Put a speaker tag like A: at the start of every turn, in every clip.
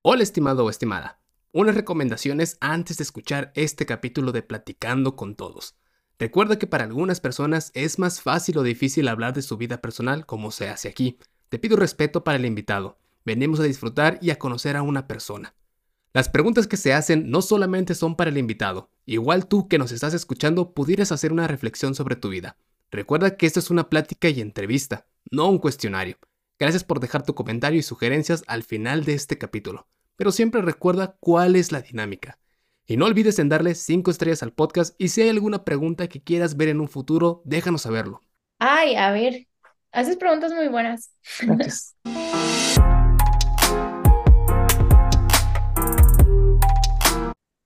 A: Hola estimado o estimada. Unas recomendaciones antes de escuchar este capítulo de Platicando con Todos. Recuerda que para algunas personas es más fácil o difícil hablar de su vida personal como se hace aquí. Te pido respeto para el invitado. Venimos a disfrutar y a conocer a una persona. Las preguntas que se hacen no solamente son para el invitado. Igual tú que nos estás escuchando pudieras hacer una reflexión sobre tu vida. Recuerda que esto es una plática y entrevista, no un cuestionario. Gracias por dejar tu comentario y sugerencias al final de este capítulo pero siempre recuerda cuál es la dinámica. Y no olvides en darle 5 estrellas al podcast y si hay alguna pregunta que quieras ver en un futuro, déjanos saberlo.
B: Ay, a ver, haces preguntas muy buenas. Gracias.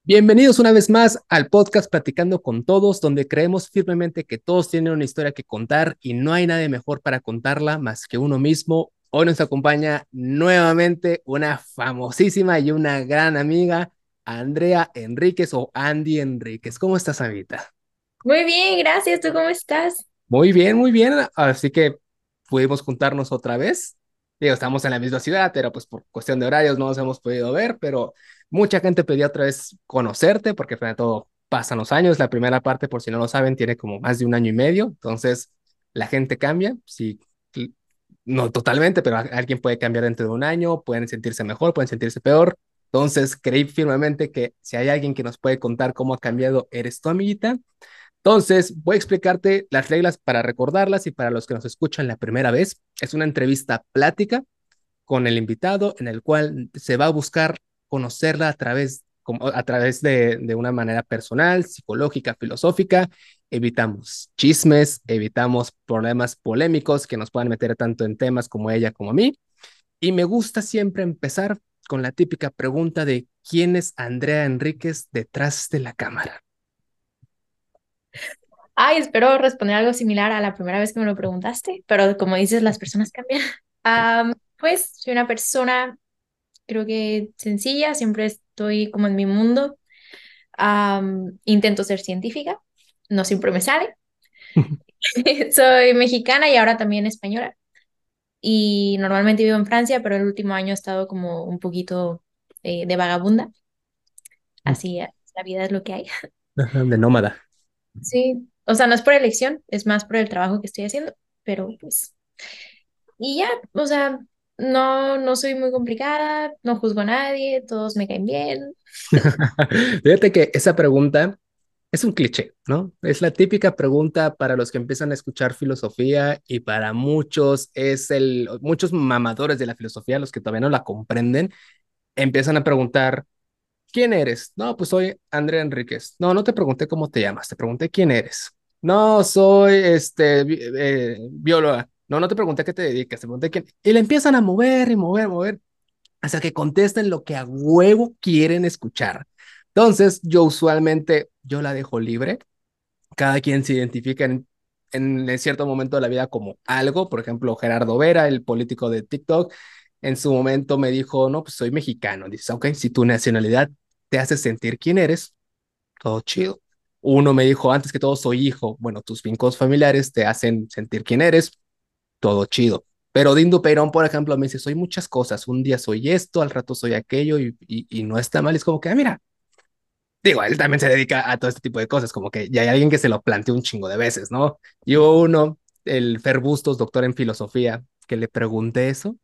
A: Bienvenidos una vez más al podcast Platicando con Todos, donde creemos firmemente que todos tienen una historia que contar y no hay nadie mejor para contarla más que uno mismo Hoy nos acompaña nuevamente una famosísima y una gran amiga, Andrea Enríquez o Andy Enríquez. ¿Cómo estás, Anita?
B: Muy bien, gracias. ¿Tú cómo estás?
A: Muy bien, muy bien. Así que pudimos juntarnos otra vez. Digo, estamos en la misma ciudad, pero pues por cuestión de horarios no nos hemos podido ver, pero mucha gente pedía otra vez conocerte porque de todo pasan los años. La primera parte, por si no lo saben, tiene como más de un año y medio. Entonces, la gente cambia. Si no totalmente, pero alguien puede cambiar dentro de un año, pueden sentirse mejor, pueden sentirse peor. Entonces, creí firmemente que si hay alguien que nos puede contar cómo ha cambiado, eres tu amiguita. Entonces, voy a explicarte las reglas para recordarlas y para los que nos escuchan la primera vez. Es una entrevista plática con el invitado en el cual se va a buscar conocerla a través, a través de, de una manera personal, psicológica, filosófica evitamos chismes, evitamos problemas polémicos que nos puedan meter tanto en temas como ella como a mí. Y me gusta siempre empezar con la típica pregunta de ¿quién es Andrea Enríquez detrás de la cámara?
B: Ay, espero responder algo similar a la primera vez que me lo preguntaste, pero como dices, las personas cambian. pues soy una persona, creo que sencilla, siempre estoy como en mi mundo. intento ser científica, no siempre me sale. Soy mexicana y ahora también española. Y normalmente vivo en Francia, pero el último año he estado como un poquito eh, de vagabunda. Mm. Así, la vida es lo que hay.
A: De nómada.
B: Sí, o sea, no es por elección, es más por el trabajo que estoy haciendo, pero pues... Y ya, o sea, no, no soy muy complicada, no juzgo a nadie, todos me caen bien.
A: Fíjate que esa pregunta es un cliché, ¿no? Es la típica pregunta para los que empiezan a escuchar filosofía y para muchos es el, muchos mamadores de la filosofía, los que todavía no la comprenden, empiezan a preguntar, ¿quién eres? No, pues soy Andrea Enríquez. No, no te pregunté cómo te llamas, te pregunté quién eres. No, soy este, eh, bióloga. No, no te pregunté qué te dedicas, te pregunté quién. Y le empiezan a mover y mover, mover, hasta que contesten lo que a huevo quieren escuchar. Entonces, yo usualmente, yo la dejo libre. Cada quien se identifica en, en, cierto momento de la vida como algo. Por ejemplo, Gerardo Vera, el político de TikTok, en su momento me dijo, no, pues soy mexicano. Dices, ok, si tu nacionalidad te hace sentir quién eres, todo chido. Uno me dijo, antes que todo, soy hijo. Bueno, tus vínculos familiares te hacen sentir quién eres, todo chido. Pero Dindo Perón, por ejemplo, me dice, soy muchas cosas. Un día soy esto, al rato soy aquello y, y, no está mal. Es como que, ah, mira, digo, él también se dedica a todo este tipo de cosas, como que ya hay alguien que se lo planteó un chingo de veces, ¿no? Yo uno, el Fer Bustos, doctor en filosofía, que le pregunté eso,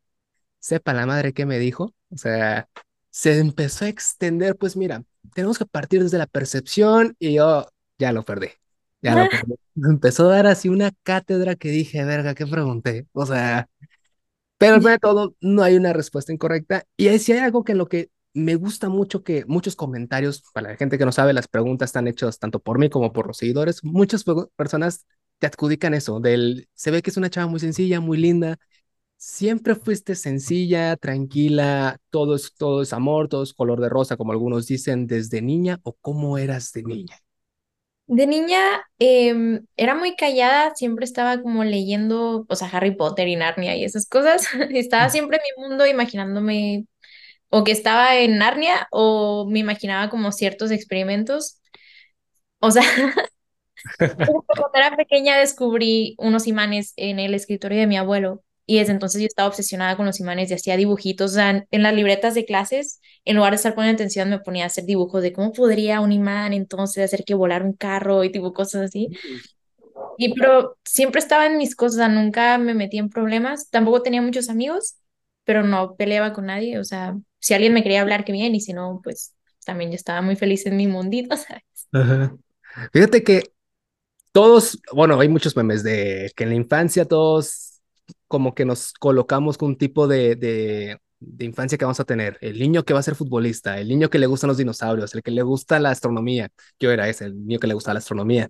A: sepa la madre qué me dijo, o sea, se empezó a extender, pues mira, tenemos que partir desde la percepción y yo ya lo perdí, ya perdí. Me empezó a dar así una cátedra que dije, verga, ¿qué pregunté? O sea, pero de todo no hay una respuesta incorrecta y si hay algo que en lo que me gusta mucho que muchos comentarios, para la gente que no sabe, las preguntas están hechas tanto por mí como por los seguidores. Muchas personas te adjudican eso, del, se ve que es una chava muy sencilla, muy linda. Siempre fuiste sencilla, tranquila, todo es, todo es amor, todo es color de rosa, como algunos dicen, desde niña o cómo eras de niña.
B: De niña em, era muy callada, siempre estaba como leyendo, o sea, Harry Potter y Narnia y esas cosas. estaba siempre en mi mundo imaginándome o que estaba en Narnia o me imaginaba como ciertos experimentos. O sea, cuando era pequeña descubrí unos imanes en el escritorio de mi abuelo Y desde entonces yo estaba obsesionada con los imanes y hacía dibujitos. O sea, en las libretas de clases, en lugar de estar poniendo atención, me ponía a hacer dibujos de cómo podría un imán entonces hacer que volar un carro y tipo cosas así. Y pero siempre estaba en mis cosas, nunca me metí en problemas. Tampoco tenía muchos amigos, pero no peleaba con nadie. O sea, si alguien me quería hablar, que bien, y si no, pues también yo estaba muy feliz en mi mundito, ¿sabes?
A: Ajá. Fíjate que todos, bueno, hay muchos memes de que en la infancia todos como que nos colocamos con un tipo de, de, infancia que vamos a tener. El niño que va a ser futbolista, el niño que le gustan los dinosaurios, el que le gusta la astronomía. Yo era ese, el niño que le gusta la astronomía.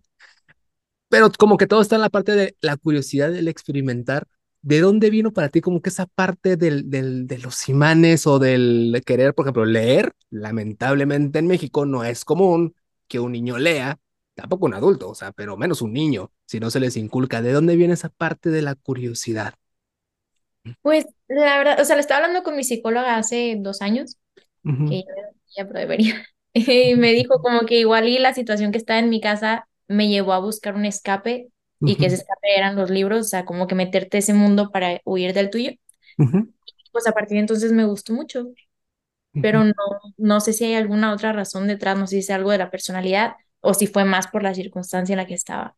A: Pero como que todo está en la parte de la curiosidad del experimentar. ¿De dónde vino para ti como que esa parte del, de los imanes o del querer, por ejemplo, leer? Lamentablemente en México no es común que un niño lea, tampoco un adulto, o sea, pero menos un niño, si no se les inculca. ¿De dónde viene esa parte de la curiosidad?
B: Pues la verdad, o sea, le estaba hablando con mi psicóloga hace dos años,
A: Uh -huh,
B: que ya, ya debería. Y me dijo como que igual y la situación que estaba en mi casa me llevó a buscar un escape
A: uh
B: y que ese
A: -huh,
B: escape eran los libros, o sea, como que meterte ese mundo para huir del tuyo.
A: uh -huh,
B: Pues a partir de entonces me gustó mucho, pero
A: -huh,
B: no, no sé si hay alguna otra razón detrás, no sé si es algo de la personalidad o si fue más por la circunstancia en la que estaba.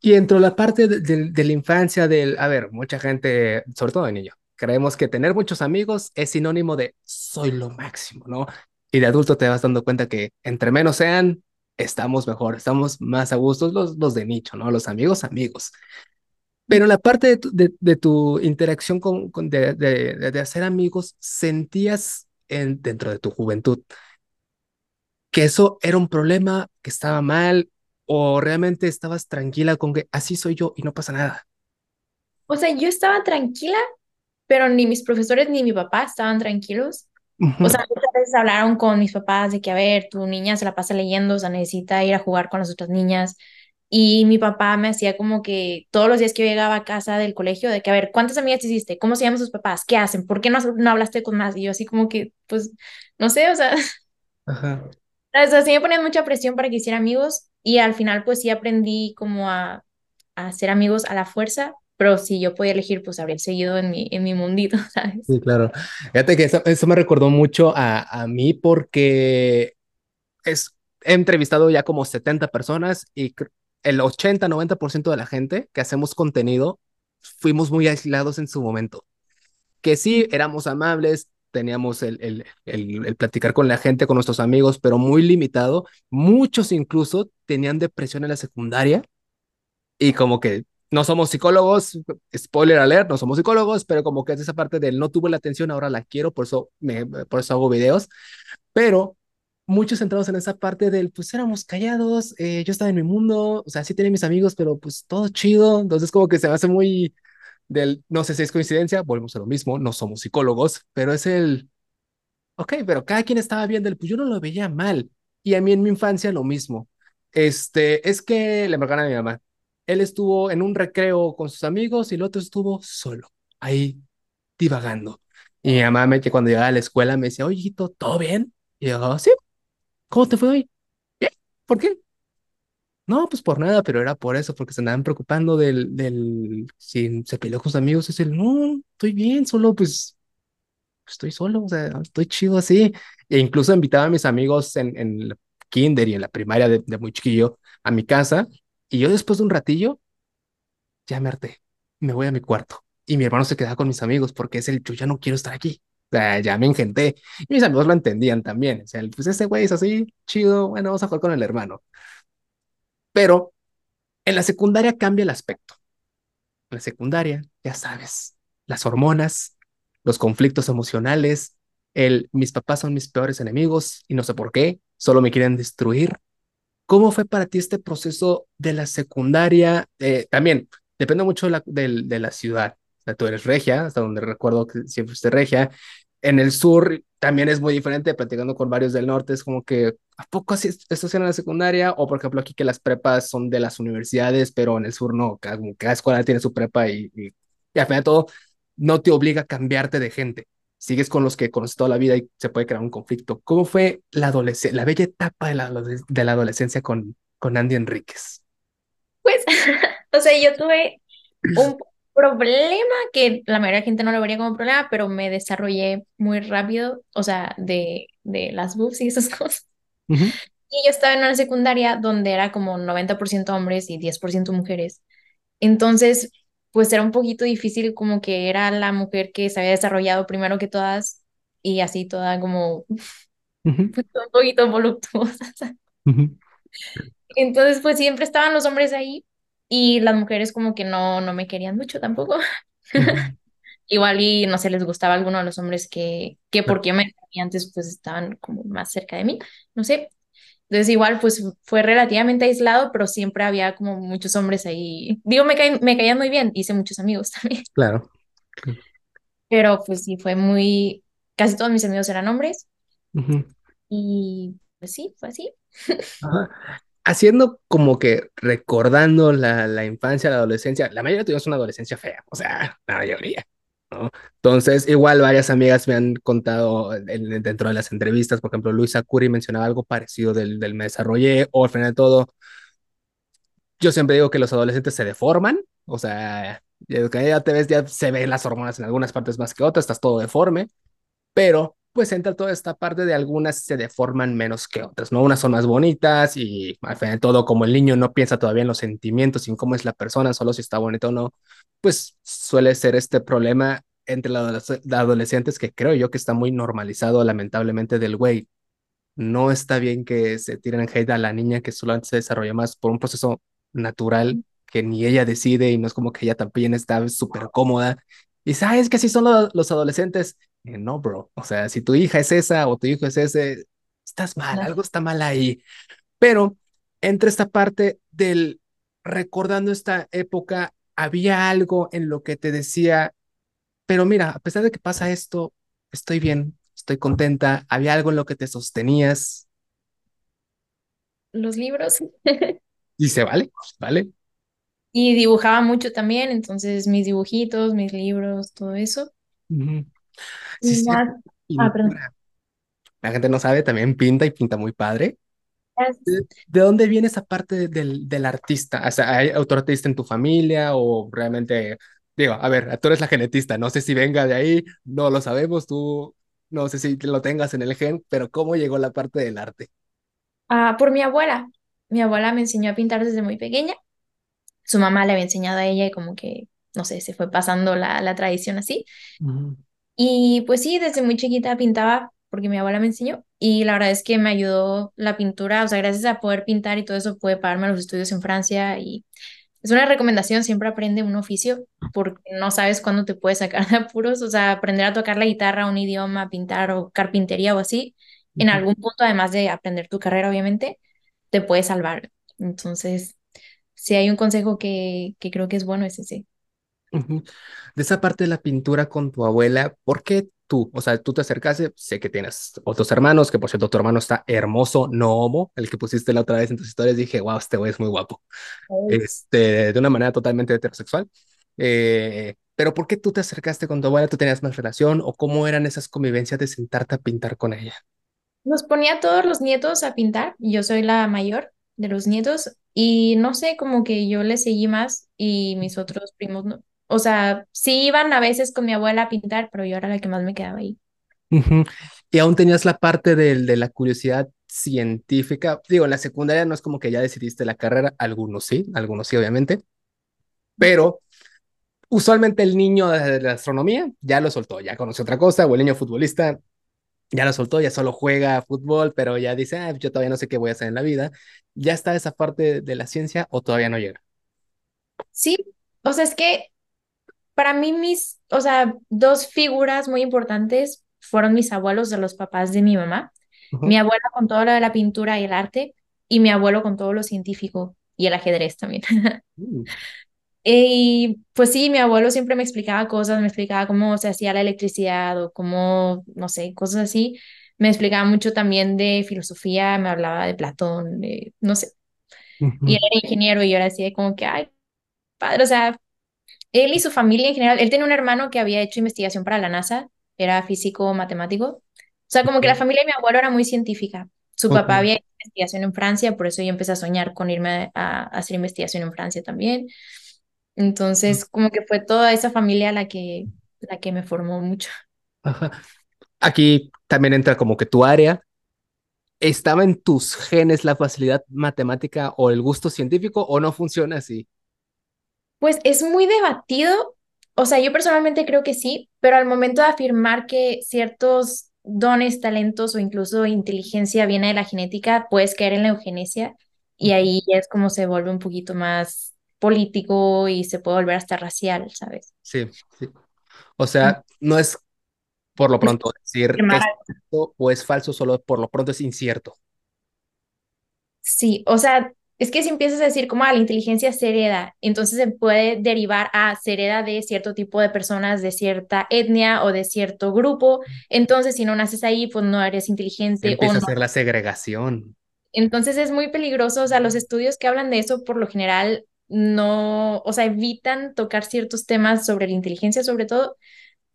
A: Y dentro de la parte de, de, de, la infancia, del, a ver, mucha gente, sobre todo de niño, creemos que tener muchos amigos es sinónimo de soy lo máximo, ¿no? Y de adulto te vas dando cuenta que entre menos sean, estamos mejor, estamos más a gustos los, los de nicho, ¿no? Los amigos, amigos. Pero la parte de tu, de, de tu interacción con, con de, de, hacer amigos, ¿sentías en, dentro de tu juventud que eso era un problema, que estaba mal, o realmente estabas tranquila con que así soy yo y no pasa nada?
B: O sea, yo estaba tranquila, pero ni mis profesores ni mi papá estaban tranquilos.
A: Uh
B: O sea, muchas veces hablaron con mis papás de que, a ver, tu niña se la pasa leyendo, o sea, necesita ir a jugar con las otras niñas. Y mi papá me hacía como que todos los días que yo llegaba a casa del colegio, de que, a ver, ¿cuántas amigas hiciste? ¿Cómo se llaman sus papás? ¿Qué hacen? ¿Por qué no, no hablaste con más? Y yo así como que, pues, no sé, o sea,
A: ajá.
B: O sea, sí me ponían mucha presión para que hiciera amigos y al final pues sí aprendí como a, a hacer amigos a la fuerza, pero si yo podía elegir, pues habría seguido en mi, en mi mundito, ¿sabes?
A: Sí, claro. Fíjate que eso, eso me recordó mucho a, a mí porque es, he entrevistado ya como 70 personas y el 80-90% de la gente que hacemos contenido fuimos muy aislados en su momento. Que sí, éramos amables, teníamos el, el, el, el, platicar con la gente, con nuestros amigos, pero muy limitado. Muchos incluso tenían depresión en la secundaria y como que no somos psicólogos, spoiler alert, no somos psicólogos, pero como que es esa parte del no tuve la atención, ahora la quiero, por eso, me, por eso hago videos, pero muchos centrados en esa parte del, pues éramos callados, eh, yo estaba en mi mundo, o sea, sí tenía mis amigos, pero pues todo chido, entonces como que se me hace muy del, no sé si es coincidencia, volvemos a lo mismo, no somos psicólogos, pero es el, ok, pero cada quien estaba bien del, pues yo no lo veía mal, y a mí en mi infancia lo mismo, este, es que le marcaron a mi mamá, él estuvo en un recreo con sus amigos y el otro estuvo solo, ahí divagando. Y mi mamá me, que cuando llegaba a la escuela me decía, oye, ¿todo bien? Y yo, sí, ¿cómo te fue hoy? Bien, ¿por qué? No, pues por nada, pero era por eso, porque se andaban preocupando del, del, si se peleó con sus amigos, es el, no, estoy bien, solo pues, estoy solo, o sea, estoy chido así. E incluso invitaba a mis amigos en, en el kinder y en la primaria de, de muy chiquillo a mi casa y yo después de un ratillo, ya me harté, me voy a mi cuarto. Y mi hermano se quedaba con mis amigos porque es el, yo ya no quiero estar aquí. O sea, ya me engenté. Y mis amigos lo entendían también. O sea, pues ese güey es así, chido, bueno, vamos a jugar con el hermano. Pero en la secundaria cambia el aspecto. En la secundaria, ya sabes, las hormonas, los conflictos emocionales, el mis papás son mis peores enemigos y no sé por qué, solo me quieren destruir ¿Cómo fue para ti este proceso de la secundaria? Eh, también depende mucho de la, de, de la ciudad. Tú eres regia, hasta donde recuerdo que siempre fuiste regia. En el sur también es muy diferente, platicando con varios del norte, es como que, ¿a poco así esto en la secundaria? O por ejemplo aquí que las prepas son de las universidades, pero en el sur no, cada, escuela tiene su prepa y, y, y al final todo no te obliga a cambiarte de gente sigues con los que conoces toda la vida y se puede crear un conflicto. ¿Cómo fue la la bella etapa de la, de la adolescencia con, con Andy Enríquez?
B: Pues, o sea, yo tuve un problema que la mayoría de gente no lo vería como problema, pero me desarrollé muy rápido, o sea, de, de las boobs y esas cosas.
A: Ujú,
B: Y yo estaba en una secundaria donde era como 90% hombres y 10% mujeres. Entonces, pues era un poquito difícil como que era la mujer que se había desarrollado primero que todas y así toda como
A: ujú,
B: pues, un poquito voluptuosa.
A: ujú,
B: Entonces, pues siempre estaban los hombres ahí y las mujeres como que no, no me querían mucho tampoco. Igual y no sé, les gustaba alguno de los hombres que, que porque me antes pues estaban como más cerca de mí, no sé. Entonces igual pues fue relativamente aislado, pero siempre había como muchos hombres ahí. Digo, me, caí- me caían muy bien, hice muchos amigos también,
A: Claro.
B: pero pues sí, fue muy, casi todos mis amigos eran hombres y pues sí, fue así.
A: Ajá. Haciendo como que recordando la, infancia, la adolescencia, la mayoría tuvimos una adolescencia fea, o sea, la mayoría. Entonces, igual varias amigas me han contado en- dentro de las entrevistas, por ejemplo, Luisa Curi mencionaba algo parecido del, del me desarrollé, o al final de todo, yo siempre digo que los adolescentes se deforman, o sea, ya te ves, ya se ven las hormonas en algunas partes más que otras, estás todo deforme, pero pues entra toda esta parte de algunas se deforman menos que otras, ¿no? Unas son más bonitas y al final todo, como el niño no piensa todavía en los sentimientos y en cómo es la persona, solo si está bonito o no, pues suele ser este problema entre los adoles- adolescentes que creo yo que está muy normalizado lamentablemente del güey. No está bien que se tiren hate a la niña que solo se desarrolla más por un proceso natural que ni ella decide y no es como que ella también está súper cómoda. Y sabes que así son lo- los adolescentes. Eh, no, bro. O sea, si tu hija es esa o tu hijo es ese, estás mal, algo está mal ahí. Pero entre esta parte del recordando esta época, había algo en lo que te decía, pero mira, a pesar de que pasa esto, estoy bien, estoy contenta, había algo en lo que te sostenías
B: Los libros.
A: y se vale, vale.
B: Y dibujaba mucho también, entonces mis dibujitos, mis libros, todo eso.
A: Sí,
B: ah, perdón.
A: La gente no sabe, también pinta y pinta muy padre. ¿De, de dónde viene esa parte del, del artista? O sea, ¿hay otro artista en tu familia o realmente, digo, a ver, tú eres la genetista, no sé si venga de ahí, no lo sabemos, tú no sé si lo tengas en el gen, pero ¿cómo llegó la parte del arte?
B: Ah, por mi abuela. Mi abuela me enseñó a pintar desde muy pequeña. Su mamá le había enseñado a ella y como que, no sé, se fue pasando la, la tradición así. Y pues sí, desde muy chiquita pintaba porque mi abuela me enseñó y la verdad es que me ayudó la pintura, o sea, gracias a poder pintar y todo eso pude pagarme los estudios en Francia y es una recomendación, siempre aprende un oficio porque no sabes cuándo te puedes sacar de apuros, o sea, aprender a tocar la guitarra, un idioma, pintar o carpintería o así, en algún punto, además de aprender tu carrera, obviamente, te puede salvar. Entonces, si hay un consejo que, que creo que es bueno, es ese.
A: Ujú. De esa parte de la pintura con tu abuela, ¿por qué tú? O sea, tú te acercaste, sé que tienes otros hermanos, que por cierto, tu hermano está hermoso, no homo, el que pusiste la otra vez en tus historias, dije, wow, este güey es muy guapo. este, de una manera totalmente heterosexual. Eh, pero ¿por qué tú te acercaste con tu abuela? ¿Tú tenías más relación? ¿O cómo eran esas convivencias de sentarte a pintar con ella?
B: Nos ponía a todos los nietos a pintar, yo soy la mayor de los nietos, y no sé, como que yo le seguí más y mis otros primos no. O sea, sí iban a veces con mi abuela a pintar, pero yo era la que más me quedaba ahí.
A: Y aún tenías la parte del- de, la curiosidad científica. Digo, en la secundaria no es como que ya decidiste la carrera, algunos sí, algunos sí, obviamente, pero usualmente el niño de la astronomía ya lo soltó, ya conoció otra cosa, o el niño futbolista ya lo soltó, ya solo juega fútbol, pero ya dice, ah, yo todavía no sé qué voy a hacer en la vida. ¿Ya está esa parte de la ciencia o todavía no llega?
B: Sí, o sea, es que para mí mis, o sea, dos figuras muy importantes fueron mis abuelos de los papás de mi mamá. Mi
A: Ujú.
B: abuela con todo lo de la pintura y el arte, y mi abuelo con todo lo científico y el ajedrez también.
A: Mm,
B: Y pues sí, mi abuelo siempre me explicaba cosas, me explicaba cómo se hacía la electricidad o cómo, no sé, cosas así. Me explicaba mucho también de filosofía, me hablaba de Platón, de, no sé. Y él era ingeniero y yo era así de como que, ay, padre, o sea, él y su familia en general, él tenía un hermano que había hecho investigación para la NASA, era físico matemático. O sea, como que la familia de mi abuelo era muy científica. Su papá había hecho investigación en Francia, por eso yo empecé a soñar con irme a, a hacer investigación en Francia también. Entonces, como que fue toda esa familia la que, la que me formó mucho.
A: Ajá. Aquí también entra como que tu área. ¿Estaba en tus genes la facilidad matemática o el gusto científico o no funciona así?
B: Pues es muy debatido, o sea, yo personalmente creo que sí, pero al momento de afirmar que ciertos dones, talentos o incluso inteligencia viene de la genética, puedes caer en la eugenesia y ahí es como se vuelve un poquito más político y se puede volver hasta racial, ¿sabes?
A: Sí, sí. O sea, no es por lo
B: Es
A: pronto decir
B: afirmar
A: es cierto o es falso, solo por lo pronto es incierto.
B: Sí, o sea, es que si empiezas a decir como a la inteligencia se hereda, entonces se puede derivar a se hereda de cierto tipo de personas, de cierta etnia o de cierto grupo. Entonces, si no naces ahí, pues no eres
A: Se
B: inteligente o
A: empieza a
B: no.
A: hacer la segregación.
B: Entonces es muy peligroso, o sea, los estudios que hablan de eso por lo general no, o sea, evitan tocar ciertos temas sobre la inteligencia, sobre todo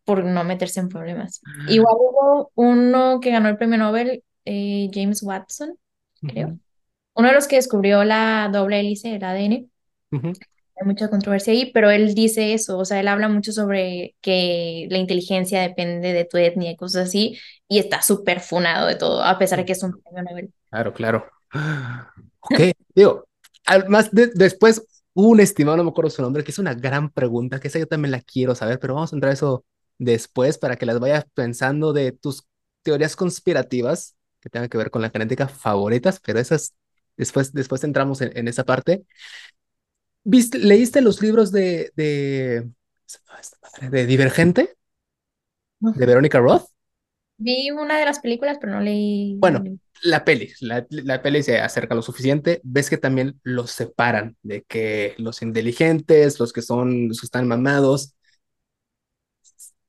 B: por no meterse en problemas. Igual hubo uno que ganó el premio Nobel, eh, James Watson, creo uno de los que descubrió la doble hélice, el ADN, hay mucha controversia ahí, pero él dice eso, o sea, él habla mucho sobre que la inteligencia depende de tu etnia y cosas así, y está súper funado de todo, a pesar de que es un premio Nobel.
A: Claro, claro. Ok, digo, al- más de- después un estimado, no me acuerdo su nombre, que es una gran pregunta, que esa yo también la quiero saber, pero vamos a entrar a eso después para que las vayas pensando de tus teorías conspirativas que tengan que ver con la genética favoritas, pero esas después, después entramos en, en esa parte. ¿Viste, leíste los libros de, de, Divergente, de Verónica Roth?
B: Vi una de las películas, pero no leí. no
A: Bueno, la peli, la, la peli se acerca lo suficiente, ves que también los separan de que los inteligentes, los que son, los que están mamados.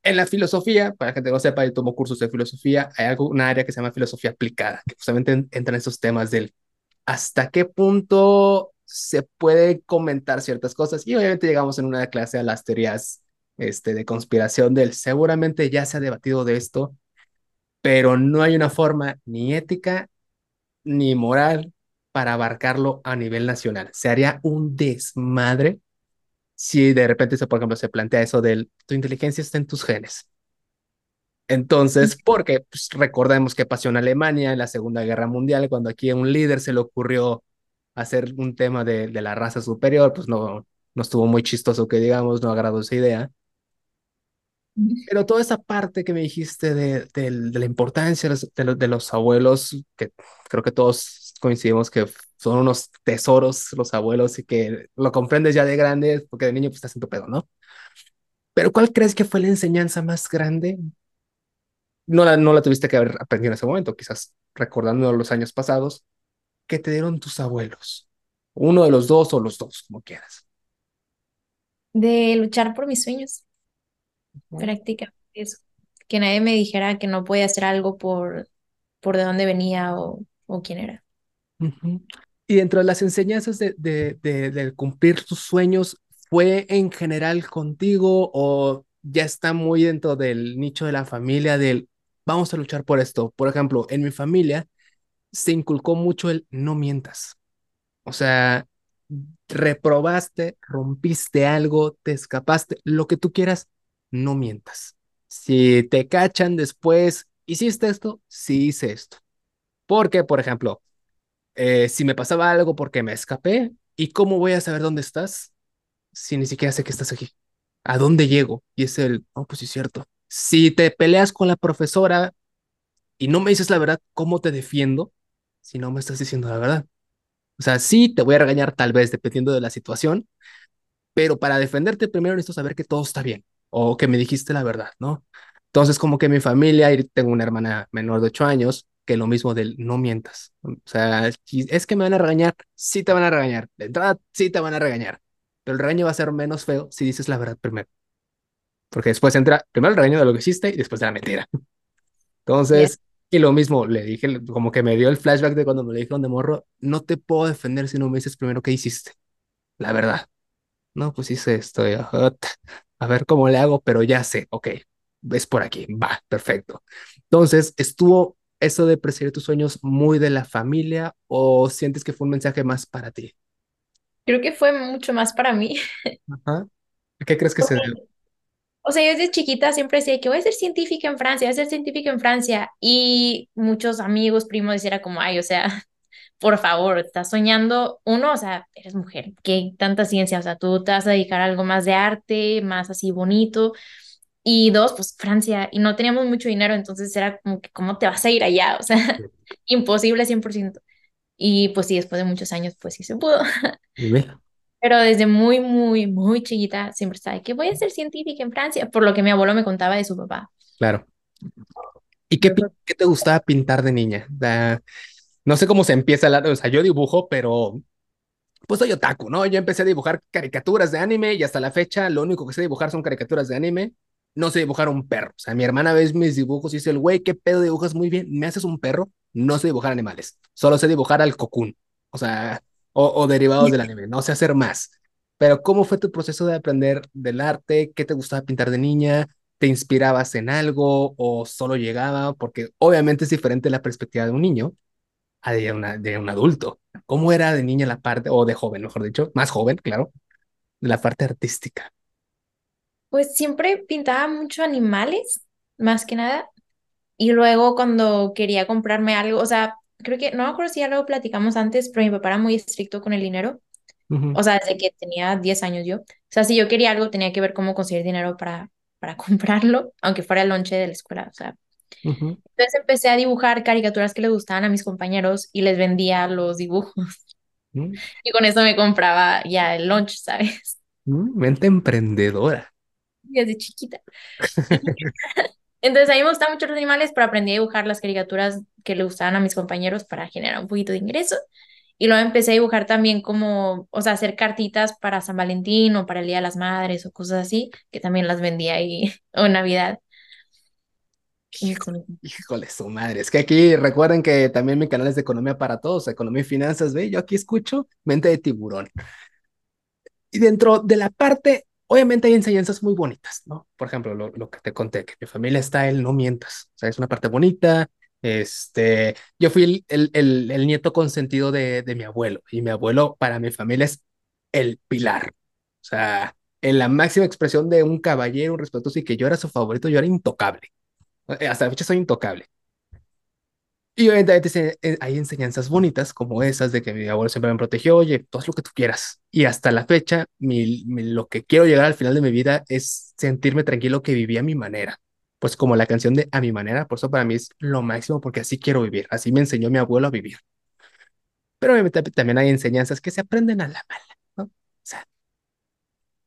A: En la filosofía, para que no sepa, yo tomo cursos de filosofía, hay algo, una área que se llama filosofía aplicada, que justamente en- entran esos temas del hasta qué punto se puede comentar ciertas cosas. Y obviamente llegamos en una clase a las teorías este, de conspiración del seguramente ya se ha debatido de esto, pero no hay una forma ni ética ni moral para abarcarlo a nivel nacional. Se haría un desmadre si de repente, se, por ejemplo, se plantea eso del tu inteligencia está en tus genes. Entonces, porque pues, recordemos qué pasó en Alemania en la Segunda Guerra Mundial, cuando aquí a un líder se le ocurrió hacer un tema de, de la raza superior, pues no, no estuvo muy chistoso que digamos, no agradó esa idea. Pero toda esa parte que me dijiste de, del- de la importancia de los, de los- de los abuelos, que creo que todos coincidimos que son unos tesoros los abuelos y que lo comprendes ya de grande, porque de niño pues estás en tu pedo, ¿no? Pero ¿cuál crees que fue la enseñanza más grande? No la, no la tuviste que haber aprendido en ese momento, quizás recordando los años pasados, que te dieron tus abuelos. Uno de los dos o los dos, como quieras.
B: De luchar por mis sueños,
A: ¿no?
B: prácticamente eso. Que nadie me dijera que no podía hacer algo por, por de dónde venía o, o quién era.
A: Y dentro de las enseñanzas de, de, de, de cumplir tus sueños, ¿fue en general contigo o ya está muy dentro del nicho de la familia del vamos a luchar por esto? Por ejemplo, en mi familia se inculcó mucho el no mientas. O sea, reprobaste, rompiste algo, te escapaste, lo que tú quieras, no mientas. Si te cachan después, ¿hiciste esto? Sí hice esto. Porque, por ejemplo, eh, si me pasaba algo porque me escapé, ¿y cómo voy a saber dónde estás si ni siquiera sé que estás aquí? ¿A dónde llego? Y es el, oh, pues sí cierto. Si te peleas con la profesora y no me dices la verdad, ¿cómo te defiendo si no me estás diciendo la verdad? O sea, sí, te voy a regañar tal vez dependiendo de la situación, pero para defenderte primero necesito saber que todo está bien o que me dijiste la verdad, ¿no? Entonces, como que mi familia, y tengo una hermana menor de ocho años, que lo mismo del no mientas. O sea, es que me van a regañar, sí te van a regañar. De entrada, sí te van a regañar, pero el regaño va a ser menos feo si dices la verdad primero, porque después entra primero el regaño de lo que hiciste y después de la mentira. Entonces, y lo mismo, le dije, como que me dio el flashback de cuando me lo dijeron de morro, no te puedo defender si no me dices primero qué hiciste, la verdad. No, pues hice esto, y, a ver cómo le hago, pero ya sé, ok, ves por aquí, va, perfecto. Entonces, ¿estuvo eso de perseguir tus sueños muy de la familia o sientes que fue un mensaje más para ti?
B: Creo que fue mucho más para mí.
A: Ajá. ¿A qué crees que se debe?
B: O sea, yo desde chiquita siempre decía que voy a ser científica en Francia, voy a ser científica en Francia. Y muchos amigos, primos, decían como, ay, o sea, por favor, estás soñando. Uno, o sea, eres mujer, que tanta ciencia, o sea, tú te vas a dedicar a algo más de arte, más así bonito. Y dos, pues Francia, y no teníamos mucho dinero, entonces era como que, ¿cómo te vas a ir allá? O sea, imposible 100%. Y pues sí, después de muchos años, pues sí se pudo. Pero desde muy, muy, muy chiquita siempre de que voy a ser científica en Francia, por lo que mi abuelo me contaba de su papá.
A: Claro. ¿Y qué, qué te gustaba pintar de niña? No sé cómo se empieza la, o sea, yo dibujo, pero pues soy otaku, ¿no? Yo empecé a dibujar caricaturas de anime y hasta la fecha lo único que sé dibujar son caricaturas de anime. No sé dibujar un perro. O sea, mi hermana ve mis dibujos y dice, el güey, qué pedo dibujas muy bien. ¿Me haces un perro? No sé dibujar animales. Solo sé dibujar al Cocoon. O sea, o, o derivados del anime. No sé hacer más. Pero ¿cómo fue tu proceso de aprender del arte? ¿Qué te gustaba pintar de niña? ¿Te inspirabas en algo o solo llegaba? Porque obviamente es diferente la perspectiva de un niño a de, una, de un adulto. ¿Cómo era de niña la parte, o de joven, mejor dicho, más joven, claro, de la parte artística?
B: Pues siempre pintaba mucho animales, más que nada. Y luego cuando quería comprarme algo, o sea, creo que, no me acuerdo si ya lo platicamos antes, pero mi papá era muy estricto con el dinero. O sea, desde que tenía 10 años yo. O sea, si yo quería algo, tenía que ver cómo conseguir dinero para, para comprarlo, aunque fuera el lonche de la escuela. O sea,
A: ujú,
B: entonces empecé a dibujar caricaturas que le gustaban a mis compañeros y les vendía los dibujos.
A: mm,
B: Y con eso me compraba ya el lunch, ¿sabes?
A: mm, Mente emprendedora.
B: Desde chiquita. Entonces a mí me gustaban mucho los animales, pero aprendí a dibujar las caricaturas que le gustaban a mis compañeros para generar un poquito de ingreso. Y luego empecé a dibujar también como, o sea, hacer cartitas para San Valentín o para el Día de las Madres o cosas así, que también las vendía ahí, o Navidad. Con-
A: Híjole, su madre. Es que aquí recuerden que también mi canal es de economía para todos, economía y finanzas, ¿ve? Yo aquí escucho mente de tiburón. Y dentro de la parte, obviamente hay enseñanzas muy bonitas, ¿no? Por ejemplo, lo, lo que te conté, que mi familia está el no mientas. O sea, es una parte bonita. Este, yo fui el, el, el, el nieto consentido de, de mi abuelo y mi abuelo para mi familia es el pilar. O sea, en la máxima expresión de un caballero, un respetuoso y que yo era su favorito, yo era intocable. Eh, Hasta la fecha soy intocable. Y obviamente eh, hay enseñanzas bonitas como esas de que mi abuelo siempre me protegió, oye, todo es lo que tú quieras. Y hasta la fecha, mi, mi- lo que quiero llegar al final de mi vida es sentirme tranquilo que viví a mi manera. Pues como la canción de A mi manera, por eso para mí es lo máximo porque así quiero vivir, así me enseñó mi abuelo a vivir. Pero obviamente también hay enseñanzas que se aprenden a la mala, ¿no? O sea,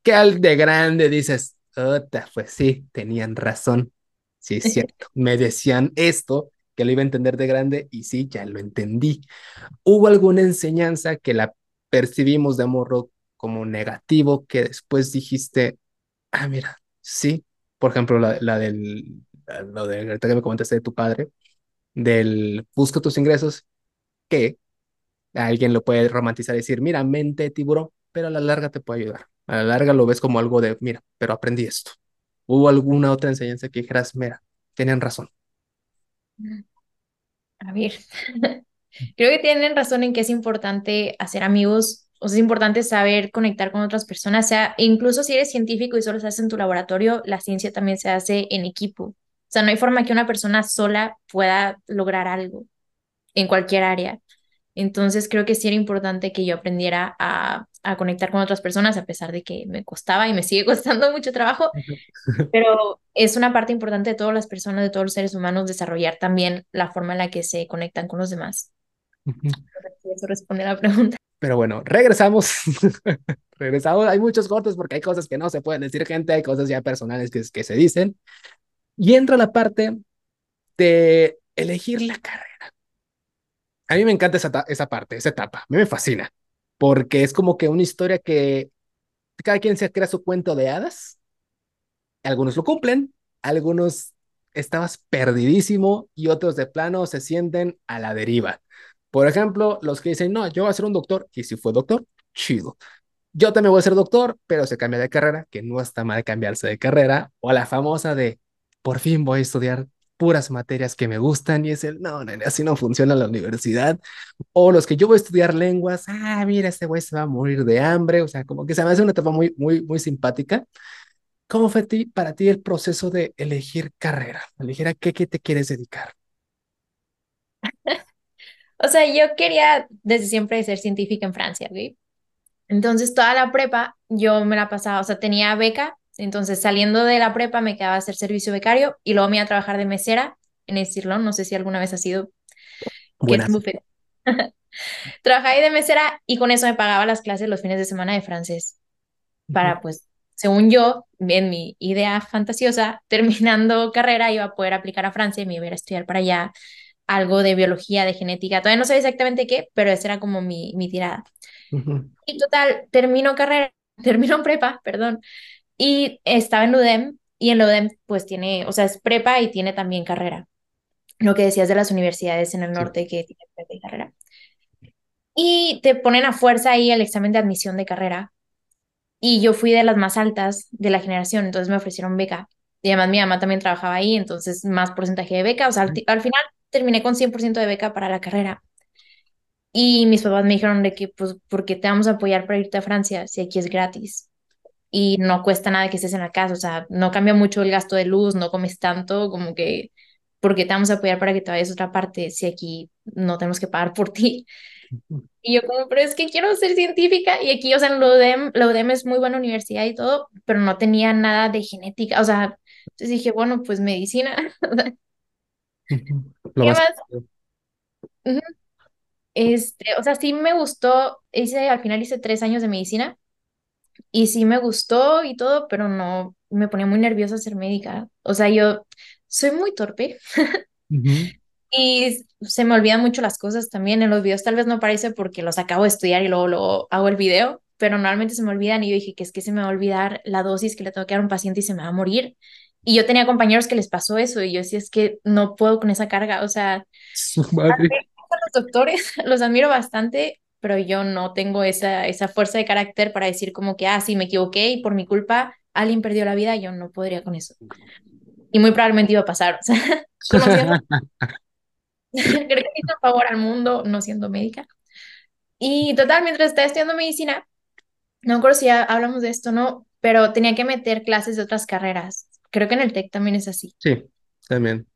A: que al de grande dices, "Ota, pues sí, tenían razón. Sí, es cierto. Me decían esto, que lo iba a entender de grande, y sí, ya lo entendí. ¿Hubo alguna enseñanza que la percibimos de morro como negativo que después dijiste, ah, mira, sí? Por ejemplo, la, la del, lo de, ahorita que me comentaste de tu padre, del busca tus ingresos, que alguien lo puede romantizar y decir, mira, mente tiburón, pero a la larga te puede ayudar. A la larga lo ves como algo de, mira, pero aprendí esto. ¿Hubo alguna otra enseñanza que dijeras, mira, tienen razón?
B: A ver, creo que tienen razón en que es importante hacer amigos, o sea, es importante saber conectar con otras personas, o sea, incluso si eres científico y solo se hace en tu laboratorio, la ciencia también se hace en equipo. O sea, no hay forma que una persona sola pueda lograr algo en cualquier área. Entonces creo que sí era importante que yo aprendiera a, a conectar con otras personas, a pesar de que me costaba y me sigue costando mucho trabajo, pero es una parte importante de todas las personas, de todos los seres humanos, desarrollar también la forma en la que se conectan con los demás. Sé si Eso responde a la pregunta.
A: Pero bueno, regresamos. regresamos. Hay muchos cortes porque hay cosas que no se pueden decir, gente. Hay cosas ya personales que, se dicen. Y entra la parte de elegir la carrera. A mí me encanta esa, esa parte, esa etapa. A mí me fascina. Porque es como que una historia que cada quien se crea su cuento de hadas. Algunos lo cumplen, algunos estabas perdidísimo y otros de plano se sienten a la deriva. Por ejemplo, los que dicen, no, yo voy a ser un doctor, y si fue doctor, chido. Yo también voy a ser doctor, pero se cambia de carrera, que no está mal cambiarse de carrera, o la famosa de, por fin voy a estudiar puras materias que me gustan y es el, no, no, así no funciona la universidad. O los que yo voy a estudiar lenguas, ah, mira, este güey se va a morir de hambre, o sea, como que se me hace una etapa muy, muy, muy simpática. ¿Cómo fue ti, para ti el proceso de elegir carrera? Elegir a qué, qué te quieres dedicar.
B: O sea, yo quería desde siempre ser científica en Francia, ¿ok? Entonces, toda la prepa yo me la pasaba, o sea, tenía beca, entonces saliendo de la prepa me quedaba a hacer servicio becario y luego me iba a trabajar de mesera en el Cirlón, no sé si alguna vez ha sido, que es. Trabajaba ahí de mesera y con eso me pagaba las clases los fines de semana de francés para, pues, según yo, en mi idea fantasiosa, terminando carrera iba a poder aplicar a Francia y me iba a ir a estudiar para allá algo de biología, de genética, todavía no sé exactamente qué, pero esa era como mi, mi tirada.
A: ujú,
B: Y total, termino carrera, termino prepa, perdón, y estaba en UDEM, y en la UDEM pues tiene, o sea, es prepa y tiene también carrera. Lo que decías de las universidades en el
A: Sí.
B: norte que tienen prepa y carrera. Y te ponen a fuerza ahí el examen de admisión de carrera. Y yo fui de las más altas de la generación, entonces me ofrecieron beca. Y además mi mamá también trabajaba ahí, entonces más porcentaje de beca. O sea, al, al final terminé con 100% de beca para la carrera. Y mis papás me dijeron de que, pues, ¿por qué te vamos a apoyar para irte a Francia si aquí es gratis? Y no cuesta nada que estés en la casa, o sea, no cambia mucho el gasto de luz, no comes tanto, como que, ¿por qué te vamos a apoyar para que te vayas a otra parte si aquí no tenemos que pagar por ti? Y yo como, pero es que quiero ser científica. Y aquí, o sea, en la UDEM, la UDEM es muy buena universidad y todo, pero no tenía nada de genética. O sea, entonces dije, bueno, pues medicina.
A: Lo
B: ¿Qué
A: más.
B: más? Este, o sea, sí me gustó. Hice, al final hice tres años de medicina y sí me gustó y todo, pero no, me ponía muy nerviosa ser médica. O sea, yo soy muy torpe. Y se me olvidan mucho las cosas también en los videos. Tal vez no parece porque los acabo de estudiar y luego, luego hago el video, pero normalmente se me olvidan y yo dije que es que se me va a olvidar la dosis que le tengo que dar a un paciente y se me va a morir. Y yo tenía compañeros que les pasó eso y yo decía, es que no puedo con esa carga. O sea,
A: Su madre.
B: los doctores los admiro bastante, pero yo no tengo esa, esa fuerza de carácter para decir como que, ah, sí, me equivoqué y por mi culpa alguien perdió la vida. Yo no podría con eso. Y muy probablemente iba a pasar. O sea, conociendo, creo que hice un favor al mundo no siendo médica. Y total, mientras estaba estudiando medicina, no me acuerdo si hablamos de esto no, pero tenía que meter clases de otras carreras. Creo que en el TEC también es así.
A: Sí, también.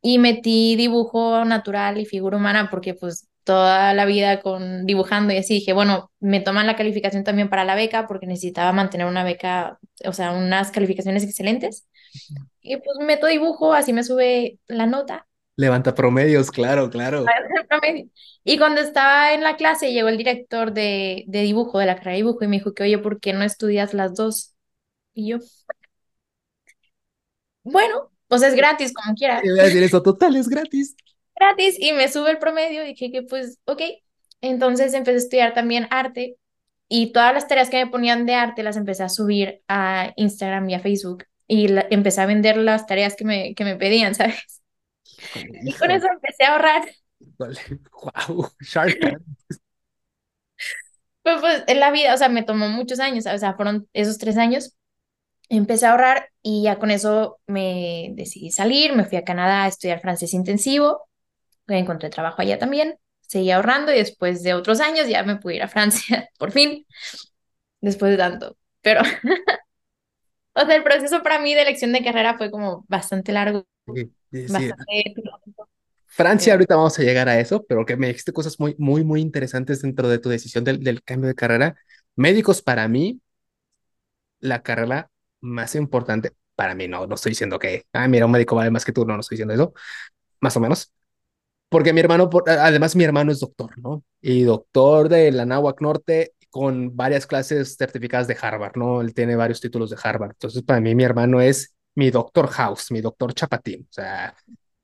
B: Y metí dibujo natural y figura humana porque pues toda la vida con dibujando y así dije, bueno, me toman la calificación también para la beca porque necesitaba mantener una beca, o sea, unas calificaciones excelentes. Y pues meto dibujo, así me sube la nota
A: Levanta promedios, claro, claro.
B: Y cuando estaba en la clase, llegó el director de, de dibujo, de la carrera de dibujo, y me dijo que, oye, ¿por qué no estudias las dos? Y yo, bueno, pues es gratis, como quiera,
A: voy a decir eso, total, es gratis.
B: gratis, y me sube el promedio, y dije que pues, ok. Entonces empecé a estudiar también arte, y todas las tareas que me ponían de arte las empecé a subir a Instagram y a Facebook, y la- empecé a vender las tareas que me, que me pedían, ¿sabes?
A: Híjole,
B: Y con eso empecé a ahorrar.
A: híjole. Wow, Shark.
B: Pues, pues en la vida, o sea, me tomó muchos años, o sea, fueron esos tres años Empecé a ahorrar y ya con eso me decidí salir, me fui a Canadá a estudiar francés intensivo, encontré trabajo allá también, seguí ahorrando y después de otros años ya me pude ir a Francia, por fin, después de tanto. Pero, o sea, el proceso para mí de elección de carrera fue como bastante largo,
A: Sí, sí, sí.
B: bastante filosófico,
A: Francia, ahorita vamos a llegar a eso, pero que me dijiste cosas muy, muy, muy interesantes dentro de tu decisión del, del cambio de carrera. Médicos, para mí, la carrera más importante, para mí no, no estoy diciendo que, ah, mira, un médico vale más que tú, no, no estoy diciendo eso, más o menos, porque mi hermano, además mi hermano es doctor, ¿no? Y doctor de la Náhuac Norte con varias clases certificadas de Harvard, ¿no? Él tiene varios títulos de Harvard. Entonces, para mí mi hermano es mi doctor House, mi doctor Chapatín. O sea,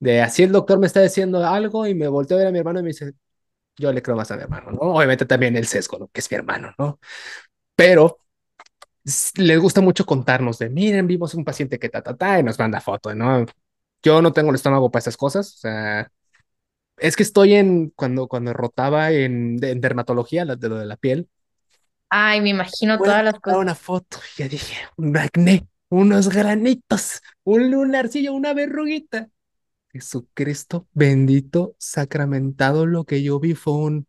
A: de así el doctor me está diciendo algo y me volteo a ver a mi hermano y me dice, yo le creo más a mi hermano, ¿no? Obviamente también el sesgo, ¿no? Que es mi hermano, ¿no? Pero les gusta mucho contarnos de, miren, vimos un paciente que ta, ta, ta, y nos manda foto, ¿no? Yo no tengo el estómago para esas cosas, o sea, es que estoy en, cuando, cuando rotaba en, en dermatología, la- de lo de la piel,
B: ay, me imagino todas las cosas.
A: una foto y ya dije, un acné. unos granitos, un lunarcillo, una verruguita. Jesucristo bendito, sacramentado, lo que yo vi fue un,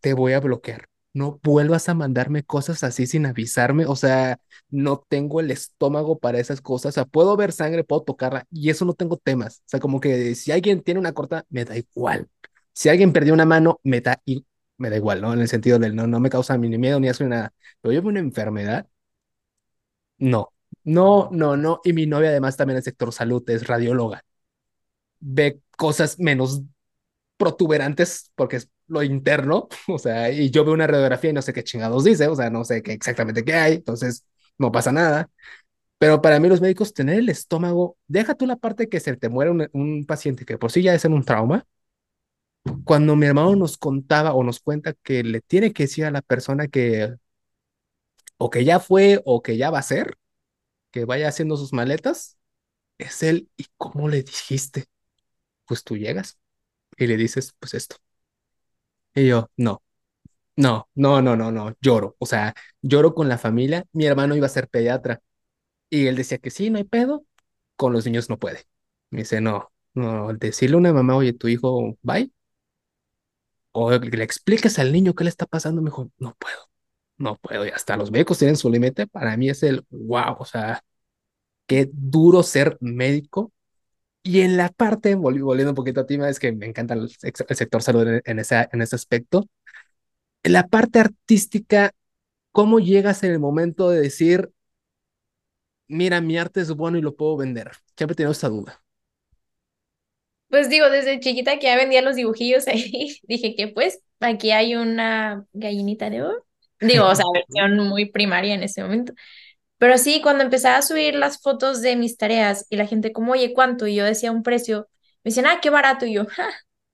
A: te voy a bloquear. No vuelvas a mandarme cosas así sin avisarme. O sea, no tengo el estómago para esas cosas. O sea, puedo ver sangre, puedo tocarla y eso no tengo temas. O sea, como que si alguien tiene una corta, me da igual. Si alguien perdió una mano, me da, me da igual, ¿no? En el sentido del no, no me causa ni miedo ni hace nada. Pero yo veo una enfermedad, no, no, no, no. Y mi novia además también el sector salud es radióloga. Ve cosas menos protuberantes porque es lo interno, o sea, y yo veo una radiografía y no sé qué chingados dice, o sea, no sé qué exactamente qué hay, entonces no pasa nada. Pero para mí los médicos, tener el estómago, deja tú la parte que se te muere un, un paciente que por sí ya es en un trauma. Cuando mi hermano nos contaba o nos cuenta que le tiene que decir a la persona que o que ya fue o que ya va a ser, que vaya haciendo sus maletas, es él. ¿Y cómo le dijiste? Pues tú llegas y le dices, pues esto. Y yo, no, no, no, no, no, no, lloro. O sea, lloro con la familia. Mi hermano iba a ser pediatra y él decía que sí, no hay pedo, con los niños no puede. Me dice, no, no, decirle a una mamá, oye, tu hijo, bye, o le expliques al niño qué le está pasando, me dijo, no puedo, no puedo. Y hasta los médicos tienen su límite. Para mí es el, wow, o sea, qué duro ser médico. Y en la parte, volviendo un poquito a ti, es que me encanta el, el sector salud en, en, esa, en ese aspecto la parte artística, ¿cómo llegas en el momento de decir, mira, mi arte es bueno y lo puedo vender? Siempre he tenido esa duda.
B: Pues digo, desde chiquita que ya vendía los dibujillos ahí, dije que pues aquí hay una gallinita de oro. Digo, o sea, versión muy primaria en ese momento. Pero sí, cuando empezaba a subir las fotos de mis tareas y la gente como, oye, ¿cuánto? Y yo decía un precio, me decían, ah, qué barato. Y yo, ja.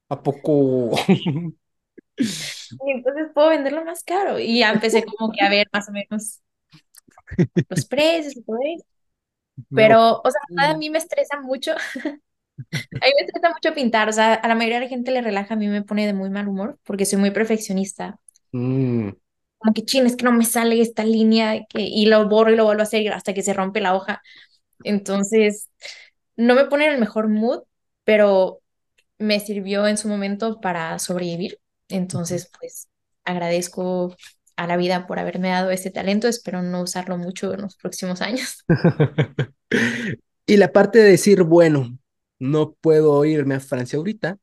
A: ¿A poco?
B: Y entonces puedo venderlo más caro. Y ya empecé como que a ver más o menos los precios y todo eso. Pero, o sea, a mí me estresa mucho. A mí me estresa mucho pintar. O sea, a la mayoría de la gente le relaja, a mí me pone de muy mal humor porque soy muy perfeccionista.
A: Mm.
B: Como que, chin, es que no me sale esta línea que... y lo borro y lo vuelvo a hacer hasta que se rompe la hoja. Entonces, no me pone en el mejor mood, pero me sirvió en su momento para sobrevivir. Entonces, pues agradezco a la vida por haberme dado este talento. Espero no usarlo mucho en los próximos años.
A: y la parte de decir, bueno, no puedo irme a Francia ahorita,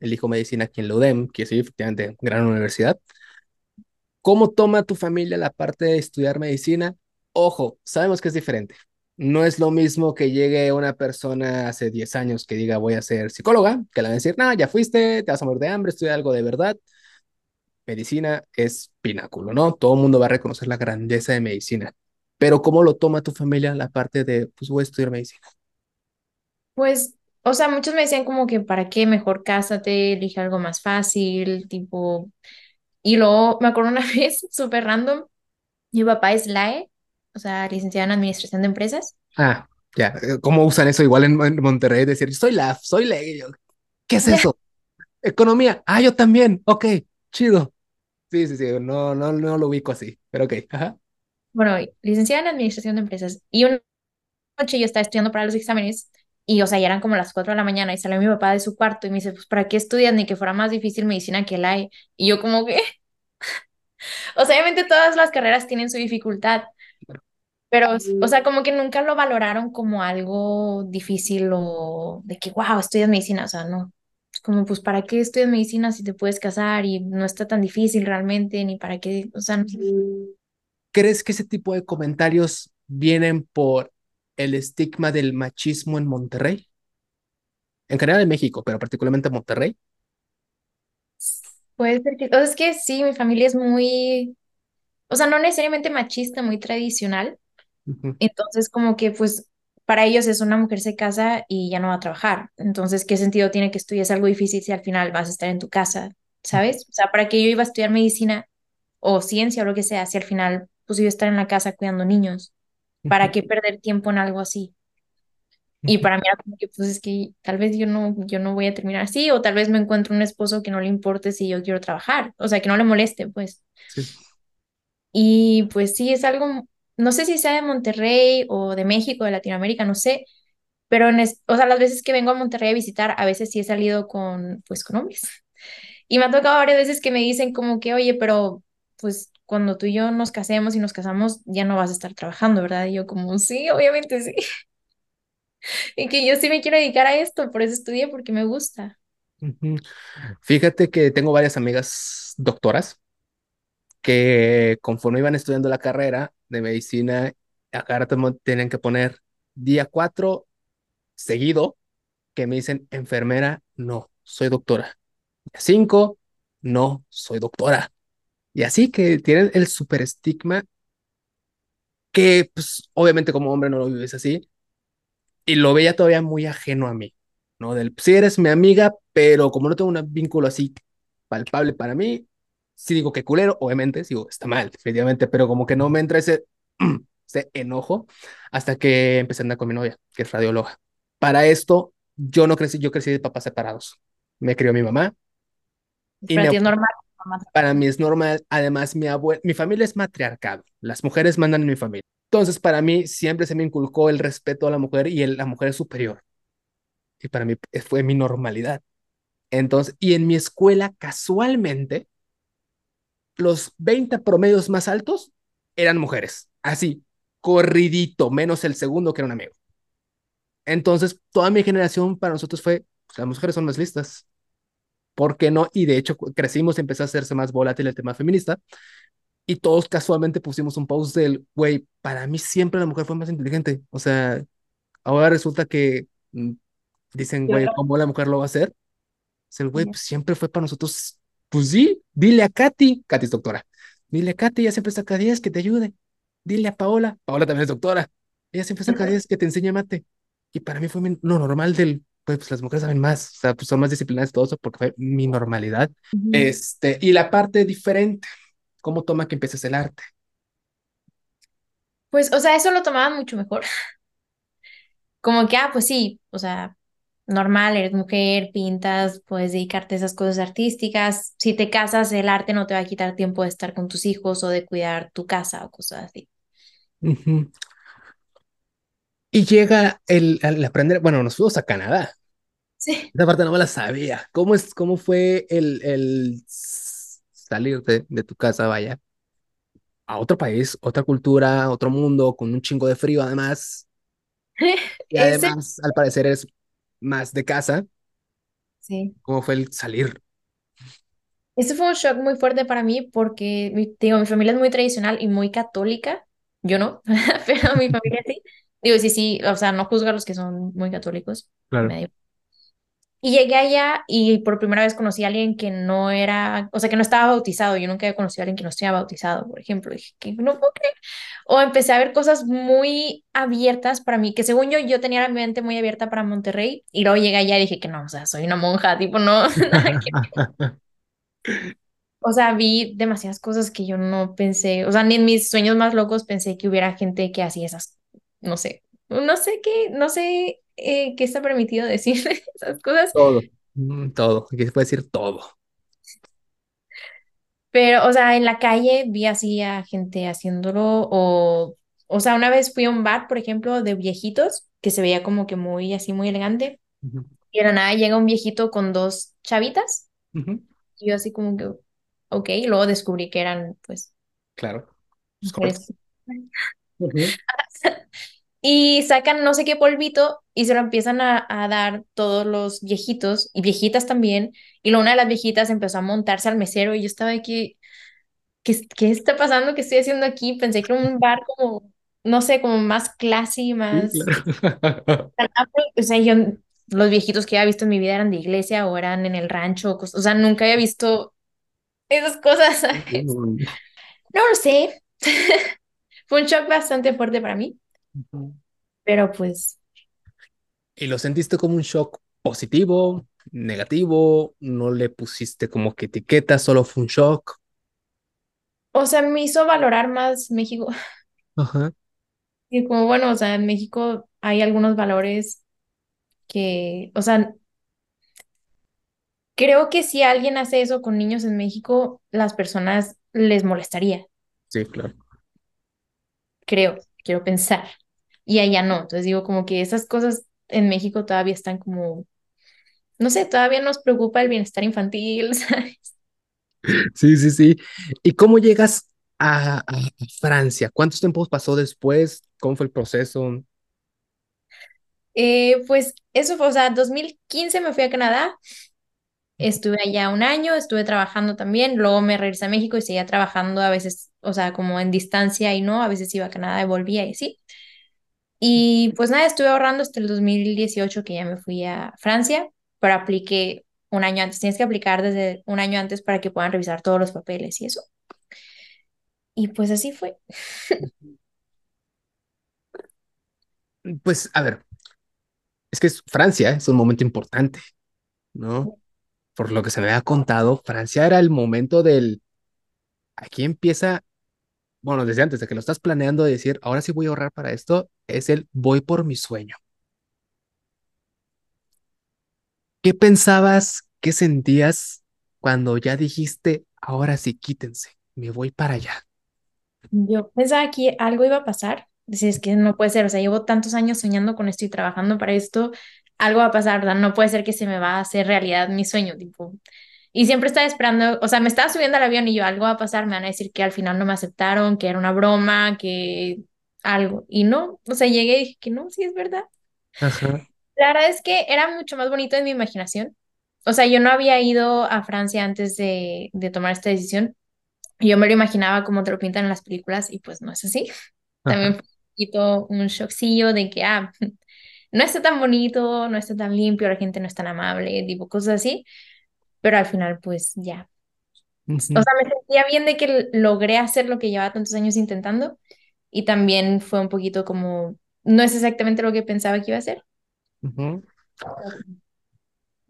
A: elijo medicina aquí en la UDEM, que sí, efectivamente, gran universidad. ¿Cómo toma tu familia la parte de estudiar medicina? Ojo, sabemos que es diferente. No es lo mismo que llegue una persona hace 10 años que diga voy a ser psicóloga, que le van a decir, no, ya fuiste, te vas a morir de hambre, estudia algo de verdad. Medicina es pináculo, ¿no? Todo el mundo va a reconocer la grandeza de medicina. Pero ¿cómo lo toma tu familia la parte de, pues voy a estudiar medicina?
B: Pues, o sea, muchos me decían como que, ¿para qué? Mejor cásate, elige algo más fácil, tipo... Y luego me acuerdo una vez, súper random, mi papá es LAE, o sea, licenciada en Administración de Empresas.
A: Ah, ya. ¿Cómo usan eso igual en, en Monterrey? Decir, soy la, soy la. ¿Qué es eso? Economía. Ah, yo también. Ok, chido. Sí, sí, sí. No, no, no lo ubico así, pero ok. Ajá.
B: Bueno, licenciada en Administración de Empresas. Y una noche yo estaba estudiando para los exámenes y, o sea, ya eran como las 4 de la mañana y salió mi papá de su cuarto y me dice, pues, ¿para qué estudias? Ni que fuera más difícil medicina que la hay. Y yo como que... o sea, obviamente todas las carreras tienen su dificultad, pero, o sea, como que nunca lo valoraron como algo difícil o de que, wow, estudias medicina, o sea, no. Es como, pues, ¿para qué estudias medicina si te puedes casar y no está tan difícil realmente, ni para qué, o sea, no.
A: ¿Crees que ese tipo de comentarios vienen por el estigma del machismo en Monterrey? En general en México, pero particularmente en Monterrey.
B: Puede ser que, o sea, es que sí, mi familia es muy, o sea, no necesariamente machista, muy tradicional. Entonces, como que, pues, para ellos es una mujer se casa y ya no va a trabajar. Entonces, ¿qué sentido tiene que estudies algo difícil si al final vas a estar en tu casa? ¿Sabes? O sea, para que yo iba a estudiar medicina o ciencia o lo que sea, si al final, pues, iba a estar en la casa cuidando niños. ¿Para qué perder tiempo en algo así? Y para mí era como que, pues, es que tal vez yo no, yo no voy a terminar así o tal vez me encuentro un esposo que no le importe si yo quiero trabajar. O sea, que no le moleste, pues.
A: Sí.
B: Y pues sí, es algo no sé si sea de Monterrey o de México, de Latinoamérica, no sé, pero en es- o sea, las veces que vengo a Monterrey a visitar, a veces sí he salido con, pues, con hombres. Y me ha tocado varias veces que me dicen como que, oye, pero pues cuando tú y yo nos casemos y nos casamos, ya no vas a estar trabajando, ¿verdad? Y yo como, sí, obviamente sí. Y que yo sí me quiero dedicar a esto, por eso estudié, porque me gusta.
A: Fíjate que tengo varias amigas doctoras que conforme iban estudiando la carrera de medicina, a cada rato mo- tienen que poner día 4 seguido que me dicen enfermera, no, soy doctora. Día 5, no, soy doctora. Y así que tienen el super estigma que pues obviamente como hombre no lo vives así y lo veía todavía muy ajeno a mí, ¿no? Del, sí eres mi amiga, pero como no tengo un vínculo así palpable para mí, sí digo que culero, obviamente, sí digo, está mal, definitivamente, pero como que no me entra ese, ese enojo hasta que empecé a andar con mi novia, que es radióloga. Para esto, yo no crecí, yo crecí de papás separados. Me crió mi mamá y mi
B: Para ti es normal.
A: Para mí es normal, además mi abuela, mi familia es matriarcado, las mujeres mandan en mi familia. Entonces, para mí siempre se me inculcó el respeto a la mujer y la mujer es superior. Y para mí eh, fue mi normalidad. Entonces, y en mi escuela, casualmente, los 20 promedios más altos eran mujeres. Así, corridito, menos el segundo que era un amigo. Entonces, toda mi generación para nosotros fue, pues, las mujeres son más listas. ¿Por qué no? Y de hecho, crecimos y empezó a hacerse más volátil el tema feminista. Y todos casualmente pusimos un post del, güey, para mí siempre la mujer fue más inteligente. O sea, ahora resulta que mm, dicen, güey, ¿cómo la mujer lo va a hacer? Es el güey, pues siempre fue para nosotros. Pues sí, dile a Katy, Katy es doctora. Dile a Katy, ella siempre saca 10, que te ayude. Dile a Paola, Paola también es doctora. Ella siempre saca 10, que te enseñe mate. Y para mí fue lo normal del, pues, pues, las mujeres saben más, o sea, pues son más disciplinadas todo eso porque fue mi normalidad.
B: Ujú.
A: Este, y la parte diferente, ¿cómo toma que empieces el arte?
B: Pues, o sea, eso lo tomaban mucho mejor. Como que, ah, pues sí, o sea, normal, eres mujer, pintas, puedes dedicarte a esas cosas artísticas. Si te casas, el arte no te va a quitar tiempo de estar con tus hijos o de cuidar tu casa o cosas así.
A: Ujú. Y llega el, el aprender, bueno, nos fuimos a Canadá.
B: Sí.
A: Esa parte no me la sabía. ¿Cómo es, cómo fue el, el s- salir de, tu casa, vaya, a otro país, otra cultura, otro mundo, con un chingo de frío además? Y además, al parecer, es más de casa.
B: sí.
A: ¿Cómo fue el salir?
B: Ese fue un shock muy fuerte para mí porque, digo, mi familia es muy tradicional y muy católica. Yo no, pero mi familia sí. Digo, sí, sí, o sea, no juzgo a los que son muy católicos.
A: Claro.
B: Y llegué allá y por primera vez conocí a alguien que no era, o sea, que no estaba bautizado. Yo nunca había conocido a alguien que no estuviera bautizado, por ejemplo. Dije que no puedo creer. O empecé a ver cosas muy abiertas para mí, que según yo, yo tenía la mente muy abierta para Monterrey. Y luego llegué allá y dije que no, o sea, soy una monja, tipo, no. O sea, vi demasiadas cosas que yo no pensé, o sea, ni en mis sueños más locos pensé que hubiera gente que hacía esas, no sé, no sé qué, no sé eh, qué está permitido decir esas cosas.
A: Todo. Mm, Todo. ¿Qué se puede decir? Todo.
B: Pero, o sea, en la calle vi así a gente haciéndolo o, o sea, una vez fui a un bar, por ejemplo, de viejitos, que se veía como que muy así, muy elegante, y de la nada llega un viejito con dos chavitas, y yo así como que, ok, y luego descubrí que eran, pues,
A: Claro. Es correcto.
B: mujeres. Y sacan no sé qué polvito y se lo empiezan a, a dar todos los viejitos y viejitas también. Y luego una de las viejitas empezó a montarse al mesero y yo estaba aquí, ¿qué, qué está pasando? ¿Qué estoy haciendo aquí? Pensé que era un bar como, no sé, como más classy,
A: Sí,
B: más...
A: claro.
B: O sea, yo, los viejitos que había visto en mi vida eran de iglesia o eran en el rancho, o cosas- o sea, nunca había visto esas cosas. No lo sé. Fue un shock bastante fuerte para mí, pero pues...
A: ¿Y lo sentiste como un shock positivo, negativo? ¿No le pusiste como que etiqueta, solo fue un shock?
B: O sea, me hizo valorar más México.
A: Ajá.
B: Y como, bueno, o sea, en México hay algunos valores que, o sea, creo que si alguien hace eso con niños en México, las personas les molestaría.
A: Sí, claro.
B: creo, quiero pensar. Y allá no. Entonces digo como que esas cosas en México todavía están como, no sé, todavía nos preocupa el bienestar infantil, ¿sabes?
A: Sí, sí, sí. ¿Y cómo llegas a, a- Francia? ¿Cuántos tiempos pasó después? ¿Cómo fue el proceso?
B: Eh, pues eso fue, o sea, 2015 me fui a Canadá, estuve allá un año, estuve trabajando también, luego me regresé a México y seguía trabajando a veces, o sea, como en distancia y no, a veces iba a Canadá y volvía y sí. Y pues nada, estuve ahorrando hasta el 2018 que ya me fui a Francia, pero apliqué un año antes. Tienes que aplicar desde un año antes para que puedan revisar todos los papeles y eso. Y pues así fue.
A: Pues, a ver, es que es- Francia es un momento importante, ¿no? Por lo que se me ha contado, Francia era el momento del, aquí empieza, bueno, desde antes de que lo estás planeando, de decir, ahora sí voy a ahorrar para esto, es el voy por mi sueño. ¿Qué pensabas, qué sentías cuando ya dijiste, ahora sí quítense, me voy para allá?
B: Yo pensaba que algo iba a pasar. Decía, es que no puede ser, o sea, llevo tantos años soñando con esto y trabajando para esto, algo va a pasar, ¿verdad? No puede ser que se me va a hacer realidad mi sueño, tipo. Y siempre estaba esperando, o sea, me estaba subiendo al avión y yo, algo va a pasar, me van a decir que al final no me aceptaron, que era una broma, que algo. Y no, o sea, llegué y dije que no, sí es verdad.
A: Ajá,
B: La verdad es que era mucho más bonito en mi imaginación. O sea, yo no había ido a Francia antes de, de tomar esta decisión. Yo me lo imaginaba como te lo pintan en las películas y pues no es así. También
A: ajá.
B: fue un poquito un shockcillo de que, ah, no está tan bonito, no está tan limpio, la gente no es tan amable, tipo cosas así, pero al final pues ya. O sea, me sentía bien de que logré hacer lo que llevaba tantos años intentando y también fue un poquito como, no es exactamente lo que pensaba que iba a
A: ujú.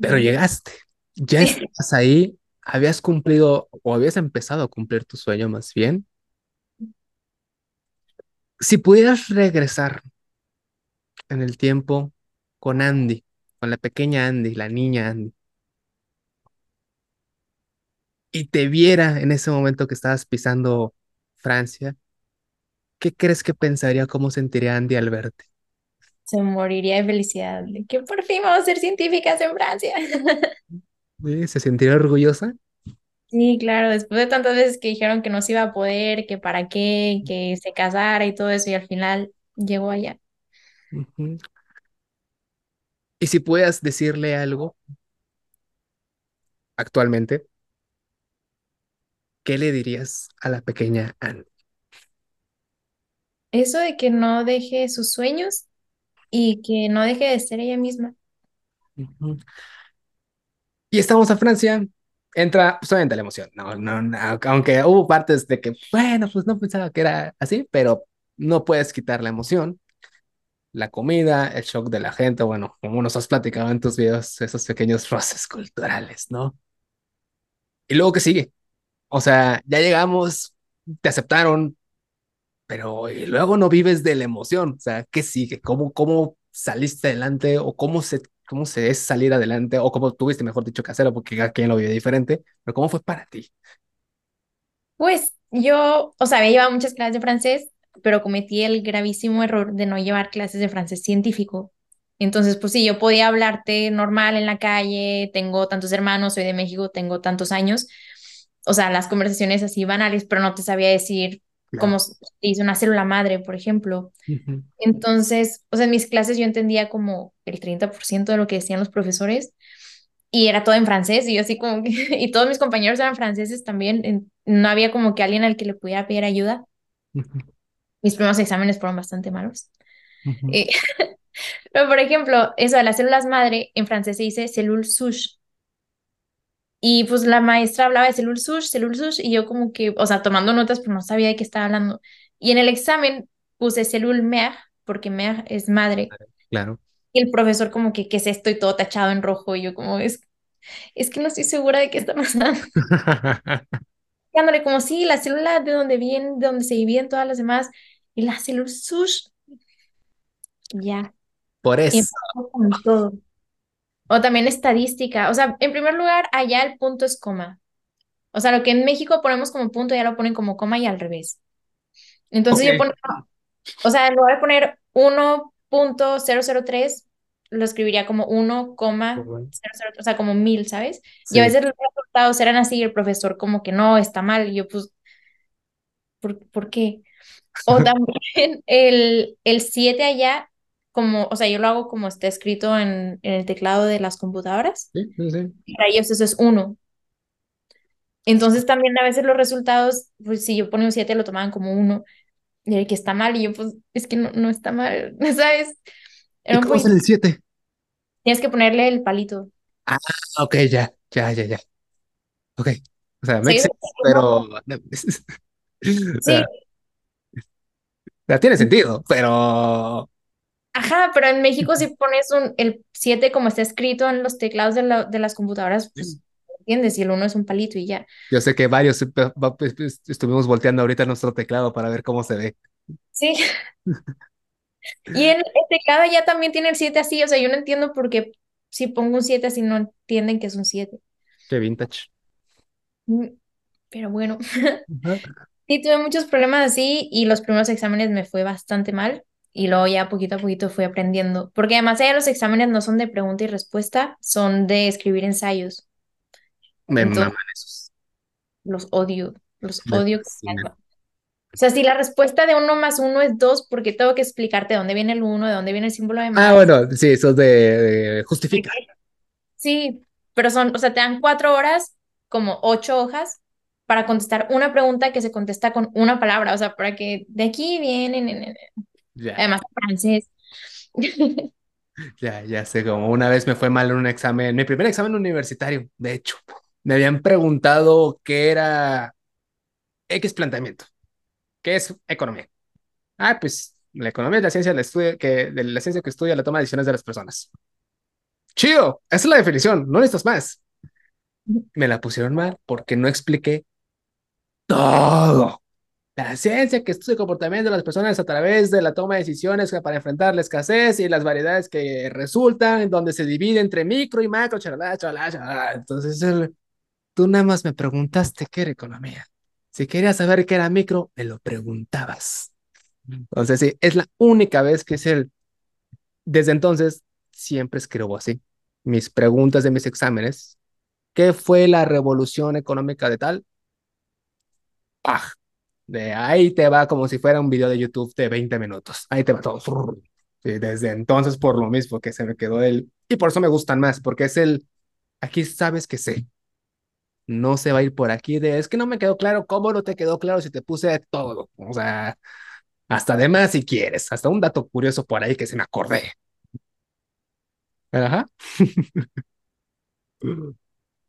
A: Pero llegaste, ya estás ahí, habías cumplido o habías empezado a cumplir tu sueño más bien. Si pudieras regresar en el tiempo con Andy, con la pequeña Andy, la niña Andy, y te viera en ese momento que estabas pisando Francia, ¿qué crees que pensaría, cómo sentiría Andy al verte?
B: Se moriría de felicidad de que por fin vamos a ser científicas en Francia.
A: ¿Sí? ¿Se sentiría orgullosa?
B: Sí, claro, después de tantas veces que dijeron que no se iba a poder, que para qué, que se casara y todo eso, y al final llegó allá.
A: Ujú. Y si pudieras decirle algo actualmente, ¿qué le dirías a la pequeña Andy?
B: Eso de que no deje sus sueños y que no deje de ser ella misma.
A: Ujú. Y estamos a Francia, entra pues, obviamente la emoción, no, no, no, aunque hubo partes de que, bueno, pues no pensaba que era así, pero no puedes quitar la emoción, la comida, el shock de la gente, bueno, como nos has platicado en tus videos, esos pequeños roces culturales, ¿no? Y luego, ¿qué sigue? O sea, ya llegamos, te aceptaron, pero y luego no vives de la emoción, o sea, ¿qué sigue? ¿Cómo, cómo saliste adelante o cómo se, cómo se es salir adelante o cómo tuviste, mejor dicho, que hacerlo porque cada quien lo vive diferente, pero ¿cómo fue para ti?
B: Pues yo, o sea, había llevado muchas clases de francés, pero cometí el gravísimo error de no llevar clases de francés científico. Entonces, pues sí, yo podía hablarte normal en la calle, tengo tantos hermanos, soy de México, tengo tantos años, o sea, las conversaciones así banales, pero no te sabía decir cómo se hizo una célula madre, por ejemplo. Entonces, o sea, en mis clases yo entendía como el 30% de lo que decían los profesores y era todo en francés y yo así como que, y todos mis compañeros eran franceses también, no había como que alguien al que le pudiera pedir ayuda. Mis primeros exámenes fueron bastante malos. Eh, pero, por ejemplo, eso de las células madre, en francés se dice cellule souche. Y pues la maestra hablaba de cellule souche, cellule souche, y yo como que, o sea, tomando notas, pero no sabía de qué estaba hablando. Y en el examen puse cellule mère, porque mère es madre.
A: Claro.
B: Y el profesor como que, ¿qué es esto? Y todo tachado en rojo. Y yo como, es, es que no estoy segura de qué está pasando. Dándole como, sí, la célula de donde viene, de donde se dividen todas las demás. La célula sush, ya.
A: Por eso.
B: empezó con todo. O también estadística. O sea, en primer lugar, allá el punto es coma. O sea, lo que en México ponemos como punto, ya lo ponen como coma y al revés. Entonces yo ponía O sea, en lugar de poner 1.003, lo escribiría como 1,003,
A: Ujú.
B: o sea, como mil, ¿sabes? Y a veces los resultados eran así, y el profesor como que no, está mal, y yo pues, ¿por, por qué? O también el, el 7 allá, como, o sea, yo lo hago como está escrito en, en el teclado de las computadoras,
A: Sí, sí, sí.
B: para ellos eso es uno. Entonces también a veces los resultados, pues si yo ponía un 7 lo tomaban como uno, y el que está mal, y yo pues, es que no, no está mal, ¿sabes?
A: ¿Y
B: Era un
A: cómo
B: poquito,
A: el siete
B: tienes que ponerle el palito.
A: Ah, ok, ya, ya, ya, ya. Ok. O sea,
B: Sí,
A: makes sense, pero...
B: Sí,
A: sea, o sea, tiene sentido, pero...
B: ajá, pero en México si pones un, el 7 como está escrito en los teclados de, la- de las computadoras, pues, ¿entiendes? Y el uno es un palito y ya.
A: Yo sé que varios eh, estuvimos volteando ahorita nuestro teclado para ver cómo se ve.
B: Sí, y en el teclado ya también tiene el 7 así, o sea, yo no entiendo por qué si pongo un 7 así no entienden que es un 7.
A: Qué vintage.
B: Mm, Pero bueno. sí tuve muchos problemas así y los primeros exámenes me fue bastante mal y luego ya poquito a poquito fui aprendiendo, porque además ya los exámenes no son de pregunta y respuesta, son de escribir ensayos.
A: Me
B: Entonces,
A: esos.
B: los odio, los
A: Me
B: odio. O sea, si la respuesta de uno más uno es dos, porque tengo que explicarte de dónde viene el uno, de dónde viene el símbolo de
A: Ah,
B: más.
A: bueno, sí, esos de, de justifica.
B: Sí, pero son, o sea, te dan cuatro horas, como ocho hojas, para contestar una pregunta que se contesta con una palabra, o sea, para que de aquí viene, ne, ne, ne.
A: Ya,
B: además francés.
A: ya, ya sé, como una vez me fue mal en un examen, mi primer examen universitario, de hecho. Me habían preguntado qué era X planteamiento, qué es economía. Ah, pues la economía es la ciencia, del estudio, que, de la ciencia que estudia la toma de decisiones de las personas. Chido, esa es la definición, no necesitas más. Me la pusieron mal porque no expliqué todo. La ciencia que estudia el comportamiento de las personas a través de la toma de decisiones para enfrentar la escasez y las variedades que resultan, donde se divide entre micro y macro, chalala, chalala, chalala. Entonces, el- tú nada más me preguntaste qué era economía. Si querías saber qué era micro, me lo preguntabas. Entonces, sí, es la única vez que es el... Desde entonces, siempre escribo así. Mis preguntas de mis exámenes. ¿Qué fue la revolución económica de tal? ¡Pah! De ahí te va como si fuera un video de YouTube de 20 minutos. Ahí te va todo. Sí, desde entonces, por lo mismo que se me quedó el... Y por eso me gustan más, porque es el... Aquí sabes que sé. No se va a ir por aquí de... Es que no me quedó claro. ¿Cómo no te quedó claro si te puse todo? O sea, hasta de más si quieres. Hasta un dato curioso por ahí que se me acordé. Ajá.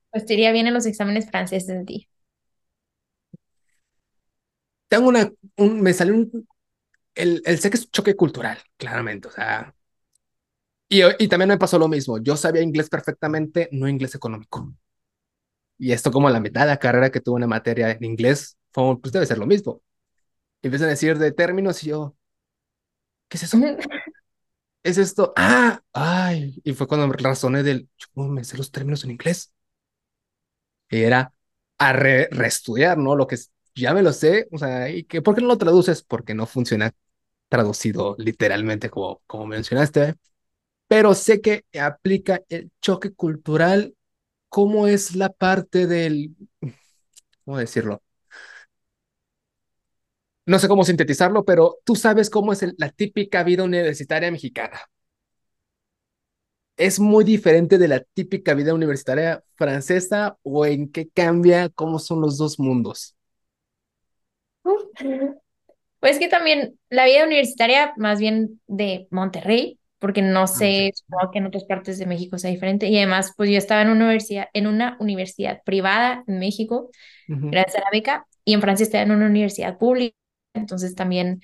B: Pues te iría bien en los exámenes franceses de ti.
A: Tengo una... Un, me salió un... El, el sé que es choque cultural, claramente. O sea... Y, y también me pasó lo mismo. Yo sabía inglés perfectamente, no inglés económico. Y esto como la mitad de la carrera que tuve una materia en inglés, fue, pues debe ser lo mismo. Y empiezan a decir de términos y yo, ¿qué es eso? ¿Es esto? Ah, ay. Y fue cuando razoné del, yo me sé los términos en inglés. Y era a re- reestudiar, ¿no? Lo que es- ya me lo sé, o sea, ¿y que, por qué no lo traduces? Porque no funciona traducido literalmente como, como mencionaste, pero sé que aplica el choque cultural, cómo es la parte del, ¿cómo decirlo? no sé cómo sintetizarlo, pero tú sabes cómo es la típica vida universitaria mexicana. ¿Es muy diferente de la típica vida universitaria francesa o en qué cambia cómo son los dos mundos?
B: Pues que también la vida universitaria, más bien de Monterrey, porque no
A: Ah,
B: sé, supongo que en otras partes de México sea diferente. Y además, pues yo estaba en una universidad, en una universidad privada en México, gracias a la beca, y en Francia estaba en una universidad pública, entonces también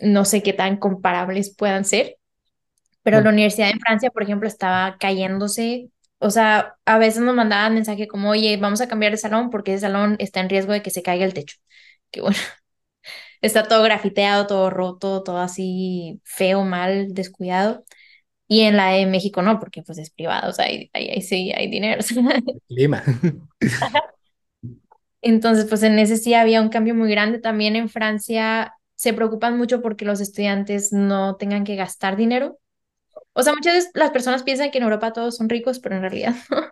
B: no sé qué tan comparables puedan ser, pero la universidad en Francia, por ejemplo, estaba cayéndose. O sea, a veces nos mandaban mensaje como, oye, vamos a cambiar de salón porque ese salón está en riesgo de que se caiga el techo. Que bueno. Está todo grafiteado, todo roto, todo así feo, mal, descuidado. Y en la de México no, porque pues es privado, o sea, ahí, ahí, ahí sí hay dinero.
A: Lima.
B: Entonces, pues en ese sí había un cambio muy grande. También en Francia, se preocupan mucho porque los estudiantes no tengan que gastar dinero. O sea, muchas veces las personas piensan que en Europa todos son ricos, pero en realidad no.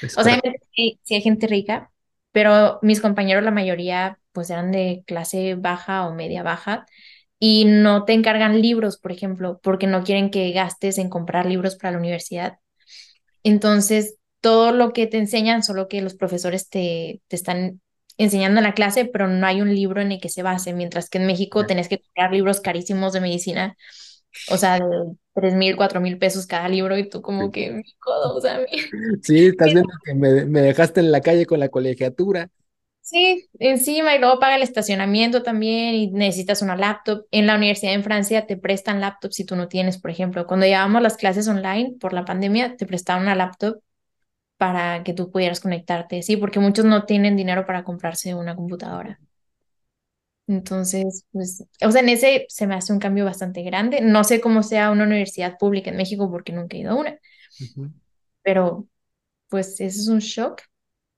A: Es
B: O sea, sí, sí hay gente rica, pero mis compañeros, la mayoría, pues eran de clase baja o media baja y no te encargan libros, por ejemplo, porque no quieren que gastes en comprar libros para la universidad. Entonces, todo lo que te enseñan, solo que los profesores te, te están enseñando en la clase, pero no hay un libro en el que se base, mientras que en México tenés que comprar libros carísimos de medicina, o sea, de tres mil, cuatro mil pesos cada libro y tú como que, mi codo, o sea, mi-
A: Sí, estás viendo que me, me dejaste en la calle con la colegiatura.
B: Sí, encima y luego paga el estacionamiento también y necesitas una laptop. En la universidad en Francia te prestan laptops si tú no tienes, por ejemplo, cuando llevábamos las clases online por la pandemia, te prestaban una laptop para que tú pudieras conectarte, sí, porque muchos no tienen dinero para comprarse una computadora. Entonces, pues, o sea, en ese se me hace un cambio bastante grande. No sé cómo sea una universidad pública en México porque nunca he ido a una,
A: Ujú.
B: pero pues eso es un shock,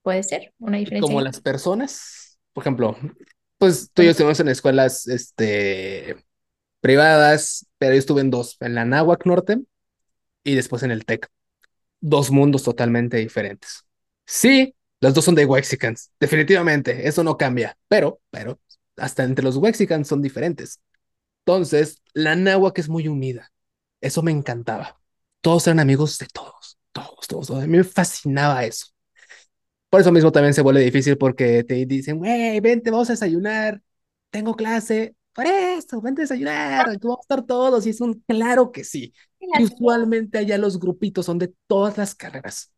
B: puede ser, una diferencia
A: como las personas, por ejemplo, pues tú y yo estuvimos en escuelas este, privadas, pero yo estuve en dos, en la Náhuac Norte y después en el TEC. Dos mundos totalmente diferentes. Sí, los dos son de Wexicans, definitivamente, eso no cambia, pero, pero, hasta entre los Wexicans son diferentes. Entonces, la Náhuac es muy unida, eso me encantaba. Todos eran amigos de todos, todos, todos, todos. A mí me fascinaba eso. Por eso mismo también se vuelve difícil porque te dicen, güey, vente, vamos a desayunar, tengo clase, por eso, vente a desayunar, aquí vamos a estar todos, y es un claro que sí. Y usualmente allá los grupitos son de todas las carreras,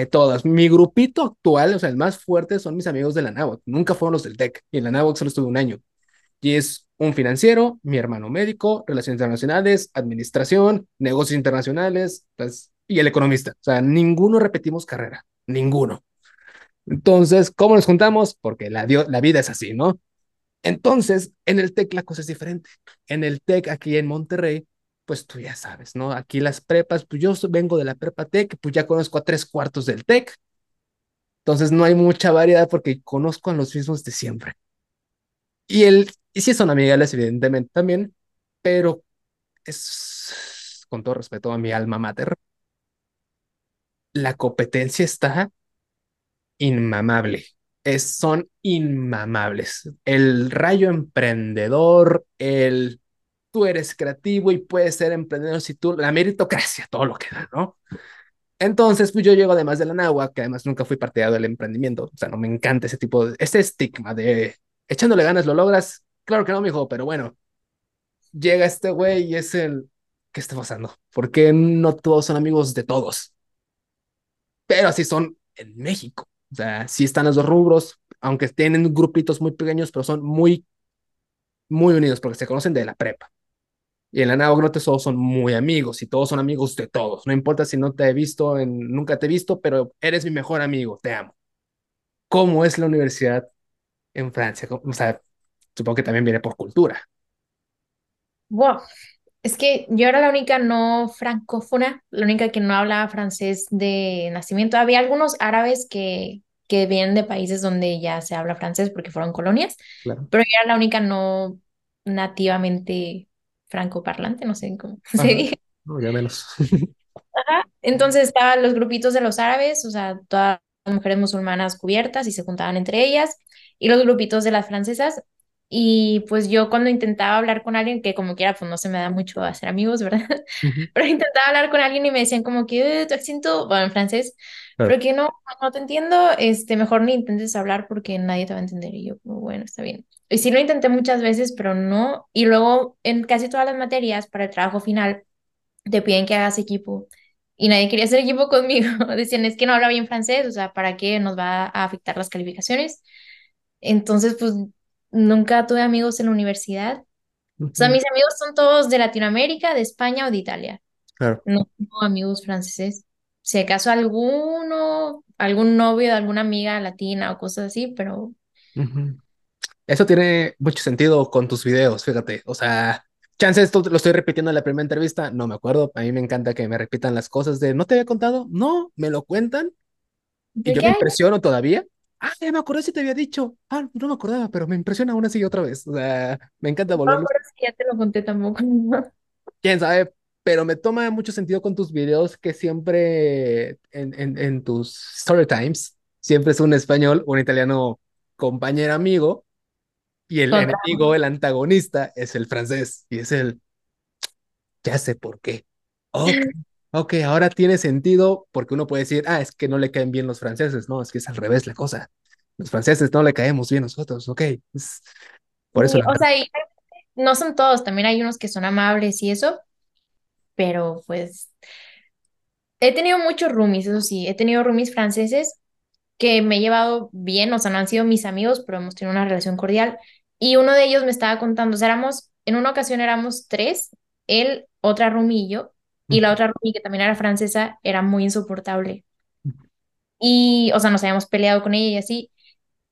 A: de todas. Mi grupito actual, o sea, el más fuerte, son mis amigos de la náhuatl, nunca fueron los del TEC, y en la náhuatl solo estuve un año. Y es un financiero, mi hermano médico, relaciones internacionales, administración, negocios internacionales, pues, y el economista. O sea, ninguno repetimos carrera, ninguno. Entonces, ¿cómo nos juntamos? Porque la, la vida es así, ¿no? Entonces, en el TEC la cosa es diferente. En el TEC, aquí en Monterrey, pues tú ya sabes, ¿no? Aquí las prepas, pues yo vengo de la prepa TEC, pues ya conozco a tres cuartos del TEC. Entonces, no hay mucha variedad porque conozco a los mismos de siempre. Y, el, y sí son amigables, evidentemente también, pero es, con todo respeto a mi alma mater, la competencia está inmamable. Es, son inmamables. El rayo emprendedor, el tú eres creativo y puedes ser emprendedor si tú, la meritocracia, todo lo que da, ¿no? Entonces, pues yo llego además de la Nahua, que además nunca fui partidario del emprendimiento, o sea, no me encanta ese tipo de, ese estigma de echándole ganas lo logras. Claro que no, mijo, pero bueno, llega este güey y es el, ¿qué está pasando? ¿Por qué no todos son amigos de todos? Pero así son en México. O sea, sí están los dos rubros, aunque tienen grupitos muy pequeños, pero son muy, muy unidos porque se conocen de la prepa. Y en la Navajo Norte todos son muy amigos y todos son amigos de todos. No importa si no te he visto, en, nunca te he visto, pero eres mi mejor amigo, te amo. ¿Cómo es la universidad en Francia? O sea, supongo que también viene por cultura.
B: Wow. Es que yo era la única no francófona, la única que no hablaba francés de nacimiento. Había algunos árabes que, que vienen de países donde ya se habla francés porque fueron colonias,
A: Claro.
B: pero yo era la única no nativamente francoparlante, no sé cómo se
A: Ajá.
B: dice.
A: No, ya menos.
B: Entonces estaban los grupitos de los árabes, o sea, todas las mujeres musulmanas cubiertas y se juntaban entre ellas, y los grupitos de las francesas. Y pues yo cuando intentaba hablar con alguien, que como quiera, pues no se me da mucho hacer amigos, ¿verdad?
A: Ujú.
B: Pero intentaba hablar con alguien y me decían como que "Eh, tu acento, bueno, en francés,
A: Claro.
B: pero que no, no te entiendo, este, mejor ni intentes hablar porque nadie te va a entender. Y yo, como, bueno, está bien. Y sí lo intenté muchas veces, pero no. Y luego en casi todas las materias para el trabajo final te piden que hagas equipo y nadie quería hacer equipo conmigo. Decían, es que no habla bien francés, o sea, ¿para qué nos va a afectar las calificaciones? Entonces, pues nunca tuve amigos en la universidad. O sea, mis amigos son todos de Latinoamérica, de España o de Italia.
A: Claro.
B: No tengo amigos franceses. Si acaso alguno, algún novio de alguna amiga latina o cosas así, pero.
A: Eso tiene mucho sentido con tus videos, fíjate. O sea, chance esto lo estoy repitiendo en la primera entrevista, no me acuerdo. A mí me encanta que me repitan las cosas de, ¿no te había contado? No, me lo cuentan y
B: ¿de
A: yo
B: qué
A: me impresiono todavía. Ah, ya me acordé si te había dicho. Ah, no me acordaba, pero me impresiona aún así otra vez. O sea, me encanta
B: No me acuerdo si ya te lo conté tampoco.
A: Quién sabe, pero me toma mucho sentido con tus videos que siempre en, en, en tus story times, siempre es un español, un italiano compañero amigo y el
B: Contra.
A: enemigo, el antagonista, es el francés y es el, ya sé por qué. Ok, ok, ahora tiene sentido porque uno puede decir, ah, es que no le caen bien los franceses, no, es que es al revés la cosa. Los franceses no le caemos bien nosotros, ok. es- por eso
B: Y,
A: la
B: o sea, y no son todos, también hay unos que son amables y eso, pero pues he tenido muchos roomies, eso sí, he tenido roomies franceses que me he llevado bien, o sea, no han sido mis amigos, pero hemos tenido una relación cordial. Y uno de ellos me estaba contando, o sea, éramos, en una ocasión éramos tres, él, otra roomie y yo, y la otra roomie que también era francesa era muy insoportable. Y, o sea, nos habíamos peleado con ella y así.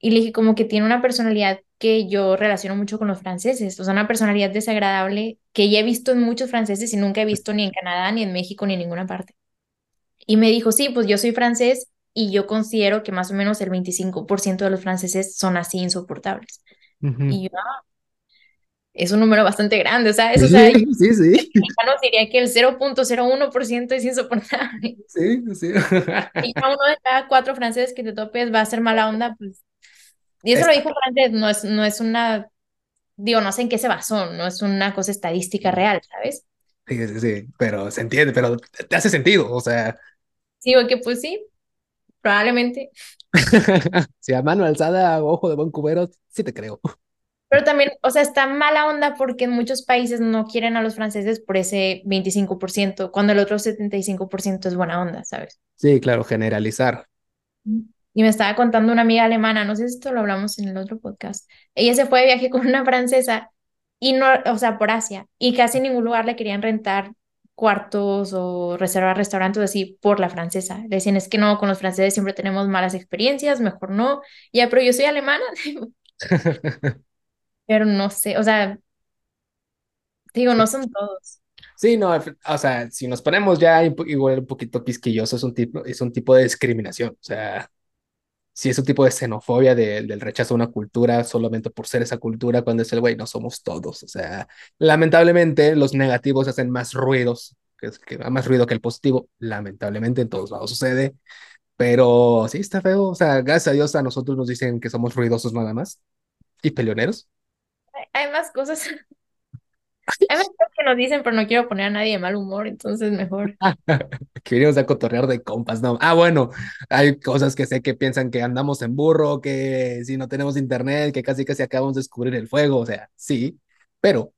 B: Y le dije como que tiene una personalidad que yo relaciono mucho con los franceses, o sea, una personalidad desagradable que ya he visto en muchos franceses y nunca he visto ni en Canadá, ni en México, ni en ninguna parte. Y me dijo, sí, pues yo soy francés y yo considero que más o menos el 25% de los franceses son así insoportables.
A: Ujú.
B: Y yo, "Ah, es un número bastante grande. O sea,
A: Sí, sí, sí,
B: mexicanos diría que el 0.01% es insoportable.
A: sí, sí.
B: Y ya uno de cada cuatro franceses que te topes va a ser mala onda, pues. Y eso
A: Es-
B: lo dijo francés, no es, no es una, digo, no sé en qué se basó, no es una cosa estadística real, ¿sabes?
A: Sí, sí, sí, pero se entiende, pero te hace sentido, o sea,
B: Digo que pues sí, probablemente.
A: si a mano alzada, ojo de buen cubero, sí te creo.
B: Pero también, o sea, está mala onda porque en muchos países no quieren a los franceses por ese 25%, cuando el otro 75% es buena onda, ¿sabes?
A: Sí, claro, generalizar.
B: Y me estaba contando una amiga alemana, no sé si esto lo hablamos en el otro podcast. Ella se fue de viaje con una francesa y no, o sea, por Asia, y casi en ningún lugar le querían rentar cuartos o reservar restaurantes así por la francesa. Le decían, es que no, con los franceses siempre tenemos malas experiencias, mejor no. Ya, pero yo soy alemana, pero no sé, o sea, digo, no son todos.
A: Sí, no, o sea, si nos ponemos ya igual un poquito quisquillosos, es un tipo, es un tipo de discriminación, o sea, si es un tipo de xenofobia de- del rechazo a una cultura solamente por ser esa cultura, cuando es el güey, no somos todos, o sea, lamentablemente los negativos hacen más ruidos, que, que más ruido que el positivo, lamentablemente en todos lados sucede, pero sí está feo, o sea, gracias a Dios a nosotros nos dicen que somos ruidosos nada más y peleoneros.
B: Hay más cosas, hay cosas que nos dicen, pero no quiero poner a nadie de mal humor, entonces mejor.
A: Que venimos a cotorrear de compas, no. Ah, bueno, hay cosas que sé que piensan que andamos en burro, que si no tenemos internet, que casi casi acabamos de descubrir el fuego, o sea, sí, pero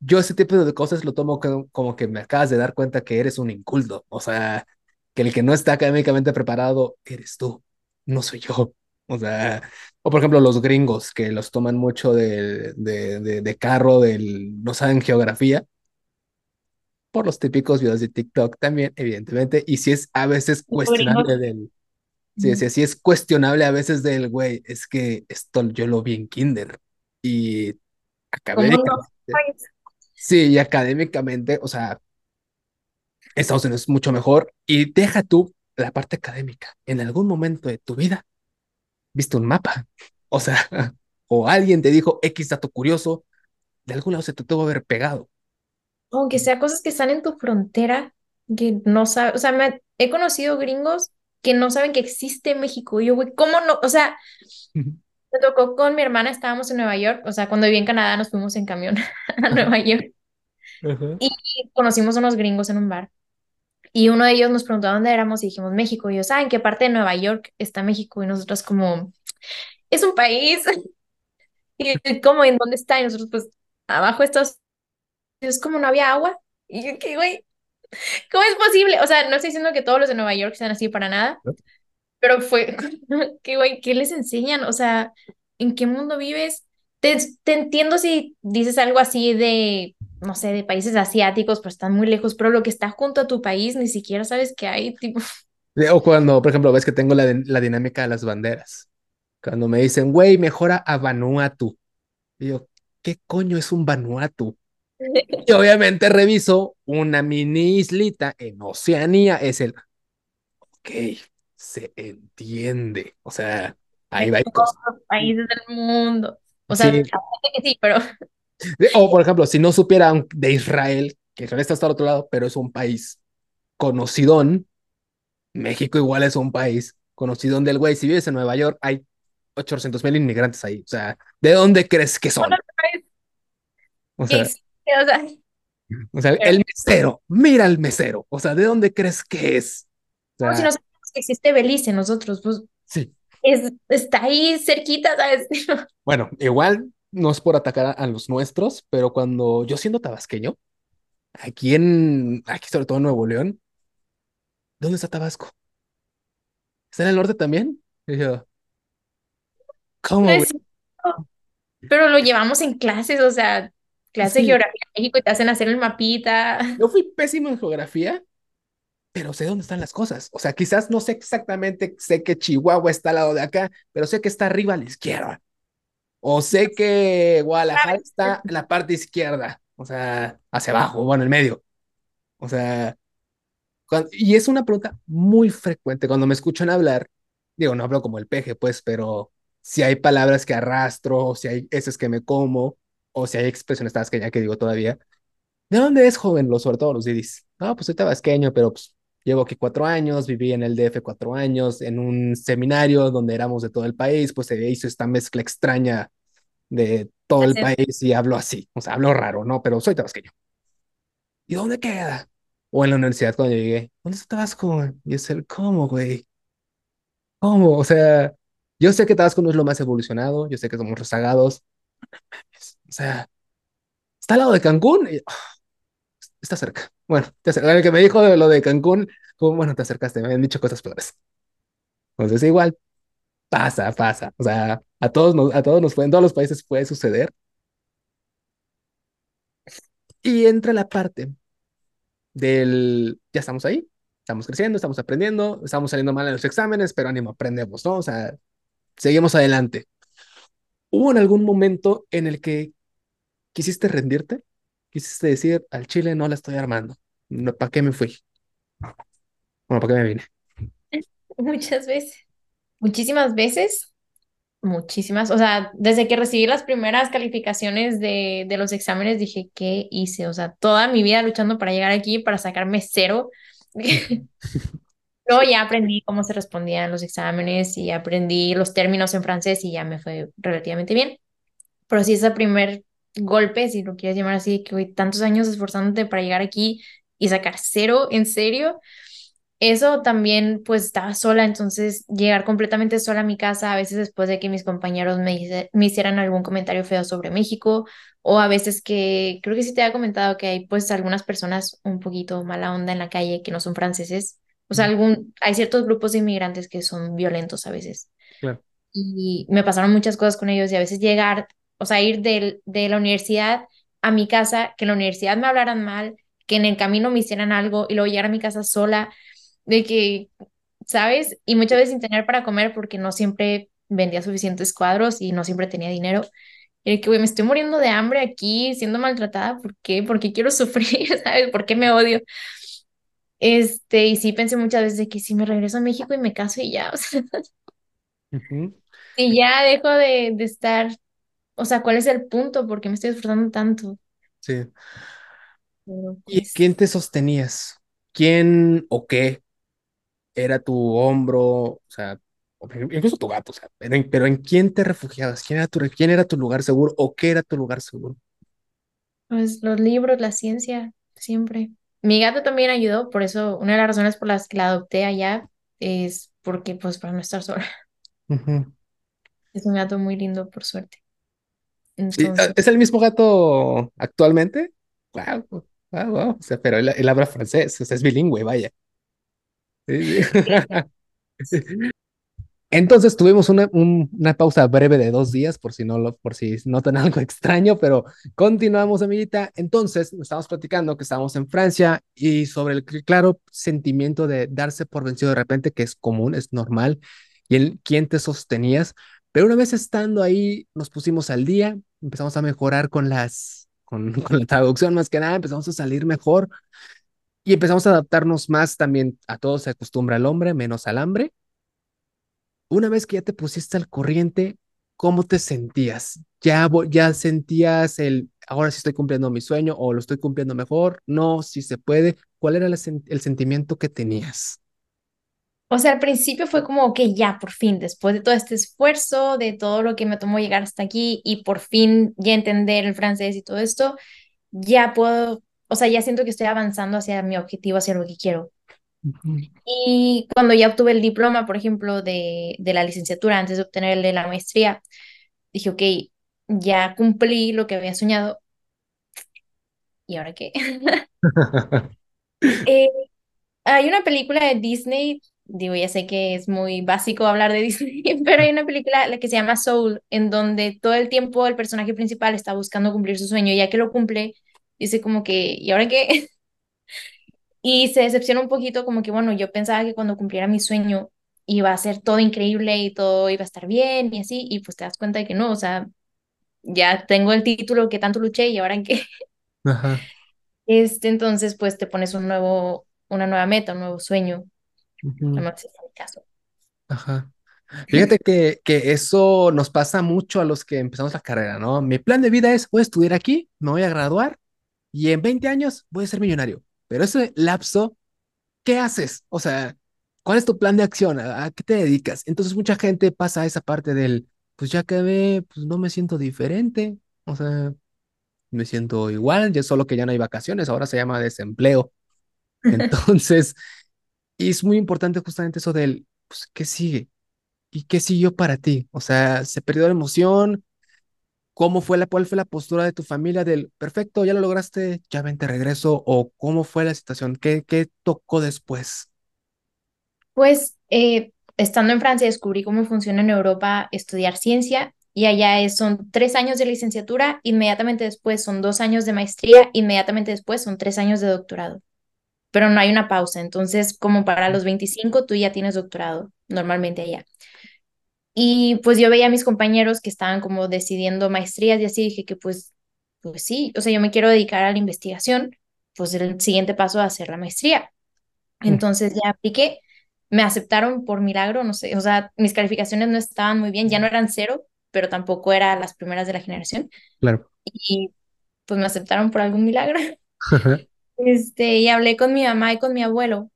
A: yo ese tipo de cosas lo tomo co- como que me acabas de dar cuenta que eres un inculto, o sea, que el que no está académicamente preparado eres tú, no soy yo. O sea, o por ejemplo los gringos que los toman mucho de, de, de, de carro, del, no saben geografía. Por los típicos videos de TikTok también, evidentemente, y si es a veces cuestionable del, sí, sí, sí es cuestionable a veces del, güey, es que esto yo lo vi en kinder y académicamente, sí, y académicamente, o sea, Estados Unidos es mucho mejor. Y deja tú la parte académica. En algún momento de tu vida, viste un mapa, o sea, o alguien te dijo X dato curioso, de algún lado se te tuvo que haber pegado.
B: Aunque sea cosas que están en tu frontera, que no sabes, o sea, me, he conocido gringos que no saben que existe México. Y yo, güey, ¿cómo no? O sea, me tocó con mi hermana, estábamos en Nueva York, o sea, cuando viví en Canadá nos fuimos en camión a Nueva York y conocimos unos gringos en un bar. Y uno de ellos nos preguntó dónde éramos y dijimos México. Y ellos, ¿saben qué parte de Nueva York está México? Y nosotros como, es un país. Y él, ¿cómo? ¿En dónde está? Y nosotros, pues, abajo Estados Unidos, como no había agua. Y yo, ¿qué, güey? ¿Cómo es posible? O sea, no estoy diciendo que todos los de Nueva York sean así para nada, pero fue, ¿qué, güey? ¿Qué les enseñan? O sea, ¿en qué mundo vives? Te, te entiendo si dices algo así de, no sé, de países asiáticos, pero están muy lejos, pero lo que está junto a tu país ni siquiera sabes qué hay, tipo,
A: O cuando, por ejemplo, ves que tengo la, la dinámica de las banderas. Cuando me dicen, güey, mejora a Vanuatu. Y yo, ¿qué coño es un Vanuatu? Y obviamente reviso una mini islita en Oceanía. Es el, ok, se entiende. O sea, ahí va
B: todos los países del mundo. O sea, que sí, pero
A: o por ejemplo, si no supieran de Israel, que Israel está hasta el otro lado, pero es un país conocidón, México igual es un país conocidón del güey. Si vives en Nueva York, hay 800 mil inmigrantes ahí. O sea, ¿de dónde crees que son? O sea,
B: o sea,
A: sea, el mesero, mira el mesero. O sea, ¿de dónde crees que es? O
B: como si
A: sea,
B: no sabemos que existe Belice, nosotros, pues
A: sí.
B: es, está ahí cerquita, ¿sabes?
A: Bueno, igual no es por atacar a, a los nuestros, pero cuando yo siendo tabasqueño, aquí en, aquí sobre todo en Nuevo León, ¿dónde está Tabasco? ¿Está en el norte también? Y yo, ¿cómo, güey?
B: es cierto, pero lo llevamos en clases, o sea, clase de geografía de México y te hacen hacer el mapita.
A: yo fui pésimo en geografía, pero sé dónde están las cosas. O sea, quizás no sé exactamente, sé que Chihuahua está al lado de acá, pero sé que está arriba a la izquierda. O sé que Guadalajara está en la parte izquierda, o sea, hacia abajo, bueno, en el medio. O sea, cuan- y es una pregunta muy frecuente cuando me escuchan hablar. Digo, no hablo como el peje, pues, pero si hay palabras que arrastro, o si hay eses que me como, o si hay expresiones tabasqueñas que digo todavía. ¿De dónde es joven? Los, sobre todo los didis. No, pues soy tabasqueño, pero pues llevo aquí cuatro años, viví en el DF cuatro años, en un seminario donde éramos de todo el país, pues se hizo esta mezcla extraña de todo el país y hablo así. O sea, hablo raro, ¿no? Pero soy tabasqueño. ¿Y dónde queda? O en la universidad cuando yo llegué, ¿dónde está Tabasco? Y es el, ¿cómo, güey? ¿Cómo? O sea, yo sé que Tabasco no es lo más evolucionado, yo sé que somos rezagados. O sea, está al lado de Cancún y, ah, está cerca. Bueno, te el que me dijo de lo de Cancún, como, bueno, te acercaste, me habían dicho cosas peores. Entonces, igual, pasa, pasa. O sea, a todos nos, a todos nos puede, en todos los países puede suceder. Y entra la parte del, ya estamos ahí, estamos creciendo, estamos aprendiendo, estamos saliendo mal en los exámenes, pero ánimo, aprendemos, ¿no? O sea, seguimos adelante. ¿Hubo en algún momento en el que quisiste rendirte? ¿Quisiste decir, al Chile no la estoy armando? ¿para qué me fui? Bueno, ¿para qué me vine?
B: muchas veces, muchísimas veces, muchísimas, o sea, desde que recibí las primeras calificaciones de, de los exámenes dije, ¿qué hice? O sea, toda mi vida luchando para llegar aquí, para sacarme cero. Luego ya aprendí cómo se respondían los exámenes y aprendí los términos en francés y ya me fue relativamente bien. Pero sí, ese primer golpe, si lo quieres llamar así, que hoy tantos años esforzándote para llegar aquí y sacar cero, en serio, eso también, pues estaba sola, entonces llegar completamente sola a mi casa, a veces después de que mis compañeros me, hice- me hicieran algún comentario feo sobre México, o a veces que, creo que sí te había comentado que hay pues algunas personas un poquito mala onda en la calle que no son franceses, o sea, algún, hay ciertos grupos de inmigrantes que son violentos a veces
A: Claro.
B: y me pasaron muchas cosas con ellos y a veces llegar, o sea, ir del- de, la universidad a mi casa, que en la universidad me hablaran mal, que en el camino me hicieran algo y luego llegar a mi casa sola, de que, ¿sabes? Y muchas veces sin tener para comer porque no siempre vendía suficientes cuadros y no siempre tenía dinero. Y de que, güey, me estoy muriendo de hambre aquí, siendo maltratada, ¿por qué? ¿Por qué quiero sufrir? ¿Sabes? ¿Por qué me odio? Este, y sí pensé muchas veces de que si me regreso a México y me caso y ya, o sea,
A: Ujú,
B: y ya dejo de, de estar O sea, ¿cuál es el punto? ¿Por qué me estoy esforzando tanto?
A: Sí.
B: Pero
A: ¿Y quién
B: pues,
A: te sostenías? ¿Quién o qué era tu hombro? O sea, incluso tu gato, o sea, pero en, pero ¿en quién te refugiabas? ¿Quién era tu, quién era tu lugar seguro o qué era tu lugar seguro?
B: pues los libros, la ciencia, siempre. Mi gato también ayudó, por eso una de las razones por las que la adopté allá es porque, pues, para no estar sola.
A: Ujú.
B: Es un gato muy lindo, por suerte.
A: Ah,
B: Entonces,
A: ¿es el mismo gato actualmente? Wow, wow, wow. O sea, pero él, él habla francés, o sea, es bilingüe, vaya. Entonces tuvimos una, un- una pausa breve de dos días, por si no lo, por si notan algo extraño, pero continuamos, amiguita. Entonces, nos estábamos platicando que estábamos en Francia y sobre el cl- claro sentimiento de darse por vencido de repente, que es común, es normal, y el quién te sostenías. Pero una vez estando ahí, nos pusimos al día, empezamos a mejorar con las, con, con la traducción más que nada, empezamos a salir mejor y empezamos a adaptarnos más también a todo se acostumbra al hombre, menos al hambre una vez que ya te pusiste al corriente, ¿cómo te sentías? ¿Ya, ya sentías el, ahora sí estoy cumpliendo mi sueño o lo estoy cumpliendo mejor? No, si se puede. ¿Cuál era el, el sentimiento que tenías?
B: O sea, al principio fue como que ya, por fin, después de todo este esfuerzo, de todo lo que me tomó llegar hasta aquí y por fin ya entender el francés y todo esto, ya puedo, o sea, ya siento que estoy avanzando hacia mi objetivo, hacia lo que quiero. Y cuando ya obtuve el diploma, por ejemplo, de, de la licenciatura, antes de obtener el de la maestría, dije, ok, ya cumplí lo que había soñado, ¿y ahora qué? Eh, hay una película de Disney, digo, ya sé que es muy básico hablar de Disney, pero hay una película la que se llama Soul, en donde todo el tiempo el personaje principal está buscando cumplir su sueño, ya que lo cumple, dice como que, ¿y ahora qué? Y se decepciona un poquito como que, bueno, yo pensaba que cuando cumpliera mi sueño iba a ser todo increíble y todo iba a estar bien y así, y pues te das cuenta de que no, o sea, ya tengo el título que tanto luché y ahora en qué.
A: Ajá,
B: Este, entonces, pues te pones un nuevo, una nueva meta, un nuevo sueño, no
A: ujú,
B: me hace el caso.
A: ajá. Fíjate que, que eso nos pasa mucho a los que empezamos la carrera, ¿no? Mi plan de vida es, voy a estudiar aquí, me voy a graduar y en 20 años voy a ser millonario. Pero ese lapso ¿qué haces? O sea, ¿cuál es tu plan de acción? ¿A, qué te dedicas? Entonces mucha gente pasa a esa parte del, pues ya acabé, pues no me siento diferente, o sea, me siento igual, ya solo que ya no hay vacaciones, ahora se llama desempleo. Entonces, y es muy importante justamente eso del, pues, ¿qué sigue? ¿Y qué siguió para ti? O sea, ¿se perdió la emoción? ¿Cómo fue la, cuál fue la postura de tu familia del, perfecto, ya lo lograste, ya vente, regreso? ¿O cómo fue la situación? ¿Qué, qué tocó después?
B: Pues eh, estando en Francia descubrí cómo funciona en Europa estudiar ciencia y allá es, son tres años de licenciatura, inmediatamente después son dos años de maestría, inmediatamente después son tres años de doctorado, pero no hay una pausa, entonces como para los 25 tú ya tienes doctorado normalmente allá. Y pues yo veía a mis compañeros que estaban como decidiendo maestrías y así dije que pues, pues sí, o sea, yo me quiero dedicar a la investigación, pues el siguiente paso a ser la maestría.
A: Mm,
B: Entonces ya apliqué, me aceptaron por milagro, no sé, o sea, mis calificaciones no estaban muy bien, ya no eran cero, pero tampoco eran las primeras de la generación.
A: Claro.
B: Y pues me aceptaron por algún milagro. Este, y hablé con mi mamá y con mi abuelo.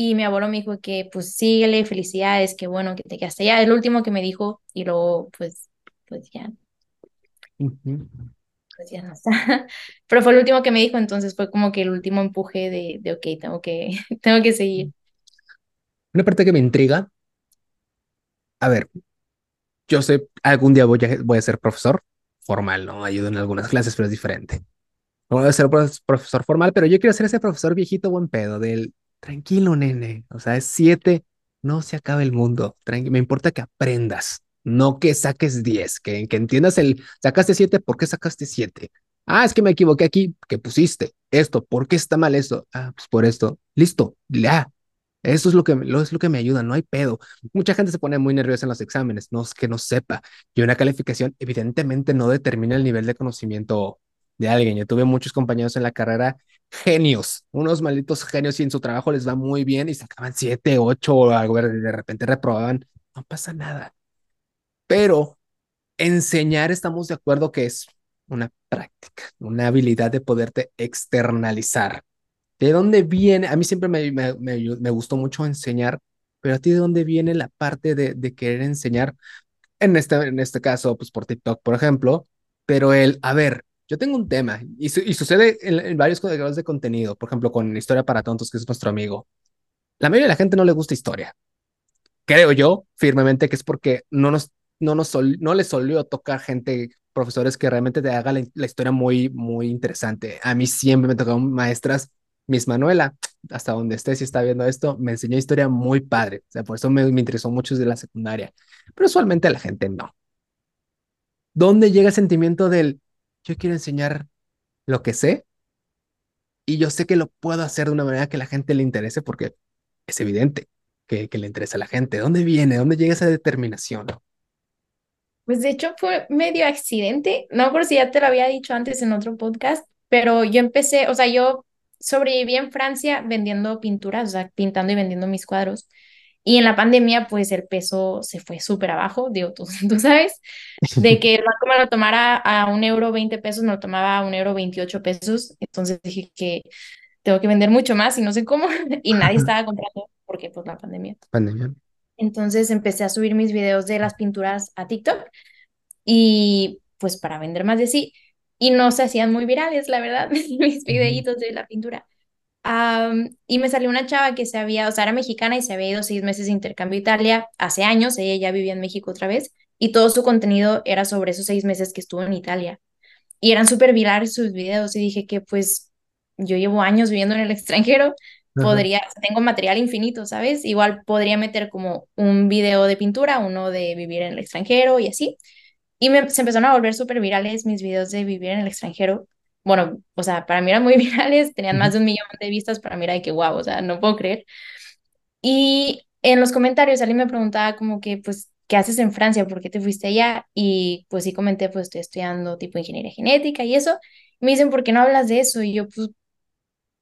B: Y mi abuelo me dijo que pues síguele, felicidades, qué bueno que te quedaste allá. El último que me dijo, y luego pues, pues ya, pues ya no está. Pero fue el último que me dijo, entonces fue como que el último empuje de, de ok, tengo que, tengo que seguir.
A: Una parte que me intriga, a ver, yo sé, algún día voy a, voy a ser profesor formal, ¿no? Ayudo en algunas clases, pero es diferente. No voy a ser prof- profesor formal, pero yo quiero ser ese profesor viejito buen pedo, del tranquilo, nene. O sea, es siete, no se acaba el mundo. Tranqui- me importa que aprendas, no que saques diez, que, entiendas el, sacaste siete, ¿por qué sacaste siete? Ah, es que me equivoqué aquí, que pusiste esto, ¿por qué está mal esto? Ah, pues por esto. Listo, ya. Eso es lo que, lo, es lo que me ayuda, no hay pedo. Mucha gente se pone muy nerviosa en los exámenes, no es que no sepa. Y una calificación evidentemente no determina el nivel de conocimiento de alguien. Yo tuve muchos compañeros en la carrera, genios, unos malditos genios y en su trabajo les va muy bien y sacaban siete, ocho o algo, de repente reprobaban. No pasa nada. Pero enseñar estamos de acuerdo que es una práctica, una habilidad de poderte externalizar. ¿De dónde viene? A mí siempre me, me, me, me gustó mucho enseñar, pero a ti de dónde viene la parte de, de querer enseñar? En este, en este caso, pues por TikTok, por ejemplo, pero el, a ver, yo tengo un tema y, su- y sucede en, varios creadores de contenido, por ejemplo, con Historia para Tontos, que es nuestro amigo. La mayoría de la gente no le gusta historia. Creo yo firmemente que es porque no nos, no nos no les solió tocar gente, profesores que realmente te haga la, historia muy, muy interesante. A mí siempre me tocaron maestras, Miss Manuela, hasta donde esté, si está viendo esto, me enseñó historia muy padre. O sea, por eso me, me interesó mucho de la secundaria. Pero usualmente a la gente no. ¿Dónde llega el sentimiento del yo quiero enseñar lo que sé y yo sé que lo puedo hacer de una manera que la gente le interese porque es evidente que, que le interesa a la gente? ¿Dónde viene? ¿Dónde llega esa determinación?
B: Pues de hecho fue medio accidente, no acuerdo si ya te lo había dicho antes en otro podcast, pero yo empecé, o sea, yo sobreviví en Francia vendiendo pinturas, o sea, pintando y vendiendo mis cuadros. Y en la pandemia, pues el peso se fue súper abajo, digo, tú, tú sabes, de que el banco me lo tomara a un euro 20 pesos, me lo tomaba a un euro 28 pesos. Entonces dije que tengo que vender mucho más y no sé cómo, y nadie estaba comprando porque pues la pandemia.
A: Pandemia.
B: Entonces empecé a subir mis videos de las pinturas a TikTok y pues para vender más de sí. Y no se hacían muy virales, la verdad, mis videitos de la pintura. Y me salió una chava que se había, o sea, era mexicana y se había ido seis meses de intercambio a Italia hace años, ella ya vivía en México otra vez, y todo su contenido era sobre esos seis meses que estuvo en Italia. Y eran súper virales sus videos y dije que pues yo llevo años viviendo en el extranjero, podría, tengo material infinito, ¿sabes? Igual podría meter como un video de pintura, uno de vivir en el extranjero y así. Y me, se empezaron a volver súper virales mis videos de vivir en el extranjero. Bueno, o sea, para mí eran muy virales, tenían más de un millón de vistas, para mí era de que guau, o sea, no puedo creer. Y en los comentarios alguien me preguntaba como que, pues, ¿qué haces en Francia? ¿Por qué te fuiste allá? Y pues sí comenté, pues estoy estudiando tipo ingeniería genética y eso. me dicen, ¿por qué no hablas de eso? Y yo, pues,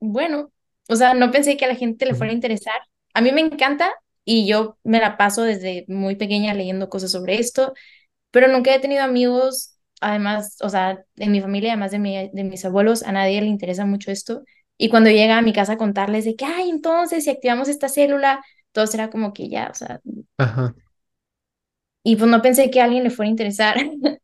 B: bueno, o sea, no pensé que a la gente le fuera a interesar. A mí me encanta y yo me la paso desde muy pequeña leyendo cosas sobre esto pero nunca he tenido amigos, además, o sea, en mi familia, además de, mi, de mis abuelos, a nadie le interesa mucho esto. Y cuando llega a mi casa a contarles de que, ay, entonces, si activamos esta célula, todo será como que ya, o sea.
A: Ajá.
B: Y pues no pensé que a alguien le fuera a interesar.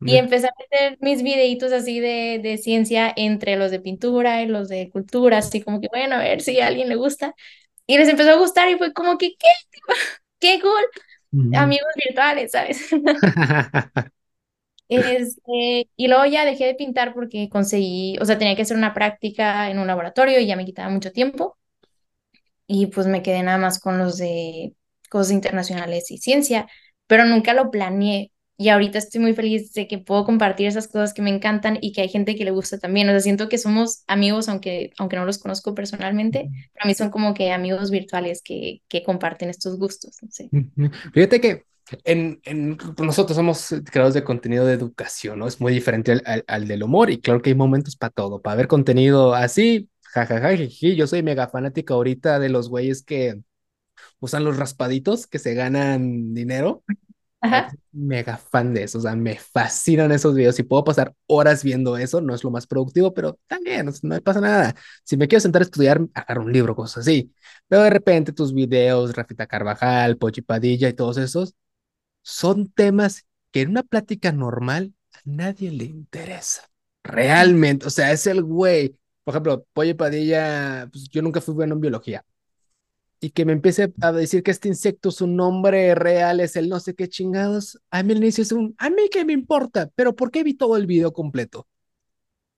B: y empecé a meter mis videitos así de, de ciencia entre los de pintura y los de cultura, así como que, bueno, a ver si a alguien le gusta. Y les empezó a gustar y fue como que, ¿qué? ¡Qué cool! amigos virtuales, ¿sabes? Este, y luego ya dejé de pintar porque conseguí, o sea, tenía que hacer una práctica en un laboratorio y ya me quitaba mucho tiempo. Y pues me quedé nada más con los de cosas internacionales y ciencia, pero nunca lo planeé y ahorita estoy muy feliz de que puedo compartir esas cosas que me encantan y que hay gente que le gusta también. O sea, siento que somos amigos, aunque, aunque no los conozco personalmente, para mí son como que amigos virtuales que, que comparten estos gustos.
A: Fíjate que en, en, nosotros somos creadores de contenido de educación, ¿no? Es muy diferente al, al, del humor y claro que hay momentos para todo, para ver contenido así, jajaja, yo soy mega fanática ahorita de los güeyes que usan los raspaditos que se ganan dinero Mega fan de eso, o sea, me fascinan esos videos y puedo pasar horas viendo eso, no es lo más productivo, pero también, no, pasa nada. Si me quiero sentar a estudiar, agarro un libro, cosas así. Pero de repente tus videos, Rafita Carvajal, Pochi Padilla y todos esos, son temas que en una plática normal a nadie le interesa. Realmente, o sea, es el güey. Por ejemplo, Pochi Padilla, pues yo nunca fui bueno en biología, y que me empiece a decir que este insecto, su nombre real es el no sé qué chingados, a mí al inicio es un, a mí qué me importa, pero ¿por qué vi todo el video completo?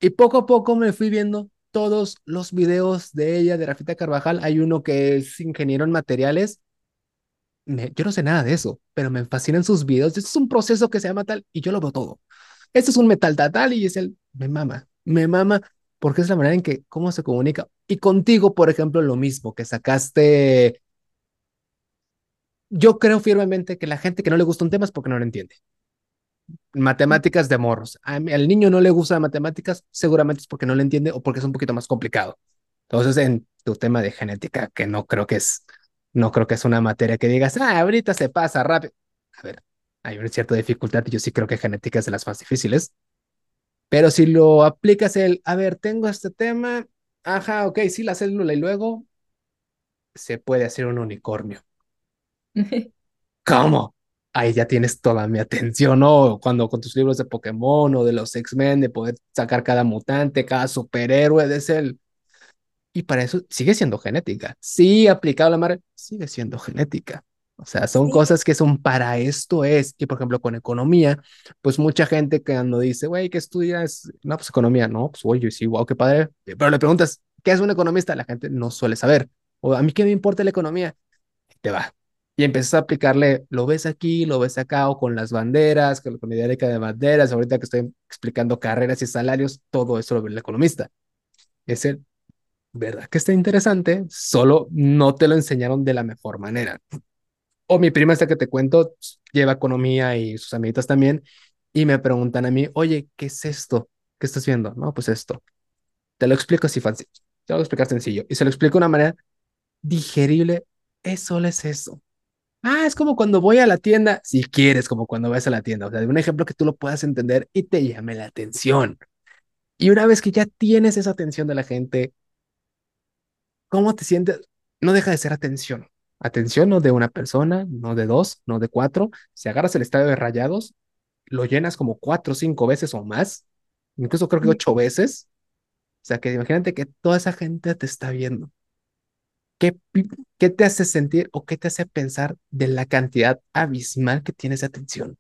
A: Y poco a poco me fui viendo todos los videos de ella, de Rafita Carvajal. Hay uno que es ingeniero en materiales. Yo no sé nada de eso, pero me fascinan sus videos. Este es un proceso que se llama tal y yo lo veo todo. Este es un metal tal y es el, me mama, me mama porque es la manera en que cómo se comunica. Y contigo, por ejemplo, lo mismo, que sacaste... Yo creo firmemente que la gente que no le gusta un tema es porque no lo entiende. Matemáticas de morros. Al niño no le gusta matemáticas, seguramente es porque no lo entiende o porque es un poquito más complicado. Entonces, en tu tema de genética, que no creo que es, no creo que es una materia que digas, ah, ahorita se pasa rápido. A ver, hay una cierta dificultad y yo sí creo que genética es de las más difíciles. Pero si lo aplicas el, a ver, tengo este tema, ajá, ok, sí, la célula y luego se puede hacer un unicornio. ¿Cómo? Ahí ya tienes toda mi atención, ¿no? Cuando con tus libros de Pokémon o de los X-Men, de poder sacar cada mutante, cada superhéroe de ese. Y para eso sigue siendo genética. Sí, aplicado a la mar, sigue siendo genética. O sea, son cosas que son para esto es. Y por ejemplo, con economía, pues mucha gente cuando dice, güey, ¿qué estudias? No, pues economía, no, pues oye, sí, wow, qué padre. Pero le preguntas, ¿qué es un economista? La gente no suele saber. O a mí qué me importa la economía. te va. Y empiezas a aplicarle, lo ves aquí, lo ves acá, o con las banderas, con la dialéctica de banderas, ahorita que estoy explicando carreras y salarios, todo eso lo ve el economista. Es el, ¿verdad? Que está interesante, solo no te lo enseñaron de la mejor manera. O mi prima esta que te cuento lleva economía y sus amiguitas también y me preguntan a mí, oye, ¿qué es esto? ¿Qué estás viendo? No, pues esto. Te lo explico así fácil. Te lo voy a explicar sencillo. Y se lo explico de una manera digerible es solo es eso. Ah, es como cuando voy a la tienda, si quieres, como cuando vas a la tienda. O sea, de un ejemplo que tú lo puedas entender y te llame la atención. Y una vez que ya tienes esa atención de la gente, ¿cómo te sientes? No deja de ser atención. Atención no de una persona, no de dos, no de cuatro. Si agarras el estadio de rayados, lo llenas como cuatro o cinco veces o más, incluso creo que ocho veces. O sea, que imagínate que toda esa gente te está viendo. ¿Qué, qué te hace sentir o qué te hace pensar de la cantidad abismal que tienes de atención?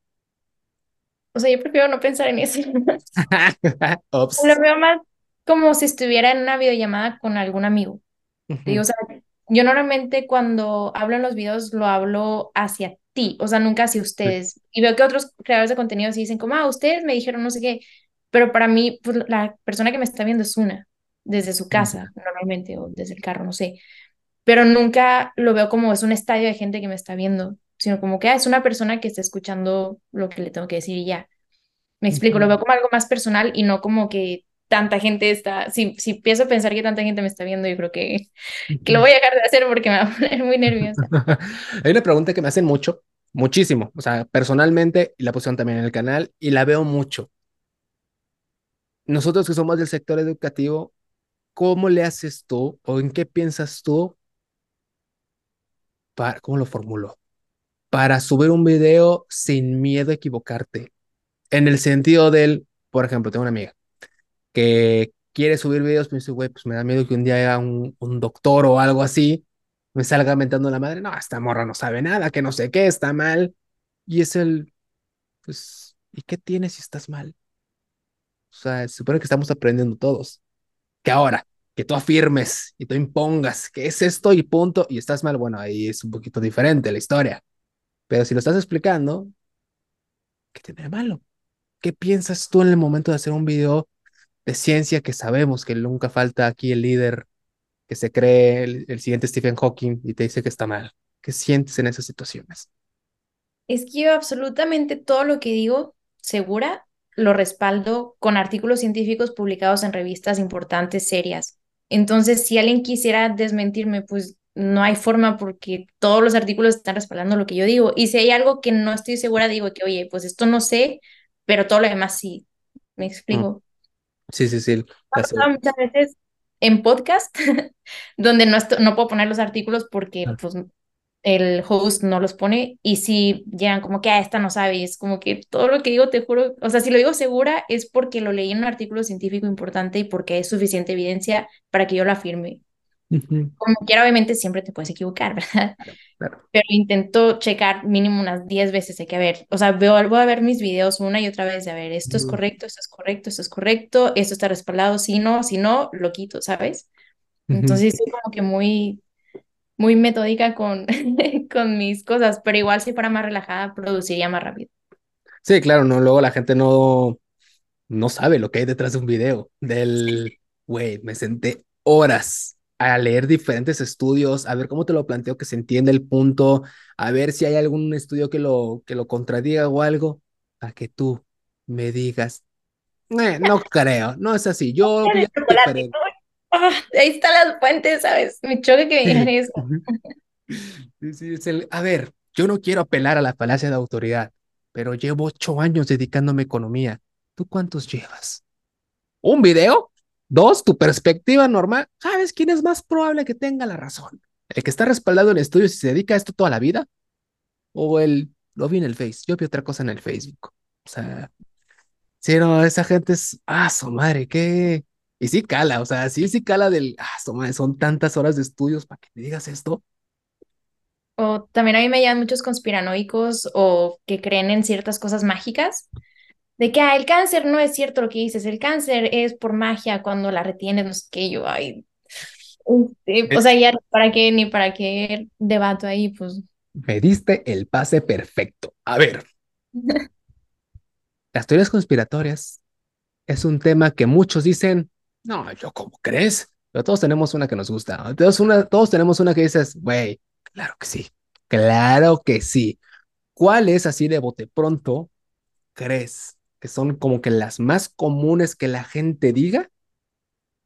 B: O sea, yo prefiero no pensar en eso. Lo veo más como si estuviera en una videollamada con algún amigo. Digo, o sea, yo normalmente cuando hablo en los videos lo hablo hacia ti, o sea, nunca hacia ustedes. Y veo que otros creadores de contenido sí dicen como, ah, ustedes me dijeron no sé qué, pero para mí, pues la persona que me está viendo es una, desde su casa, normalmente, o desde el carro, no sé. Pero nunca lo veo como es un estadio de gente que me está viendo, sino como que ah, es una persona que está escuchando lo que le tengo que decir y ya. Me explico, lo veo como algo más personal y no como que tanta gente está, si, si empiezo a pensar que tanta gente me está viendo, yo creo que, que lo voy a dejar de hacer porque me va a poner muy nerviosa.
A: Hay una pregunta que me hacen mucho, muchísimo, o sea, personalmente, y la pusieron también en el canal, y la veo mucho. Nosotros que somos del sector educativo, ¿cómo le haces tú o en qué piensas tú para, ¿cómo lo formulo? Para subir un video sin miedo a equivocarte. En el sentido del, por ejemplo, tengo una amiga que quiere subir videos, pero dice, güey, pues me da miedo que un día haya un, doctor o algo así, me salga mentando la madre, no, esta morra no sabe nada, que no sé qué, está mal. Y es el, pues, ¿y qué tienes si estás mal? O sea, se supone que estamos aprendiendo todos. Que ahora, que tú afirmes y tú impongas que es esto y punto, y estás mal, bueno, ahí es un poquito diferente la historia. Pero si lo estás explicando, ¿qué tiene de malo? ¿Qué piensas tú en el momento de hacer un video de ciencia que sabemos que nunca falta aquí el líder que se cree el, siguiente Stephen Hawking y te dice que está mal. ¿Qué sientes en esas situaciones?
B: Es que yo absolutamente todo lo que digo, segura, lo respaldo con artículos científicos publicados en revistas importantes, serias. Entonces, si alguien quisiera desmentirme, pues no hay forma porque todos los artículos están respaldando lo que yo digo. Y si hay algo que no estoy segura, digo que, oye, pues esto no sé, pero todo lo demás sí. ¿Me explico?
A: Sí, sí, sí.
B: Muchas veces en podcast, donde no, no puedo poner los artículos porque
A: Ah.
B: pues, el host no los pone y si llegan como que a esta no sabe, y es como que todo lo que digo, te juro, o sea, si lo digo segura es porque lo leí en un artículo científico importante y porque es suficiente evidencia para que yo lo afirme. Como quiera, obviamente siempre te puedes equivocar, ¿verdad?
A: claro.
B: Pero intento checar mínimo unas 10 veces de que, ver, o sea, veo, voy a ver mis videos una y otra vez de, a ver, esto es
A: Ujú,
B: correcto, esto es correcto, esto es correcto, esto está respaldado, si no, si no, lo quito, ¿sabes?
A: ujú.
B: Entonces, soy como que muy, muy metódica con, con mis cosas, pero igual si fuera más relajada, produciría más rápido.
A: Sí, claro, no, luego la gente no, no sabe lo que hay detrás de un video. Del, güey, me senté horas a leer diferentes estudios, a ver cómo te lo planteo, que se entiende el punto, a ver si hay algún estudio que lo, que lo contradiga o algo, a que tú me digas, "Eh, no creo, no es así, yo.
B: Ah, ahí están las fuentes, ¿sabes? Me choca que me digan eso.
A: Sí, sí, es el, a ver, yo no quiero apelar a la falacia de autoridad, pero llevo ocho años dedicándome a economía. ¿Tú cuántos llevas? ¿Un video? ¿Dos? ¿Tu perspectiva normal? ¿Sabes quién es más probable que tenga la razón? ¿El que está respaldado en estudios y se dedica a esto toda la vida? ¿O el, lo vi en el Face, yo vi otra cosa en el Facebook? O sea, sí, no, esa gente es, ah, su madre, qué... Y sí cala, o sea, sí, sí cala del, ah, su madre, son tantas horas de estudios para que me digas esto.
B: O también a mí me llaman muchos conspiranoicos o que creen en ciertas cosas mágicas, de que ah, el cáncer no es cierto lo que dices, el cáncer es por magia cuando la retienes, no sé qué, yo, ay, este, o sea, ya para qué, ni para qué debato ahí, pues.
A: Me diste el pase perfecto. A ver, las teorías conspiratorias es un tema que muchos dicen, no, yo cómo crees, pero todos tenemos una que nos gusta, todos, una, todos tenemos una que dices, güey, claro que sí, claro que sí. ¿Cuál es así de bote pronto crees que son como que las más comunes que la gente diga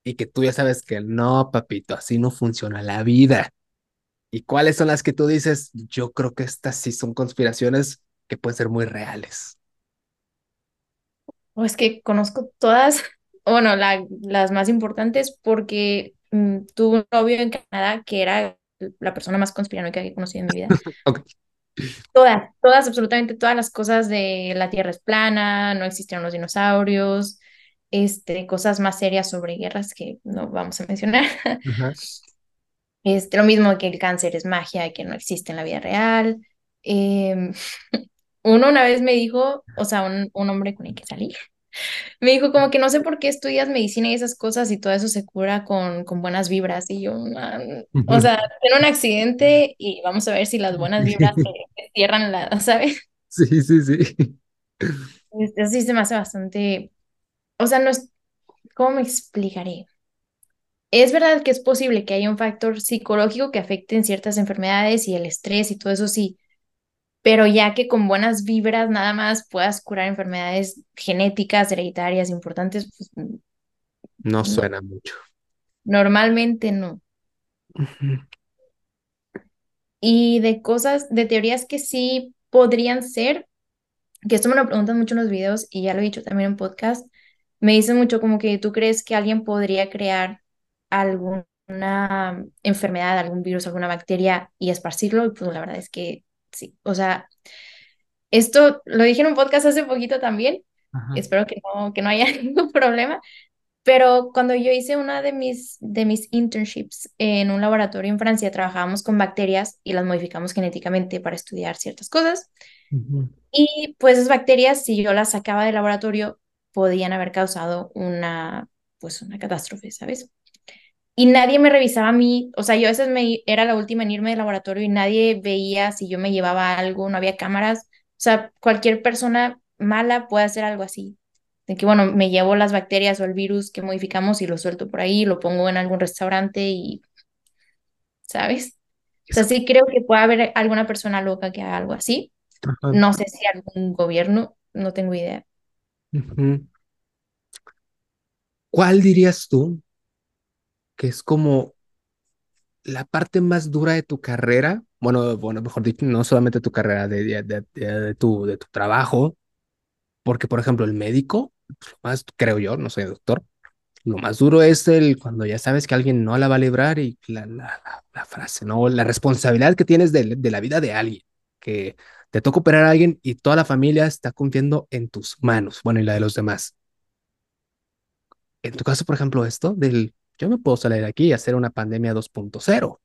A: y que tú ya sabes que no, papito, así no funciona la vida? ¿Y cuáles son las que tú dices? Yo creo que estas sí son conspiraciones que pueden ser muy reales.
B: O es que conozco todas, bueno, la, las más importantes porque mm, tuve un novio en Canadá que era la persona más conspiranoica que he conocido en mi vida.
A: Ok.
B: Todas, todas, absolutamente todas las cosas de la Tierra es plana, no existieron los dinosaurios, este, cosas más serias sobre guerras que no vamos a mencionar.
A: Ajá.
B: Este, lo mismo que el cáncer es magia, que no existe en la vida real. Em, uno una vez me dijo, o sea, un, un hombre con el que salí, me dijo como que no sé por qué estudias medicina y esas cosas y todo eso se cura con, con buenas vibras. Y yo, "Man, o sea, tiene un accidente y vamos a ver si las buenas vibras se, cierran la, ¿sabes?
A: Sí, sí, sí.
B: Eso sí se me hace bastante, o sea, no es, ¿cómo me explicaré? Es verdad que es posible que haya un factor psicológico que afecte en ciertas enfermedades y el estrés y todo eso sí, pero ya que con buenas vibras nada más puedas curar enfermedades genéticas, hereditarias importantes, pues
A: No
B: no,
A: suena mucho.
B: normalmente no. Y de cosas, de teorías que sí podrían ser, que esto me lo preguntan mucho en los videos y ya lo he dicho también en podcast, me dicen mucho como que tú crees que alguien podría crear alguna enfermedad, algún virus, alguna bacteria y esparcirlo, y pues la verdad es que sí. O sea, esto lo dije en un podcast hace poquito también,
A: Ajá.
B: espero que no, que no haya ningún problema, pero cuando yo hice una de mis, de mis internships en un laboratorio en Francia, trabajábamos con bacterias y las modificamos genéticamente para estudiar ciertas cosas. Y pues esas bacterias, si yo las sacaba del laboratorio, podían haber causado una, pues una catástrofe, ¿sabes? Y nadie me revisaba a mí, o sea, yo a veces me, era la última en irme del laboratorio y nadie veía si yo me llevaba algo, no había cámaras. O sea, cualquier persona mala puede hacer algo así. De que, bueno, me llevo las bacterias o el virus que modificamos y lo suelto por ahí, lo pongo en algún restaurante y, ¿sabes? O sea, sí creo que puede haber alguna persona loca que haga algo así.
A: Ajá.
B: No sé si algún gobierno, no tengo idea.
A: ¿Cuál dirías tú que es como la parte más dura de tu carrera? Bueno, bueno, mejor dicho, no solamente tu carrera, de, de, de- de- tu, de tu trabajo, porque, por ejemplo, el médico, lo más, creo yo, no soy doctor, lo más duro es el cuando ya sabes que alguien no la va a librar y la, la, la, la frase, ¿no? La responsabilidad que tienes de, de la vida de alguien, que te toca operar a alguien y toda la familia está confiando en tus manos, bueno, y la de los demás. En tu caso, por ejemplo, esto del, yo me puedo salir aquí y hacer una pandemia 2.0.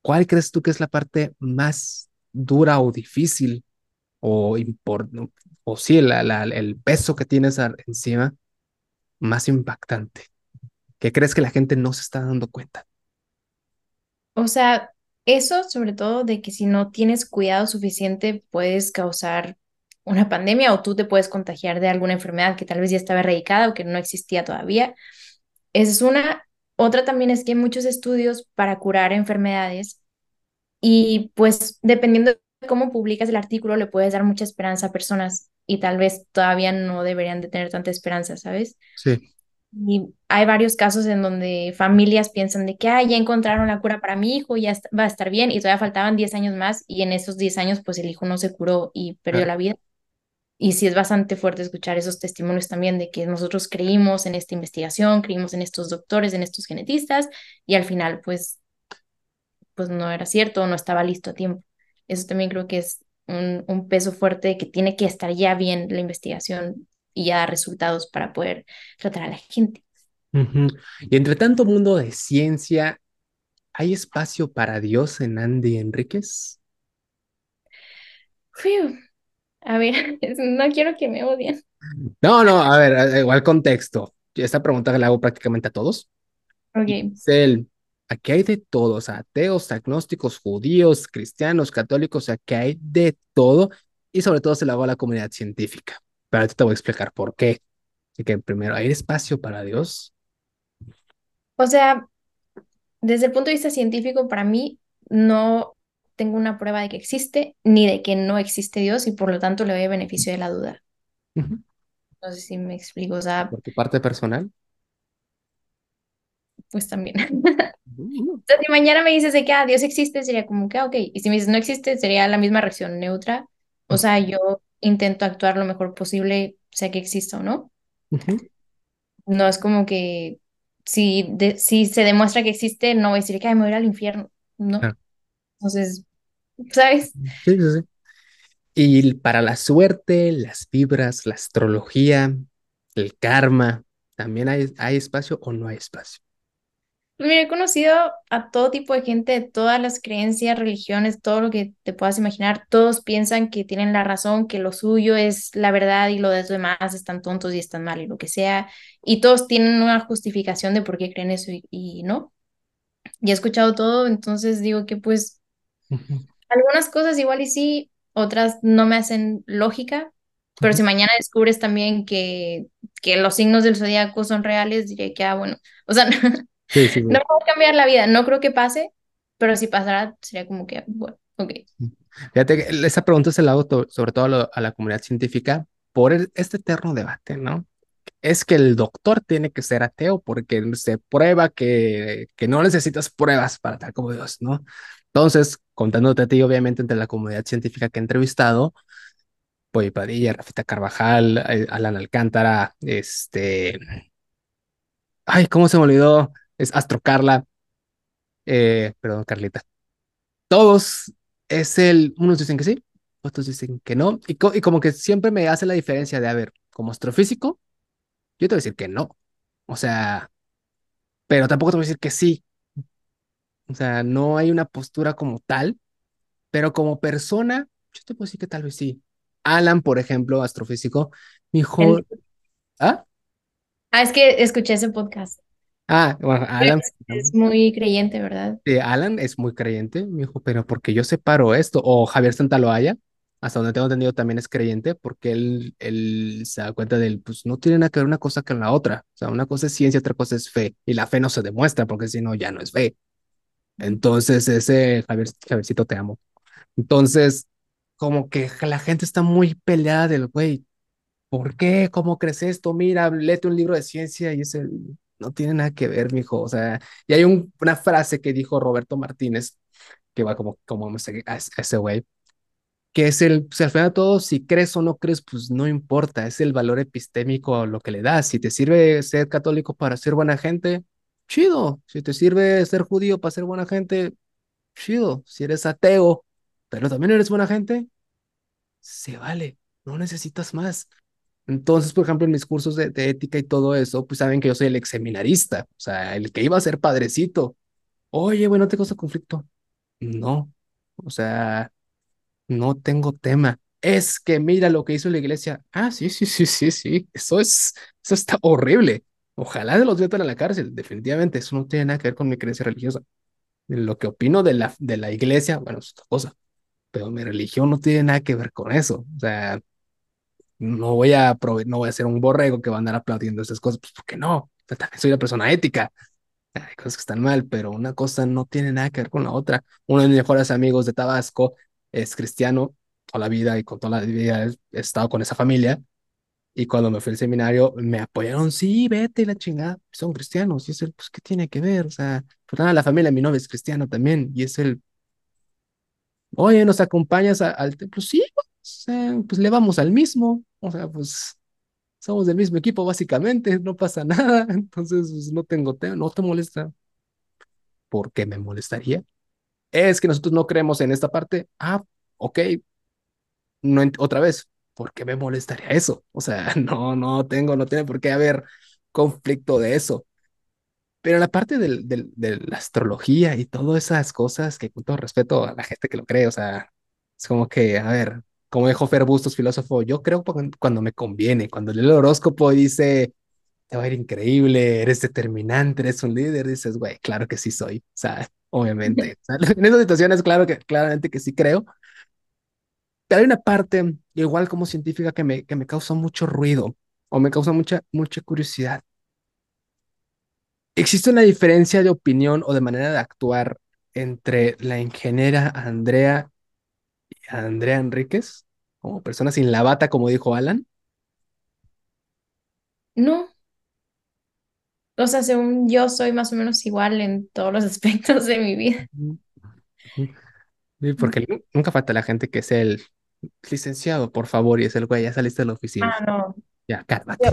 A: ¿Cuál crees tú que es la parte más dura o difícil o, o sí, el peso que tienes encima más impactante? ¿Qué crees que la gente no se está dando cuenta?
B: O sea, eso sobre todo de que si no tienes cuidado suficiente puedes causar una pandemia o tú te puedes contagiar de alguna enfermedad que tal vez ya estaba erradicada o que no existía todavía. Esa es una. Otra también es que hay muchos estudios para curar enfermedades y pues dependiendo de cómo publicas el artículo le puedes dar mucha esperanza a personas y tal vez todavía no deberían de tener tanta esperanza, ¿sabes?
A: Sí,
B: Y hay varios casos en donde familias piensan de que ah, ya encontraron la cura para mi hijo, ya va a estar bien, y todavía faltaban 10 años más, y en esos 10 años, pues el hijo no se curó y perdió la vida. Y sí es bastante fuerte escuchar esos testimonios también de que nosotros creímos en esta investigación, creímos en estos doctores, en estos genetistas, y al final, pues, pues no era cierto, no estaba listo a tiempo. Eso también creo que es un, un peso fuerte que tiene que estar ya bien la investigación y ya dar resultados para poder tratar a la gente.
A: Y entre tanto mundo de ciencia, ¿hay espacio para Dios en Andy Enríquez?
B: Fiu. A ver, no quiero que me odien.
A: No, no, a ver, a- igual contexto. Esta pregunta la hago prácticamente a todos.
B: Ok.
A: el, aquí hay de todos, ateos, agnósticos, judíos, cristianos, católicos, o sea, que hay de todo y sobre todo se lo hago a la comunidad científica. Pero ahorita te voy a explicar por qué. Así que primero, ¿hay espacio para Dios?
B: O sea, desde el punto de vista científico, para mí no tengo una prueba de que existe ni de que no existe Dios y por lo tanto le doy el beneficio de la duda. No sé si me explico. O sea,
A: Por tu parte personal.
B: pues también. Entonces, si mañana me dices de que ah, Dios existe, sería como que, ah, ok. Y si me dices no existe, sería la misma reacción neutra. O sea, yo intento actuar lo mejor posible, sea que exista o no. No es como que si, de- si se demuestra que existe, no voy a decir que "Ay, me voy a ir al infierno. No. Entonces, ¿sabes?
A: Sí, sí, sí. Y para la suerte, las vibras, la astrología, el karma, ¿también hay, hay espacio o no hay espacio?
B: Mira, he conocido a todo tipo de gente de todas las creencias, religiones, todo lo que te puedas imaginar. Todos piensan que tienen la razón, que lo suyo es la verdad y lo de los demás están tontos y están mal y lo que sea. Y todos tienen una justificación de por qué creen eso y, y no. Y he escuchado todo, entonces digo que pues algunas cosas igual y sí, otras no me hacen lógica. Pero si mañana descubres también que, que los signos del zodiaco son reales, diré que, ah, bueno, o sea,
A: Sí, sí,
B: No puedo cambiar la vida, no creo que pase, pero si pasara sería como que, bueno, ok.
A: Fíjate que esa pregunta se la hago to- sobre todo a, lo- a la comunidad científica por el- este eterno debate, ¿no? Es que el doctor tiene que ser ateo porque se prueba que, que no necesitas pruebas para tal como Dios, ¿no? Entonces, contándote a ti, obviamente, entre la comunidad científica que he entrevistado, Poy Padilla, Rafita Carvajal, eh, Alan Alcántara, este, ay, ¿cómo se me olvidó? Es Astro Carla, eh, perdón, Carlita. Todos es el, unos dicen que sí, otros dicen que no, y, y como que siempre me hace la diferencia de, a ver, como astrofísico, yo te voy a decir que no, o sea, pero tampoco te voy a decir que sí, o sea, no hay una postura como tal, pero como persona, yo te puedo decir que tal vez sí. Alan, por ejemplo, astrofísico, me dijo,
B: El-
A: ¿ah?
B: ah, es que escuché ese podcast.
A: Ah, bueno, Alan,
B: Es, es muy creyente, ¿verdad?
A: eh, Alan es muy creyente, me dijo, pero porque yo separo esto, o Javier Santaloaya, hasta donde tengo entendido también es creyente, porque él, él se da cuenta del, pues no tiene nada que ver una cosa con la otra, o sea, una cosa es ciencia, otra cosa es fe, y la fe no se demuestra, porque si no, ya no es fe. Entonces, ese, Javier, Javiercito, te amo. Entonces, como que la gente está muy peleada del, güey, ¿por qué? ¿Cómo crees esto? Mira, léete un libro de ciencia y ese no tiene nada que ver, mijo. O sea, y hay un- una frase que dijo Roberto Martínez, que va como, como a ese güey, que es el, pues al final de todo, si crees o no crees, pues no importa, es el valor epistémico a lo que le das. Si te sirve ser católico para ser buena gente, chido. Si te sirve ser judío para ser buena gente, chido. Si eres ateo, pero también eres buena gente, se vale, no necesitas más. Entonces, por ejemplo, en mis cursos de, ética y todo eso, pues saben que yo soy el ex seminarista, o sea, el que iba a ser padrecito. Oye, bueno, ¿no te causa conflicto? No, o sea, no tengo tema. Es que mira lo que hizo la iglesia. Ah, sí, sí, sí, sí, sí, eso es, eso está horrible. Ojalá de los metan a la cárcel, definitivamente, eso no tiene nada que ver con mi creencia religiosa. Lo que opino de la, de la iglesia, bueno, es otra cosa, pero mi religión no tiene nada que ver con eso. O sea, no voy a no voy a ser un borrego que va a andar aplaudiendo esas cosas, pues porque no, también soy una persona ética, hay cosas que están mal, pero una cosa no tiene nada que ver con la otra. Uno de mis mejores amigos de Tabasco es cristiano toda la vida y con toda la vida he estado con esa familia y cuando me fui al seminario me apoyaron, sí, vete la chingada, son cristianos y es el, pues, ¿qué tiene que ver? O sea, pues la familia de mi novia es cristiano también y es el, oye, ¿nos acompañas al templo? Sí, pues, eh, pues le vamos al mismo, o sea, pues somos del mismo equipo básicamente, no pasa nada, entonces pues, no tengo tema, no te molesta. ¿Por qué me molestaría? Es que nosotros no creemos en esta parte. Ah, ok, no otra vez, ¿por qué me molestaría eso? O sea, no, no tengo, no tiene por qué haber conflicto de eso. Pero la parte del, del, de la astrología y todas esas cosas que con todo respeto a la gente que lo cree, o sea, es como que, a ver, como dijo Fer Bustos, filósofo, yo creo cuando, me conviene, cuando leo el horóscopo y dice, te va a ir increíble, eres determinante, eres un líder, dices, güey, claro que sí soy, o sea, obviamente. O sea, en esas situaciones, claro que, claramente que sí creo, pero hay una parte, igual como científica, que me, que me causa mucho ruido o me causa mucha, mucha curiosidad. ¿Existe una diferencia de opinión o de manera de actuar entre la ingeniera Andrea y Andrea Enríquez, como persona sin la bata, como dijo Alan?
B: No, o sea, según yo soy más o menos igual en todos los aspectos de mi vida.
A: Sí, porque nu- nunca falta la gente que es el licenciado, por favor, y es el güey, ya saliste de la oficina.
B: Ah, no.
A: Ya, cálmate.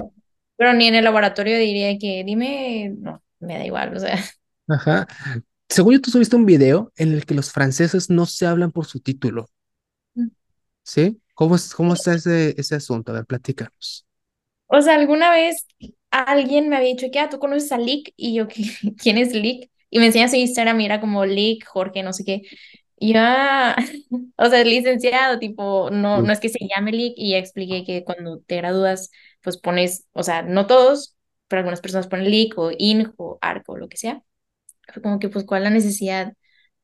B: Pero ni en el laboratorio diría que dime, no, me da igual, o sea.
A: Ajá. Según yo, tú subiste un video en el que los franceses no se hablan por su título, ¿sí? ¿Cómo es, cómo está ese, ese asunto? A ver, platícanos.
B: O sea, alguna vez alguien me había dicho que, ah, tú conoces a Lick, y yo, ¿qué- ¿quién es Lick? Y me enseña su Instagram y era como Lick, Jorge, no sé qué. Y yo, ah, o sea, licenciado, tipo, no, no es que se llame Lick, y ya expliqué que cuando te gradúas, pues pones, o sea, no todos, pero algunas personas ponen Lick o ING o ARC o lo que sea. Fue como que, pues, ¿cuál la necesidad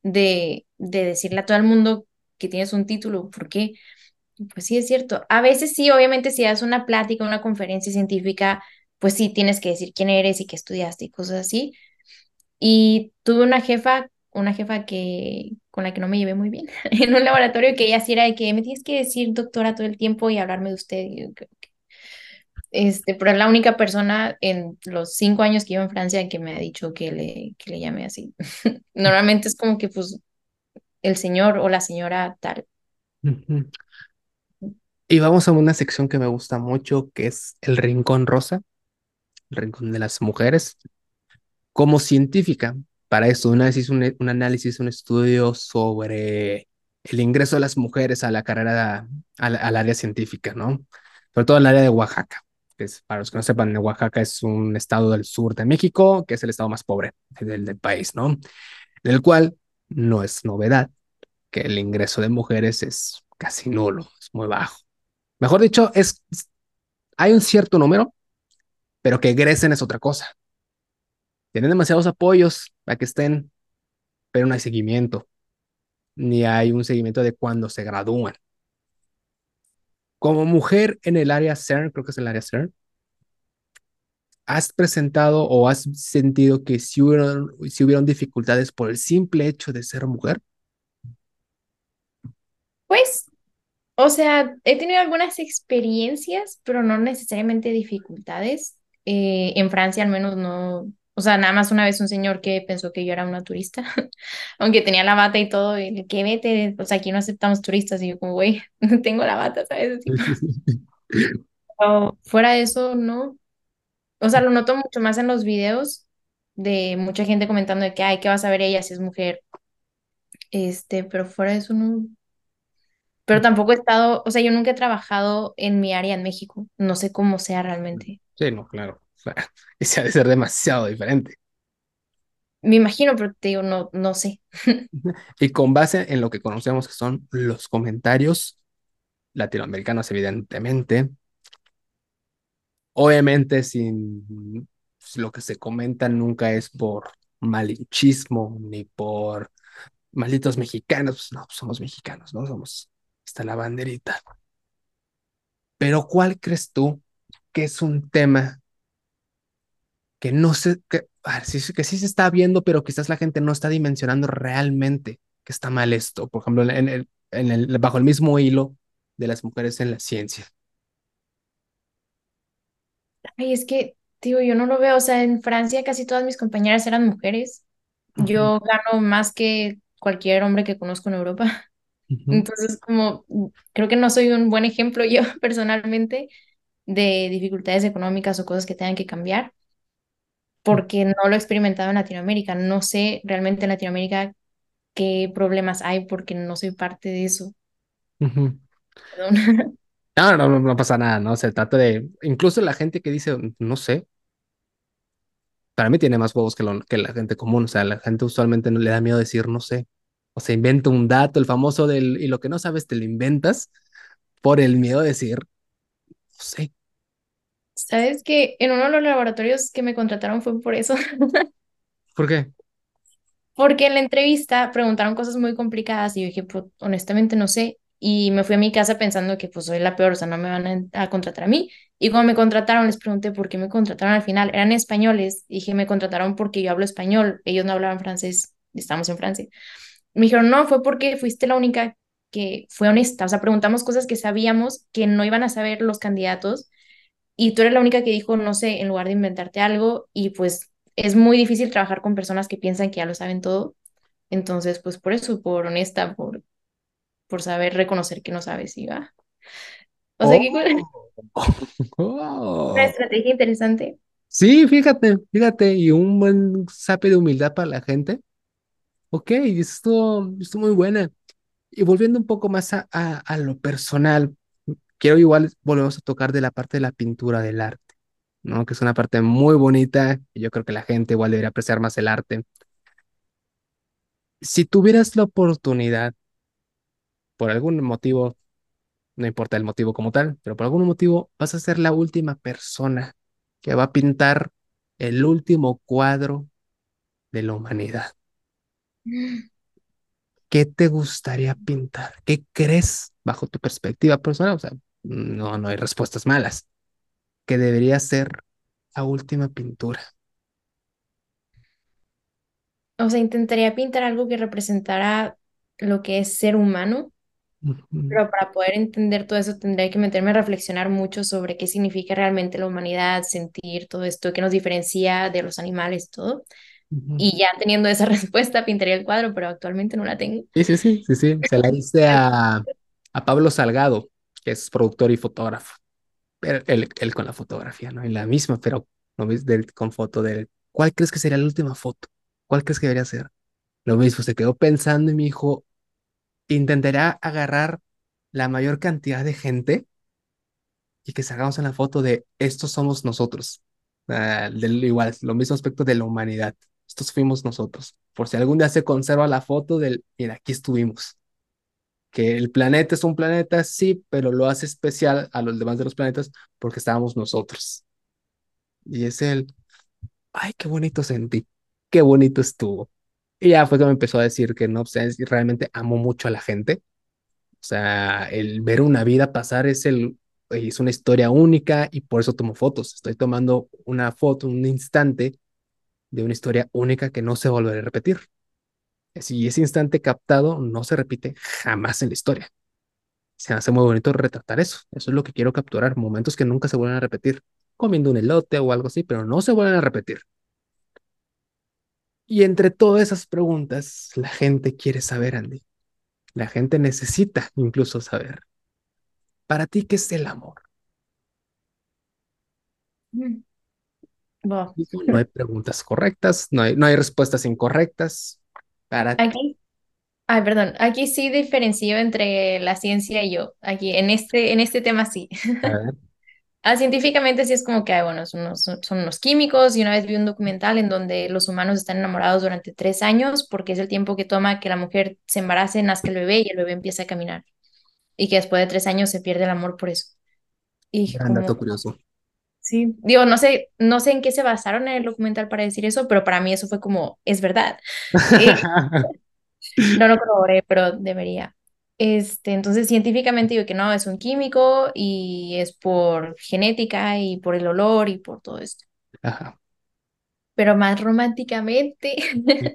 B: de, de decirle a todo el mundo que tienes un título? ¿Por qué? Pues sí, es cierto. A veces sí, obviamente, si das una plática, una conferencia científica, pues sí tienes que decir quién eres y qué estudiaste y cosas así. Y tuve una jefa, una jefa que con la que no me llevé muy bien en un laboratorio que ella sí era de que me tienes que decir doctora todo el tiempo y hablarme de usted. Este, pero es la única persona en los cinco años que llevo en Francia que me ha dicho que le, que le llame así. Normalmente es como que pues el señor o la señora tal.
A: Y vamos a una sección que me gusta mucho, que es el Rincón Rosa, el Rincón de las Mujeres. Como científica, para esto, una vez hice un, análisis, un estudio sobre el ingreso de las mujeres a la carrera, al, área científica, ¿no? Sobre todo al área de Oaxaca, que es, para los que no sepan, Oaxaca es un estado del sur de México, que es el estado más pobre del, del país, ¿no? En el cual no es novedad que el ingreso de mujeres es casi nulo, es muy bajo. Mejor dicho, es, hay un cierto número, pero que egresen es otra cosa. Tienen demasiados apoyos para que estén, pero no hay seguimiento, ni hay un seguimiento de cuando se gradúan. Como mujer en el área CERN, creo que es el área CERN, ¿has presentado o has sentido que si hubieron, si hubieron dificultades por el simple hecho de ser mujer?
B: Pues O sea, he tenido algunas experiencias, pero no necesariamente dificultades. Eh, en Francia al menos no, o sea, nada más una vez un señor que pensó que yo era una turista, aunque tenía la bata y todo, y el que vete, o sea, aquí no aceptamos turistas, y yo como, güey, tengo la bata, ¿sabes? Pero fuera de eso, no. O sea, lo noto mucho más en los videos de mucha gente comentando de que, ay, ¿qué vas a ver ella si es mujer? Este, pero fuera de eso, no. Pero tampoco he estado, o sea, yo nunca he trabajado en mi área en México. No sé cómo sea realmente.
A: Sí, no, claro. Ese ha de ser demasiado diferente.
B: Me imagino, pero te digo, no, no sé.
A: Y con base en lo que conocemos que son los comentarios latinoamericanos, evidentemente, obviamente sin lo que se comenta nunca es por malinchismo ni por malditos mexicanos, pues, no, pues somos mexicanos, ¿no? Somos, está la banderita. Pero ¿cuál crees tú que es un tema que no sé, que, que sí se está viendo, pero quizás la gente no está dimensionando realmente que está mal esto? Por ejemplo, en el, en el, bajo el mismo hilo de las mujeres en la ciencia.
B: Ay, es que, digo, yo no lo veo. O sea, en Francia casi todas mis compañeras eran mujeres.
A: Ujú,
B: Yo gano más que cualquier hombre que conozco en Europa.
A: ujú,
B: Entonces, como, creo que no soy un buen ejemplo yo personalmente de dificultades económicas o cosas que tengan que cambiar, porque no lo he experimentado en Latinoamérica. No sé realmente en Latinoamérica qué problemas hay porque no soy parte de eso. Perdón.
A: No, no, no, pasa nada, ¿no? Se trata de, incluso la gente que dice, no sé, para mí tiene más huevos que, lo- que la gente común, o sea, la gente usualmente no le da miedo decir, no sé, o se inventa un dato, el famoso del, y lo que no sabes te lo inventas por el miedo de decir, no sé,
B: ¿Sabes que en uno de los laboratorios que me contrataron fue por eso?
A: ¿por qué?
B: Porque en la entrevista preguntaron cosas muy complicadas y yo dije, pues honestamente no sé. Y me fui a mi casa pensando que pues soy la peor, o sea, no me van a, a contratar a mí. Y cuando me contrataron, les pregunté por qué me contrataron al final. Eran españoles. Dije, me contrataron porque yo hablo español. Ellos no hablaban francés. Estamos en Francia. Me dijeron, no, fue porque fuiste la única que fue honesta. O sea, preguntamos cosas que sabíamos que no iban a saber los candidatos y tú eres la única que dijo, no sé, en lugar de inventarte algo y pues es muy difícil trabajar con personas que piensan que ya lo saben todo. Entonces, pues por eso, por honesta, por, por saber reconocer que no sabes y va. O sea, que
A: Oh,
B: una
A: oh.
B: estrategia interesante.
A: Sí, fíjate, fíjate, y un buen sape de humildad para la gente. Ok, esto, esto muy buena. Y volviendo un poco más a, a, a lo personal, quiero igual volvemos a tocar de la parte de la pintura del arte, ¿no? Que es una parte muy bonita y yo creo que la gente igual debería apreciar más el arte. Si tuvieras la oportunidad, por algún motivo, no importa el motivo como tal, pero por algún motivo vas a ser la última persona que va a pintar el último cuadro de la humanidad. ¿Qué te gustaría pintar? ¿Qué crees bajo tu perspectiva personal? O sea, no, no hay respuestas malas. Que debería ser la última pintura.
B: O sea, intentaría pintar algo que representara lo que es ser humano,
A: Ujú,
B: pero para poder entender todo eso tendría que meterme a reflexionar mucho sobre qué significa realmente la humanidad, sentir todo esto, qué nos diferencia de los animales, todo.
A: ujú.
B: Y ya teniendo esa respuesta, pintaría el cuadro, pero actualmente no la tengo.
A: Sí, sí, sí, sí, sí. Se la hice a, a Pablo Salgado, que es productor y fotógrafo. Pero él, él con la fotografía, ¿no? Y la misma, pero con foto de él. ¿Cuál crees que sería la última foto? ¿Cuál crees que debería ser? Lo mismo, se quedó pensando y me dijo, intentará agarrar la mayor cantidad de gente y que sacamos en la foto de estos somos nosotros. Del, igual, lo mismo aspecto de la humanidad. Estos fuimos nosotros. Por si algún día se conserva la foto del, mira, aquí estuvimos. Que el planeta es un planeta, sí, pero lo hace especial a los demás de los planetas porque estábamos nosotros. Y es el, ay, qué bonito sentí, qué bonito estuvo. Y ya fue que me empezó a decir que no, o sea, es- realmente amo mucho a la gente O sea, el ver una vida pasar es el, es una historia única y por eso tomo fotos. Estoy tomando una foto, un instante de una historia única que no se volverá a repetir. Si ese instante captado no se repite jamás en la historia. Se hace muy bonito retratar eso. Eso es lo que quiero capturar, momentos que nunca se vuelven a repetir. Comiendo un elote o algo así, pero no se vuelven a repetir. Y entre todas esas preguntas, la gente quiere saber, Andy. La gente necesita incluso saber. ¿Para ti qué es el amor?
B: Mm. Wow.
A: Digo, No hay preguntas correctas, no hay, no hay respuestas incorrectas. Para
B: Aquí, ay, perdón, aquí sí diferencio entre la ciencia y yo. Aquí, en este, en este tema sí. Ah, científicamente sí es como que, ay, bueno, son unos, son unos químicos y una vez vi un documental en donde los humanos están enamorados durante tres años porque es el tiempo que toma que la mujer se embarace, nazca el bebé y el bebé empieza a caminar y que después de tres años se pierde el amor por eso. Y
A: gran dato
B: como,
A: curioso.
B: Sí, digo, no sé, no sé en qué se basaron en el documental para decir eso, pero para mí eso fue como, es verdad. Eh, no lo corroboré, pero debería. Este, entonces, científicamente digo que no, es un químico y es por genética y por el olor y por todo esto.
A: Ajá.
B: Pero más románticamente.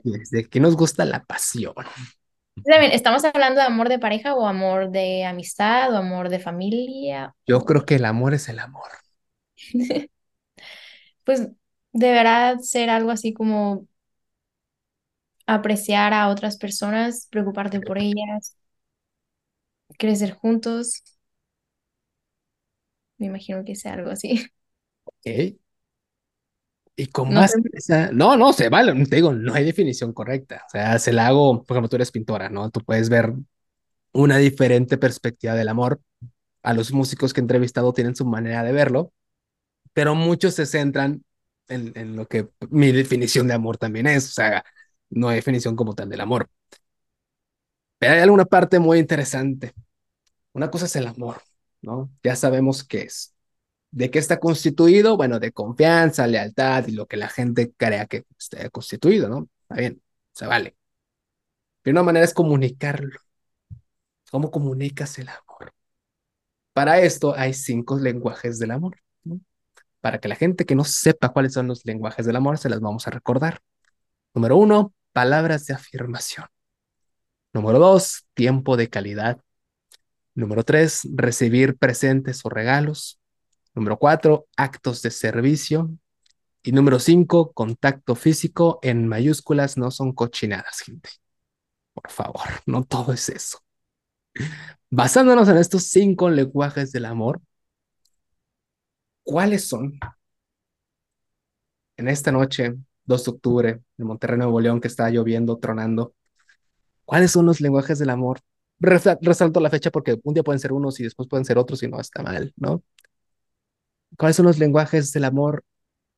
A: Desde que nos gusta la pasión.
B: También, ¿estamos hablando de amor de pareja o amor de amistad o amor de familia?
A: Yo creo que el amor es el amor.
B: Pues deberá ser algo así como apreciar a otras personas, preocuparte por ellas, crecer juntos. Me imagino que sea algo así.
A: ¿ok? Y con
B: No sé.
A: más, esa, no, no, se vale, te digo, no hay definición correcta. O sea, se la hago, por ejemplo, tú eres pintora, ¿no? Tú puedes ver una diferente perspectiva del amor. A los músicos que he entrevistado tienen su manera de verlo, pero muchos se centran en, en lo que mi definición de amor también es. O sea, no hay definición como tal del amor. Pero hay alguna parte muy interesante. Una cosa es el amor, ¿no? Ya sabemos qué es. ¿De qué está constituido? Bueno, de confianza, lealtad y lo que la gente crea que esté constituido, ¿no? Está bien, se vale. Pero una manera es comunicarlo. ¿Cómo comunicas el amor? Para esto hay cinco lenguajes del amor. Para que la gente que no sepa cuáles son los lenguajes del amor, se las vamos a recordar. Número uno, palabras de afirmación. Número dos, tiempo de calidad. Número tres, recibir presentes o regalos. Número cuatro, actos de servicio. Y número cinco, contacto físico en mayúsculas no son cochinadas, gente. Por favor, no todo es eso. Basándonos en estos cinco lenguajes del amor, ¿cuáles son? En esta noche, 2 de octubre, en Monterrey, Nuevo León, que está lloviendo, tronando, ¿cuáles son los lenguajes del amor? Resalto la fecha porque un día pueden ser unos y después pueden ser otros y no está mal, ¿no? ¿Cuáles son los lenguajes del amor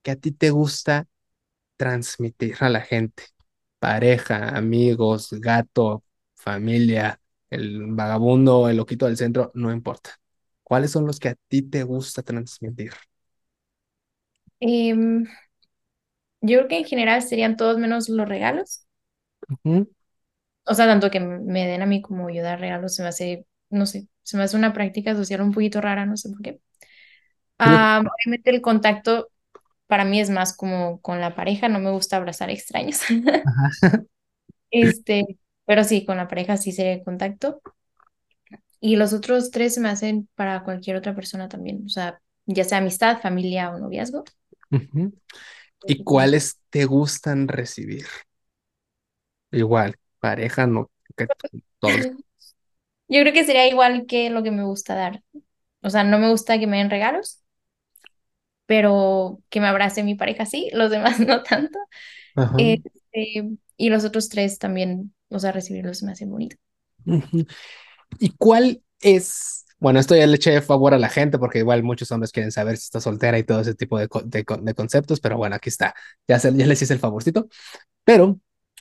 A: que a ti te gusta transmitir a la gente? Pareja, amigos, gato, familia, el vagabundo, el loquito del centro, no importa. ¿Cuáles son los que a ti te gusta transmitir?
B: Em, yo creo que en general serían todos menos los regalos. O sea, tanto que me den a mí como yo dar regalos se me hace, no sé, se me hace una práctica social un poquito rara, no sé por qué. Ah, obviamente el contacto para mí es más como con la pareja, no me gusta abrazar extraños. Este, pero sí, con la pareja sí sería el contacto. Y los otros tres se me hacen para cualquier otra persona también, o sea, ya sea amistad, familia o noviazgo.
A: ¿Y cuáles te gustan recibir? Igual, pareja, no, todos.
B: Yo creo que sería igual que lo que me gusta dar. O sea, no me gusta que me den regalos, pero que me abrace mi pareja sí, los demás no tanto. Este, y los otros tres también, o sea, recibirlos me hace bonito.
A: ¿Y cuál es bueno, esto ya le eché de favor a la gente porque igual muchos hombres quieren saber si está soltera y todo ese tipo de, de, conceptos, pero bueno, aquí está. Ya, se, ya les hice el favorcito. Pero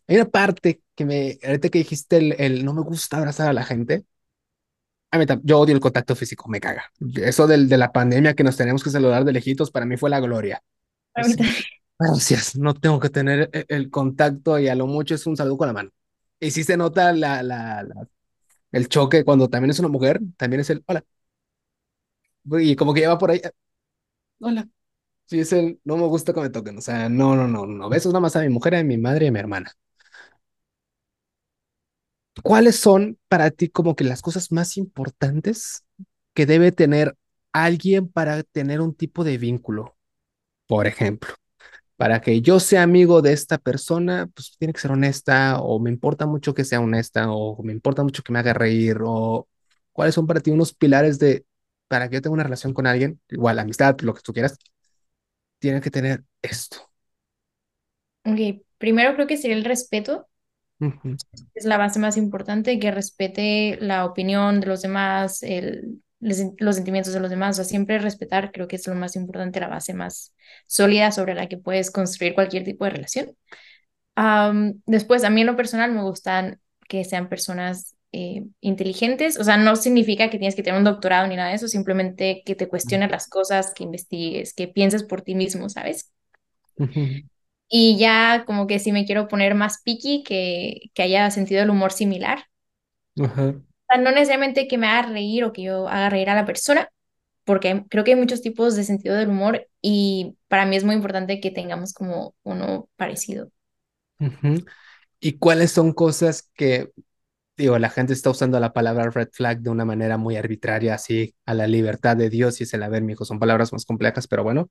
A: hay una parte que me, ahorita que dijiste el, el no me gusta abrazar a la gente. A mí, yo odio el contacto físico, me caga. Eso del, de la pandemia que nos tenemos que saludar de lejitos, para mí fue la gloria. Gracias, no tengo que tener el, el, contacto y a lo mucho es un saludo con la mano. Y si se nota la, la, la el choque cuando también es una mujer, también es el hola. Y como que lleva por ahí, hola. Sí, es el no me gusta que me toquen. O sea, no, no, no, no. Besos nada más a mi mujer, a mi madre y a mi hermana. ¿Cuáles son para ti como que las cosas más importantes que debe tener alguien para tener un tipo de vínculo? Por ejemplo, para que yo sea amigo de esta persona, pues tiene que ser honesta o me importa mucho que sea honesta o me importa mucho que me haga reír o cuáles son para ti unos pilares de para que yo tenga una relación con alguien, igual amistad, lo que tú quieras, tiene que tener esto.
B: Ok, primero creo que sería el respeto. Es la base más importante, que respete la opinión de los demás, el, los sentimientos de los demás, o sea, siempre respetar, creo que es lo más importante, la base más sólida sobre la que puedes construir cualquier tipo de relación. después, a mí en lo personal me gustan que sean personas eh, inteligentes, o sea, no significa que tienes que tener un doctorado ni nada de eso, simplemente que te cuestiones las cosas, que investigues, que pienses por ti mismo, ¿sabes? Y ya como que si me quiero poner más picky, que, que haya sentido el humor similar. Ajá no necesariamente que me haga reír o que yo haga reír a la persona, porque creo que hay muchos tipos de sentido del humor y para mí es muy importante que tengamos como uno parecido.
A: ¿Y cuáles son cosas que, digo, la gente está usando la palabra red flag de una manera muy arbitraria, así a la libertad de Dios y se la ver, mijo, son palabras más complejas, pero bueno,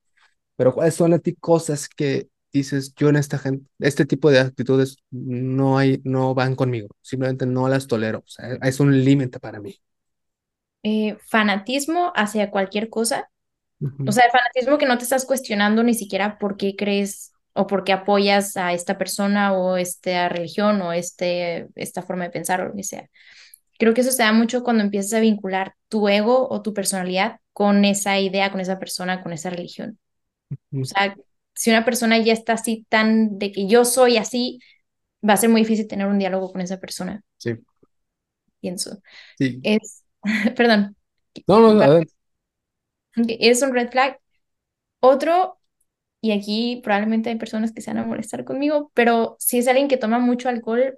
A: pero cuáles son a ti cosas que dices, yo en esta gente, este tipo de actitudes no hay, no van conmigo, simplemente no las tolero, o sea, es un límite para mí.
B: Eh, fanatismo hacia cualquier cosa, o sea, el fanatismo que no te estás cuestionando ni siquiera por qué crees o por qué apoyas a esta persona o esta religión o este, esta forma de pensar o lo que sea. Creo que eso se da mucho cuando empiezas a vincular tu ego o tu personalidad con esa idea, con esa persona, con esa religión. O sea, si una persona ya está así tan de que yo soy así, va a ser muy difícil tener un diálogo con esa persona.
A: Sí.
B: Pienso. Sí. Es, perdón.
A: No, no, ver.
B: Es un red flag. Otro, y aquí probablemente hay personas que se van a molestar conmigo, pero si es alguien que toma mucho alcohol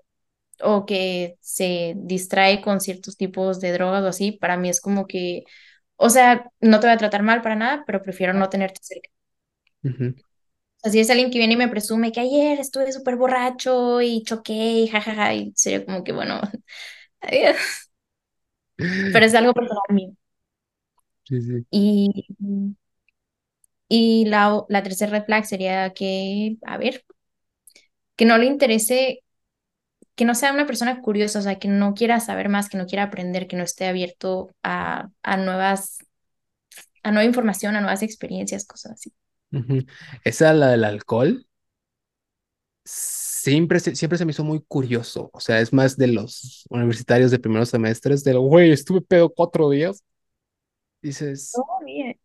B: o que se distrae con ciertos tipos de drogas o así, para mí es como que, o sea, no te voy a tratar mal para nada, pero prefiero no tenerte cerca. Así es alguien que viene y me presume que ayer estuve súper borracho y choqué y jajaja, y sería como que, bueno, adiós. Pero es algo personal mío.
A: Sí, sí.
B: Y Y la, la tercera red flag sería que, a ver, que no le interese, que no sea una persona curiosa, o sea, que no quiera saber más, que no quiera aprender, que no esté abierto a, a nuevas, a nueva información, a nuevas experiencias, cosas así.
A: Esa, la del alcohol, siempre siempre se me hizo muy curioso. O sea, es más de los universitarios de primeros semestres, del güey, estuve pedo cuatro días. Dices,
B: Oh, bien.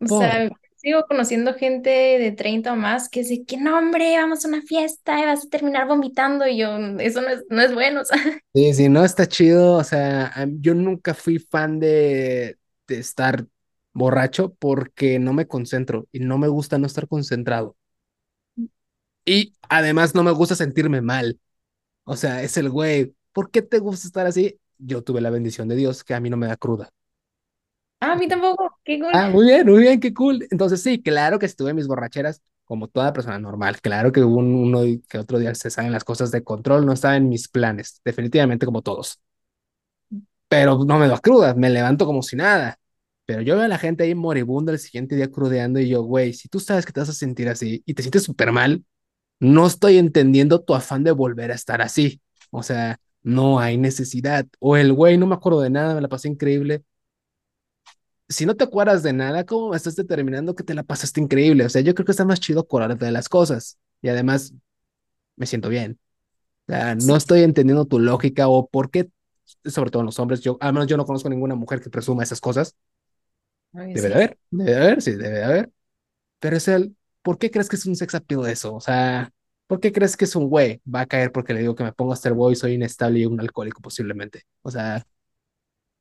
B: O
A: por.
B: sea, sigo conociendo gente de 30 o más que dice que no, hombre, vamos a una fiesta y vas a terminar vomitando y yo, eso no es, no es bueno, o sea.
A: Sí, sí, no está chido. O sea, yo nunca fui fan de, de estar borracho porque no me concentro y no me gusta no estar concentrado. Y además no me gusta sentirme mal. O sea, es el güey, ¿por qué te gusta estar así? Yo tuve la bendición de Dios que a mí no me da cruda.
B: Ah, a mí tampoco, qué cool.
A: Ah, muy bien, muy bien, qué cool. Entonces sí, claro que estuve en mis borracheras como toda persona normal. Claro que hubo un- uno que otro día se salen las cosas de control, no estaba en mis planes, definitivamente como todos. Pero no me da cruda, me levanto como si nada. Pero yo veo a la gente ahí moribunda el siguiente día crudeando y yo, güey, si tú sabes que te vas a sentir así y te sientes súper mal, no estoy entendiendo tu afán de volver a estar así. O sea, no hay necesidad. O el güey, no me acuerdo de nada, me la pasé increíble. Si no te acuerdas de nada, ¿cómo estás determinando que te la pasaste increíble? O sea, yo creo que está más chido acordarte de las cosas. Y además, me siento bien. O sea, no estoy entendiendo tu lógica o por qué, sobre todo en los hombres, yo, al menos yo no conozco ninguna mujer que presuma esas cosas.
B: Ay,
A: Debe de haber, debe de haber, sí, debe de haber. Pero es el, ¿por qué crees que es un sex appeal eso? O sea, ¿por qué crees que es un güey? Va a caer porque le digo que me pongo hasta el boy, soy inestable y un alcohólico posiblemente. O sea,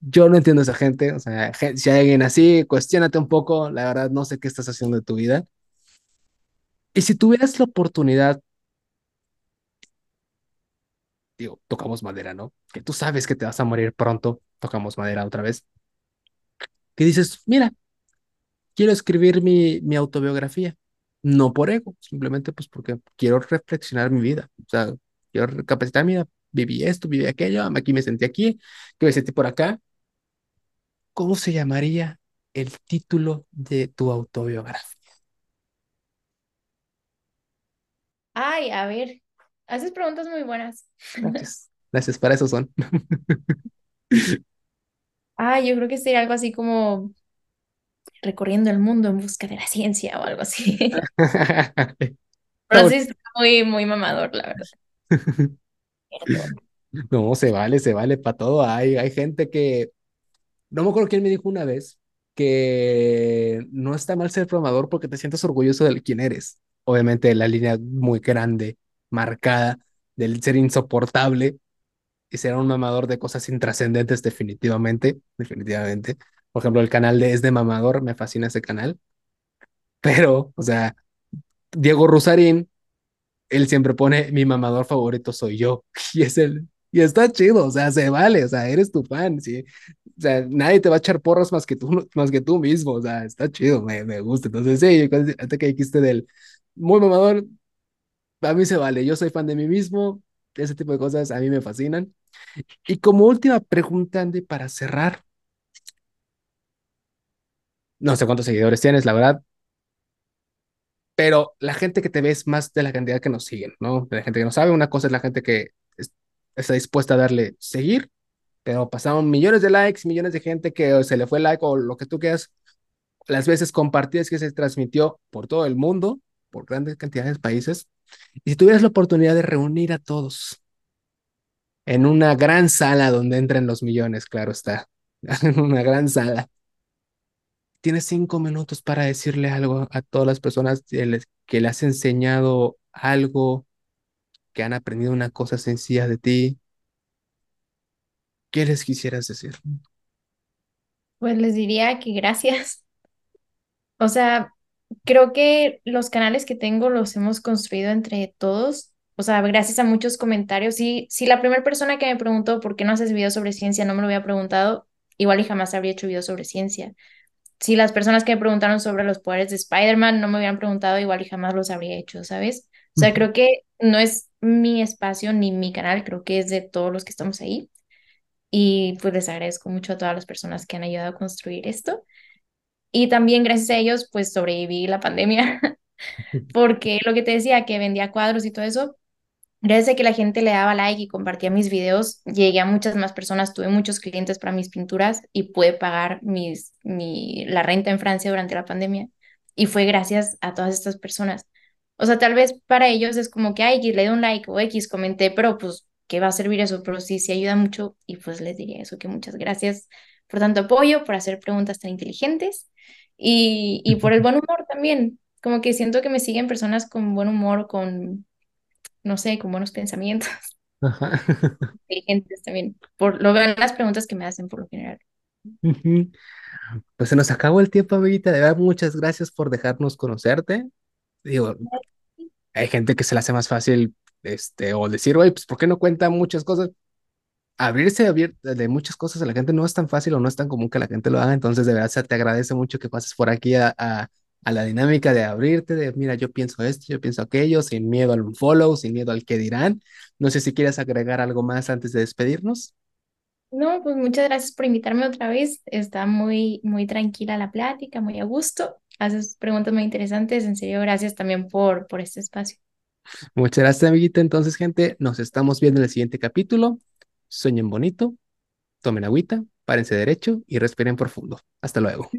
A: yo no entiendo a esa gente. O sea, si hay alguien así, cuestiónate un poco. La verdad, no sé qué estás haciendo de tu vida. Y si tuvieras la oportunidad, digo, tocamos madera, ¿no? Que tú sabes que te vas a morir pronto, tocamos madera otra vez. Que dices, mira, quiero escribir mi, mi autobiografía. No por ego, simplemente pues porque quiero reflexionar mi vida. O sea, quiero recapacitar, mira, viví esto, viví aquello, aquí me sentí aquí, que me sentí por acá. ¿Cómo se llamaría el título de tu autobiografía?
B: Ay, a ver, haces preguntas muy buenas.
A: Gracias. Gracias, para eso son.
B: Ah, yo creo que sería algo así como recorriendo el mundo en busca de la ciencia o algo así. Pero sí está muy, muy mamador, la verdad.
A: No, se vale, se vale para todo. Hay, hay gente que, no me acuerdo quién me dijo una vez que no está mal ser programador porque te sientes orgulloso de quién eres. Obviamente la línea muy grande, marcada, del ser insoportable y ser un mamador de cosas intrascendentes definitivamente, definitivamente. Por ejemplo, el canal de Es de Mamador, me fascina ese canal, pero, o sea, Diego Rusarín él siempre pone mi mamador favorito soy yo y es el y está chido, o sea, se vale, o sea, eres tu fan, sí. O sea, nadie te va a echar porras más que tú, más que tú mismo, o sea, está chido, me, me gusta. Entonces, sí, hasta que dijiste del muy mamador, a mí se vale, yo soy fan de mí mismo, ese tipo de cosas a mí me fascinan. Y como última pregunta, Andy, para cerrar, no sé cuántos seguidores tienes, la verdad, pero la gente que te ve es más de la cantidad que nos siguen, ¿no? De la gente que no sabe, una cosa es la gente que es- está dispuesta a darle seguir, pero pasaron millones de likes, millones de gente que se le fue like o lo que tú quieras, las veces compartidas que se transmitió por todo el mundo, por grandes cantidades de países, y si tuvieras la oportunidad de reunir a todos en una gran sala donde entren los millones, claro está, en una gran sala, tienes cinco minutos para decirle algo a todas las personas que les, has enseñado algo que han aprendido una cosa sencilla de ti, ¿qué les quisieras decir?
B: Pues les diría que gracias. O sea, creo que los canales que tengo los hemos construido entre todos. O sea, gracias a muchos comentarios. Sí, si la primera persona que me preguntó por qué no haces videos sobre ciencia no me lo había preguntado, igual y jamás habría hecho videos sobre ciencia. Si las personas que me preguntaron sobre los poderes de Spider-Man no me hubieran preguntado, igual y jamás los habría hecho, ¿sabes? O sea, creo que no es mi espacio ni mi canal, creo que es de todos los que estamos ahí. Y pues les agradezco mucho a todas las personas que han ayudado a construir esto. Y también gracias a ellos, pues sobreviví la pandemia, porque lo que te decía, que vendía cuadros y todo eso, gracias a que la gente le daba like y compartía mis videos, llegué a muchas más personas, tuve muchos clientes para mis pinturas y pude pagar mis, mi, la renta en Francia durante la pandemia. Y fue gracias a todas estas personas. O sea, tal vez para ellos es como que, ay, le doy un like o X, comenté, pero pues, ¿qué va a servir eso? Pero sí, sí ayuda mucho y pues les diría eso, que muchas gracias por tanto apoyo, por hacer preguntas tan inteligentes y, y por el buen humor también. Como que siento que me siguen personas con buen humor, con, no sé, con buenos pensamientos,
A: Ajá.
B: inteligentes también. Por lo vean las preguntas que me hacen por lo general.
A: Pues se nos acabó el tiempo, amiguita. De verdad, muchas gracias por dejarnos conocerte. Digo, hay gente que se le hace más fácil, este, o decir, oye, pues, ¿por qué no cuenta muchas cosas? Abrirse de muchas cosas a la gente no es tan fácil o no es tan común que la gente lo haga. Entonces, de verdad, se te agradece mucho que pases por aquí a, a, a la dinámica de abrirte, de, mira, yo pienso esto, yo pienso aquello, sin miedo al follow, sin miedo al que dirán. No sé si quieres agregar algo más antes de despedirnos.
B: No, pues muchas gracias por invitarme otra vez. Está muy, muy tranquila la plática, muy a gusto. Haces preguntas muy interesantes. En serio, gracias también por, por este espacio.
A: Muchas gracias, amiguita. Entonces, gente, nos estamos viendo en el siguiente capítulo. Sueñen bonito, tomen agüita, párense derecho y respiren profundo. Hasta luego.